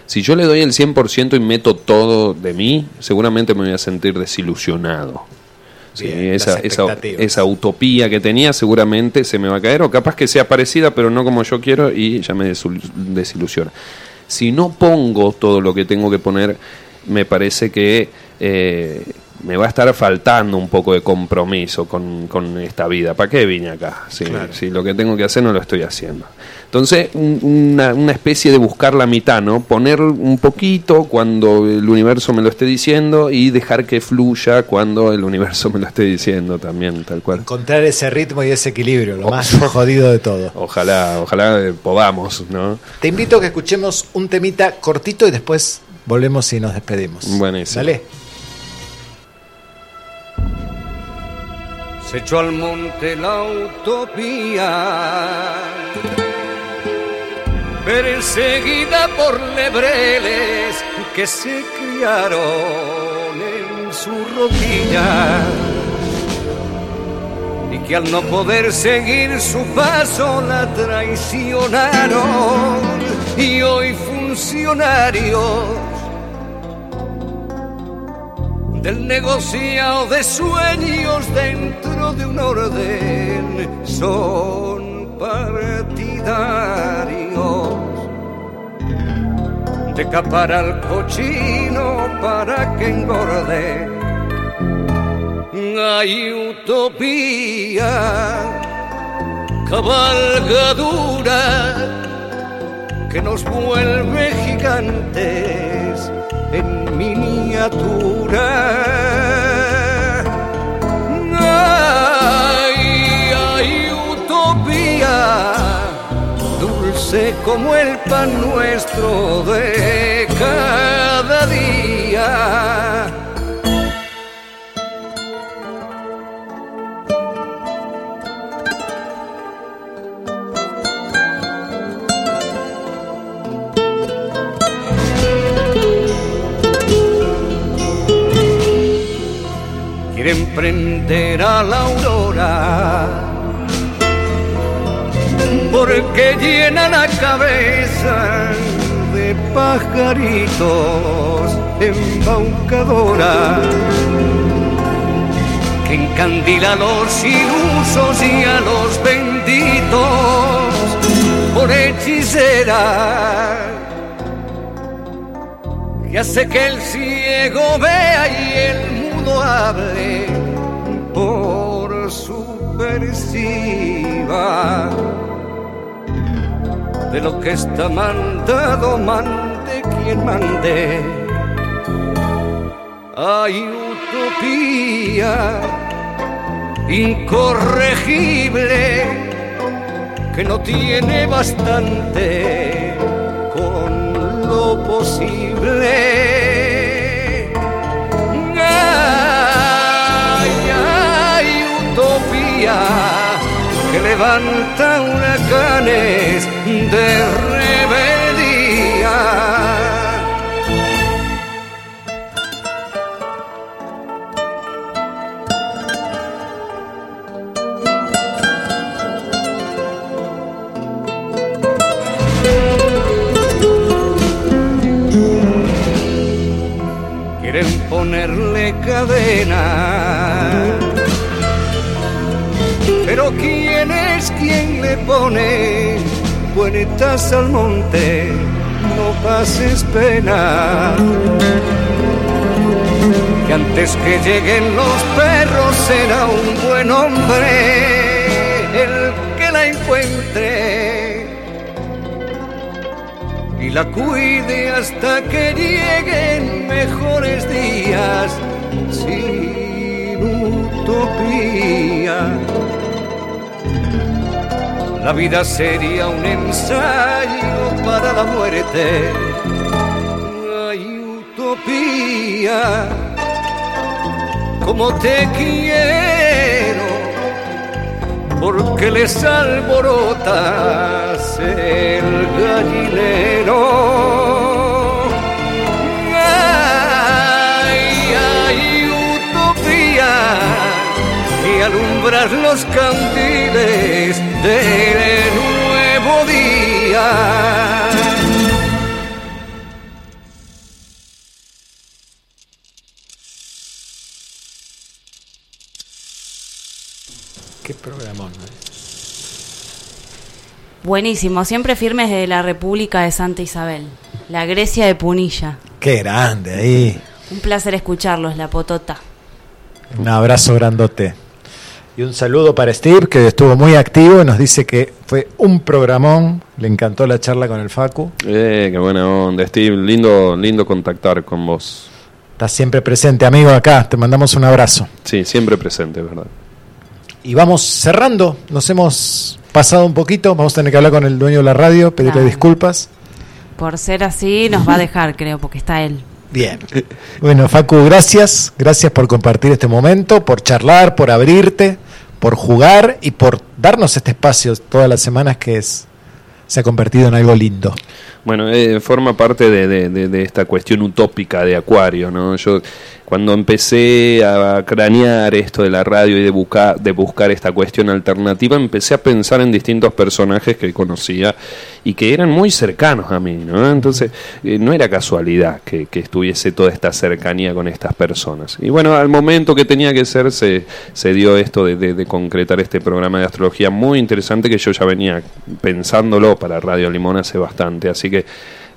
E: Si yo le doy el 100% y meto todo de mí, seguramente me voy a sentir desilusionado. Sí, esa, utopía que tenía seguramente se me va a caer, o capaz que sea parecida, pero no como yo quiero, y ya me desilusiona. Si no pongo todo lo que tengo que poner, me parece que eh, me va a estar faltando un poco de compromiso con, con esta vida. ¿Para qué vine acá? Si,
A: Claro.
E: si lo que tengo que hacer no lo estoy haciendo. Entonces, un- una, una especie de buscar la mitad, ¿no? Poner un poquito cuando el universo me lo esté diciendo y dejar que fluya cuando el universo me lo esté diciendo también, tal cual.
A: Encontrar ese ritmo y ese equilibrio, lo más jodido de todo. [laughs]
E: Ojalá, ojalá eh, podamos, ¿no?
A: Te invito a que escuchemos un temita cortito y después volvemos y nos despedimos.
E: Buenísimo.
A: Dale.
F: Se echó al monte la utopía, perseguida por lebreles que se criaron en su rodilla y que al no poder seguir su paso la traicionaron y hoy funcionarios del negociado de sueños dentro de un orden son partidarios de capar al cochino para que engorde. Hay utopía, cabalgadura que nos vuelve gigantes en miniatura. Ay, hay utopía, dulce como el pan nuestro de cada día. Quieren prender a la aurora. Porque llena la cabeza de pajaritos embaucadora que encandila a los ilusos y a los benditos por hechicera. Que hace que el ciego vea y el mudo hable por supersiva de lo que está mandado mande quien mande hay utopía incorregible que no tiene bastante con lo posible. Levanta huracanes de rebeldía. quieren ponerle cadena. Pero ¿quién es quien le pone vueltas al monte? No pases pena. Que antes que lleguen los perros será un buen hombre el que la encuentre y la cuide hasta que lleguen mejores días sin utopía. La vida sería un ensayo para la muerte. Ay, utopía, como te quiero, porque les alborotas el gallinero. Y alumbrar los candiles del nuevo día.
A: Qué programón.
C: Buenísimo, siempre firmes de la República de Santa Isabel, la Grecia de Punilla.
A: Qué grande ahí.
C: Un placer escucharlos, la potota.
A: Un abrazo grandote. Y un saludo para Steve, que estuvo muy activo y nos dice que fue un programón. Le encantó la charla con el Facu.
E: Eh, qué buena onda, Steve. Lindo, lindo contactar con vos.
A: Estás siempre presente, amigo, acá. Te mandamos un abrazo.
E: Sí, siempre presente, ¿verdad?
A: Y vamos cerrando. Nos hemos pasado un poquito. Vamos a tener que hablar con el dueño de la radio, pedirle disculpas.
C: Por ser así, nos va a dejar, creo, porque está él.
A: Bien. [laughs] Bueno, Facu, gracias. Gracias por compartir este momento, por charlar, por abrirte, por jugar y por darnos este espacio todas las semanas que es, se ha convertido en algo lindo.
E: Bueno, eh, forma parte de, de- de- de esta cuestión utópica de Acuario, ¿no? Yo cuando empecé a cranear esto de la radio y de, buscar de buscar esta cuestión alternativa, empecé a pensar en distintos personajes que conocía y que eran muy cercanos a mí, ¿no? Entonces, eh, no era casualidad que, que estuviese toda esta cercanía con estas personas. Y bueno, al momento que tenía que ser, se, se dio esto de, de- concretar este programa de astrología muy interesante que yo ya venía pensándolo para Radio Limón hace bastante. Así que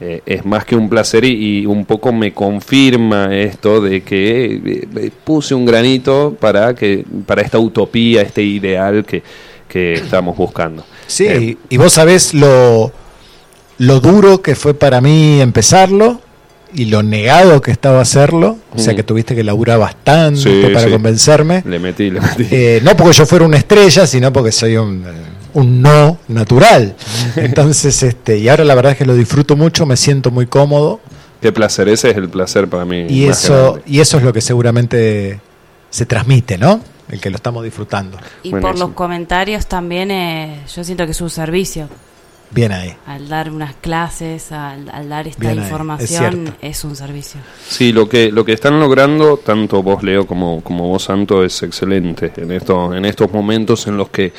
E: eh, es más que un placer y, y un poco me confirma esto de que eh, eh, puse un granito para que para esta utopía, este ideal que, que estamos buscando.
A: Sí,
E: Eh,
A: y, vos sabés lo, lo duro que fue para mí empezarlo y lo negado que estaba hacerlo. O sea
E: Mm.
A: que tuviste que laburar bastante
E: Sí,
A: para
E: sí.
A: convencerme.
E: le metí, le metí.
A: Eh, no porque yo fuera una estrella, sino porque soy un, un no natural. [laughs] Entonces, este, y ahora la verdad es que lo disfruto mucho, me siento muy cómodo
E: Qué placer, ese es el placer para mí.
A: y eso,
E: grande.
A: y eso es lo que seguramente se transmite, ¿no? El que lo estamos disfrutando.
C: Y por los comentarios también, eh, yo siento que es un servicio.
A: Bien ahí.
C: Al dar unas clases, al, al dar esta
A: Bien ahí, es
C: información, es, un servicio.
E: Sí, lo que lo que están logrando tanto vos Leo como como vos Santo es excelente en estos en estos momentos en los que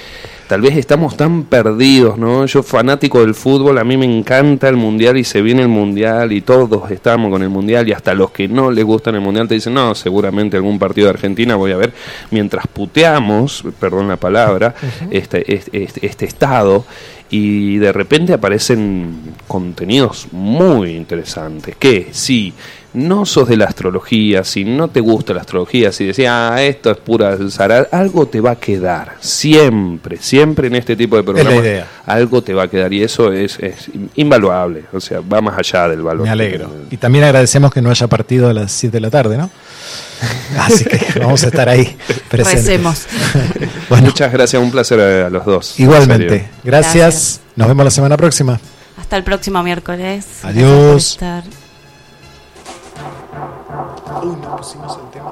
E: tal vez estamos tan perdidos, ¿no? Yo fanático del fútbol, a mí me encanta el mundial y se viene el mundial y todos estamos con el mundial y hasta los que no les gustan el mundial te dicen, "No, seguramente algún partido de Argentina voy a ver." Mientras puteamos, perdón la palabra, este, este este este estado y de repente aparecen contenidos muy interesantes que si no sos de la astrología, si no te gusta la astrología, si decías, ah, esto es pura zarada, algo te va a quedar, siempre, siempre en este tipo de programas,
A: idea.
E: algo te va a quedar y eso es, es invaluable, o sea, va más allá del valor.
A: Me alegro. Y también agradecemos que no haya partido a las 7 de la tarde, ¿no? [laughs] Así que vamos a estar ahí presentes. [laughs] Bueno,
E: Muchas gracias, un placer a, a los dos. en
A: igualmente. Gracias.
C: Gracias.
A: Nos vemos la semana próxima.
C: Hasta el próximo miércoles.
A: Adiós. Uy, no pusimos el tema.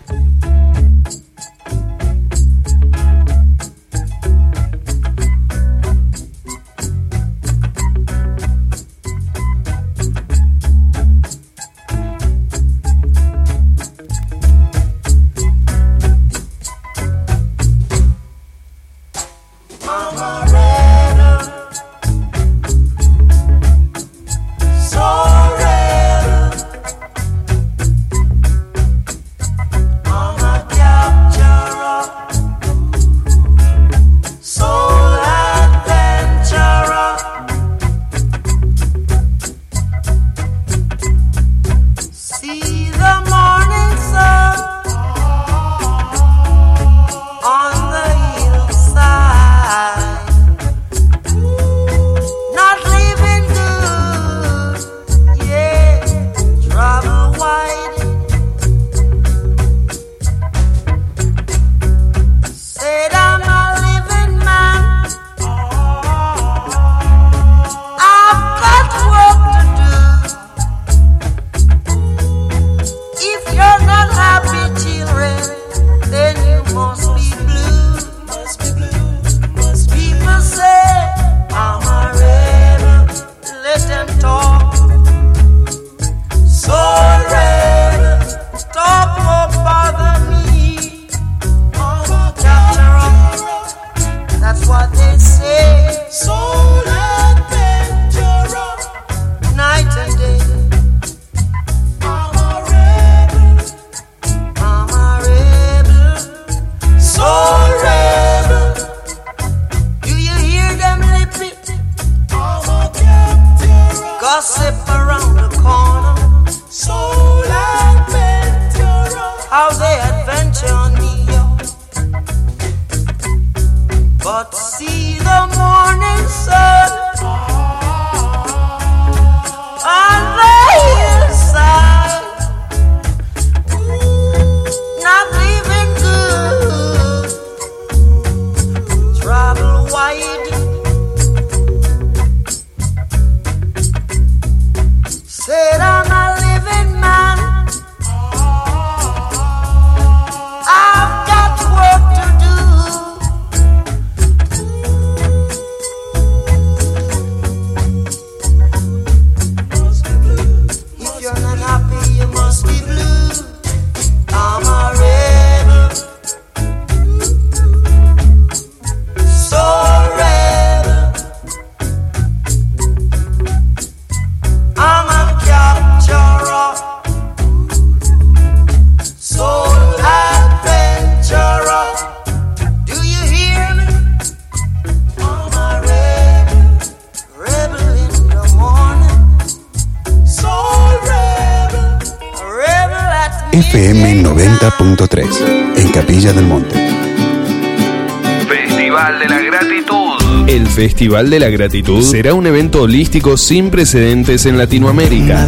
E: Festival de la Gratitud será un evento holístico sin precedentes en Latinoamérica.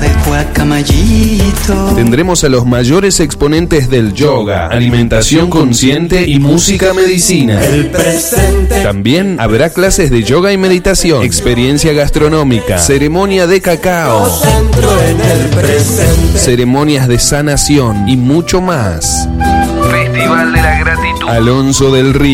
E: Tendremos a los mayores exponentes del yoga, alimentación consciente y música medicina. También habrá clases de yoga y meditación, experiencia gastronómica, ceremonia de cacao, ceremonias de sanación y mucho más. Festival de la Gratitud. Alonso del Río.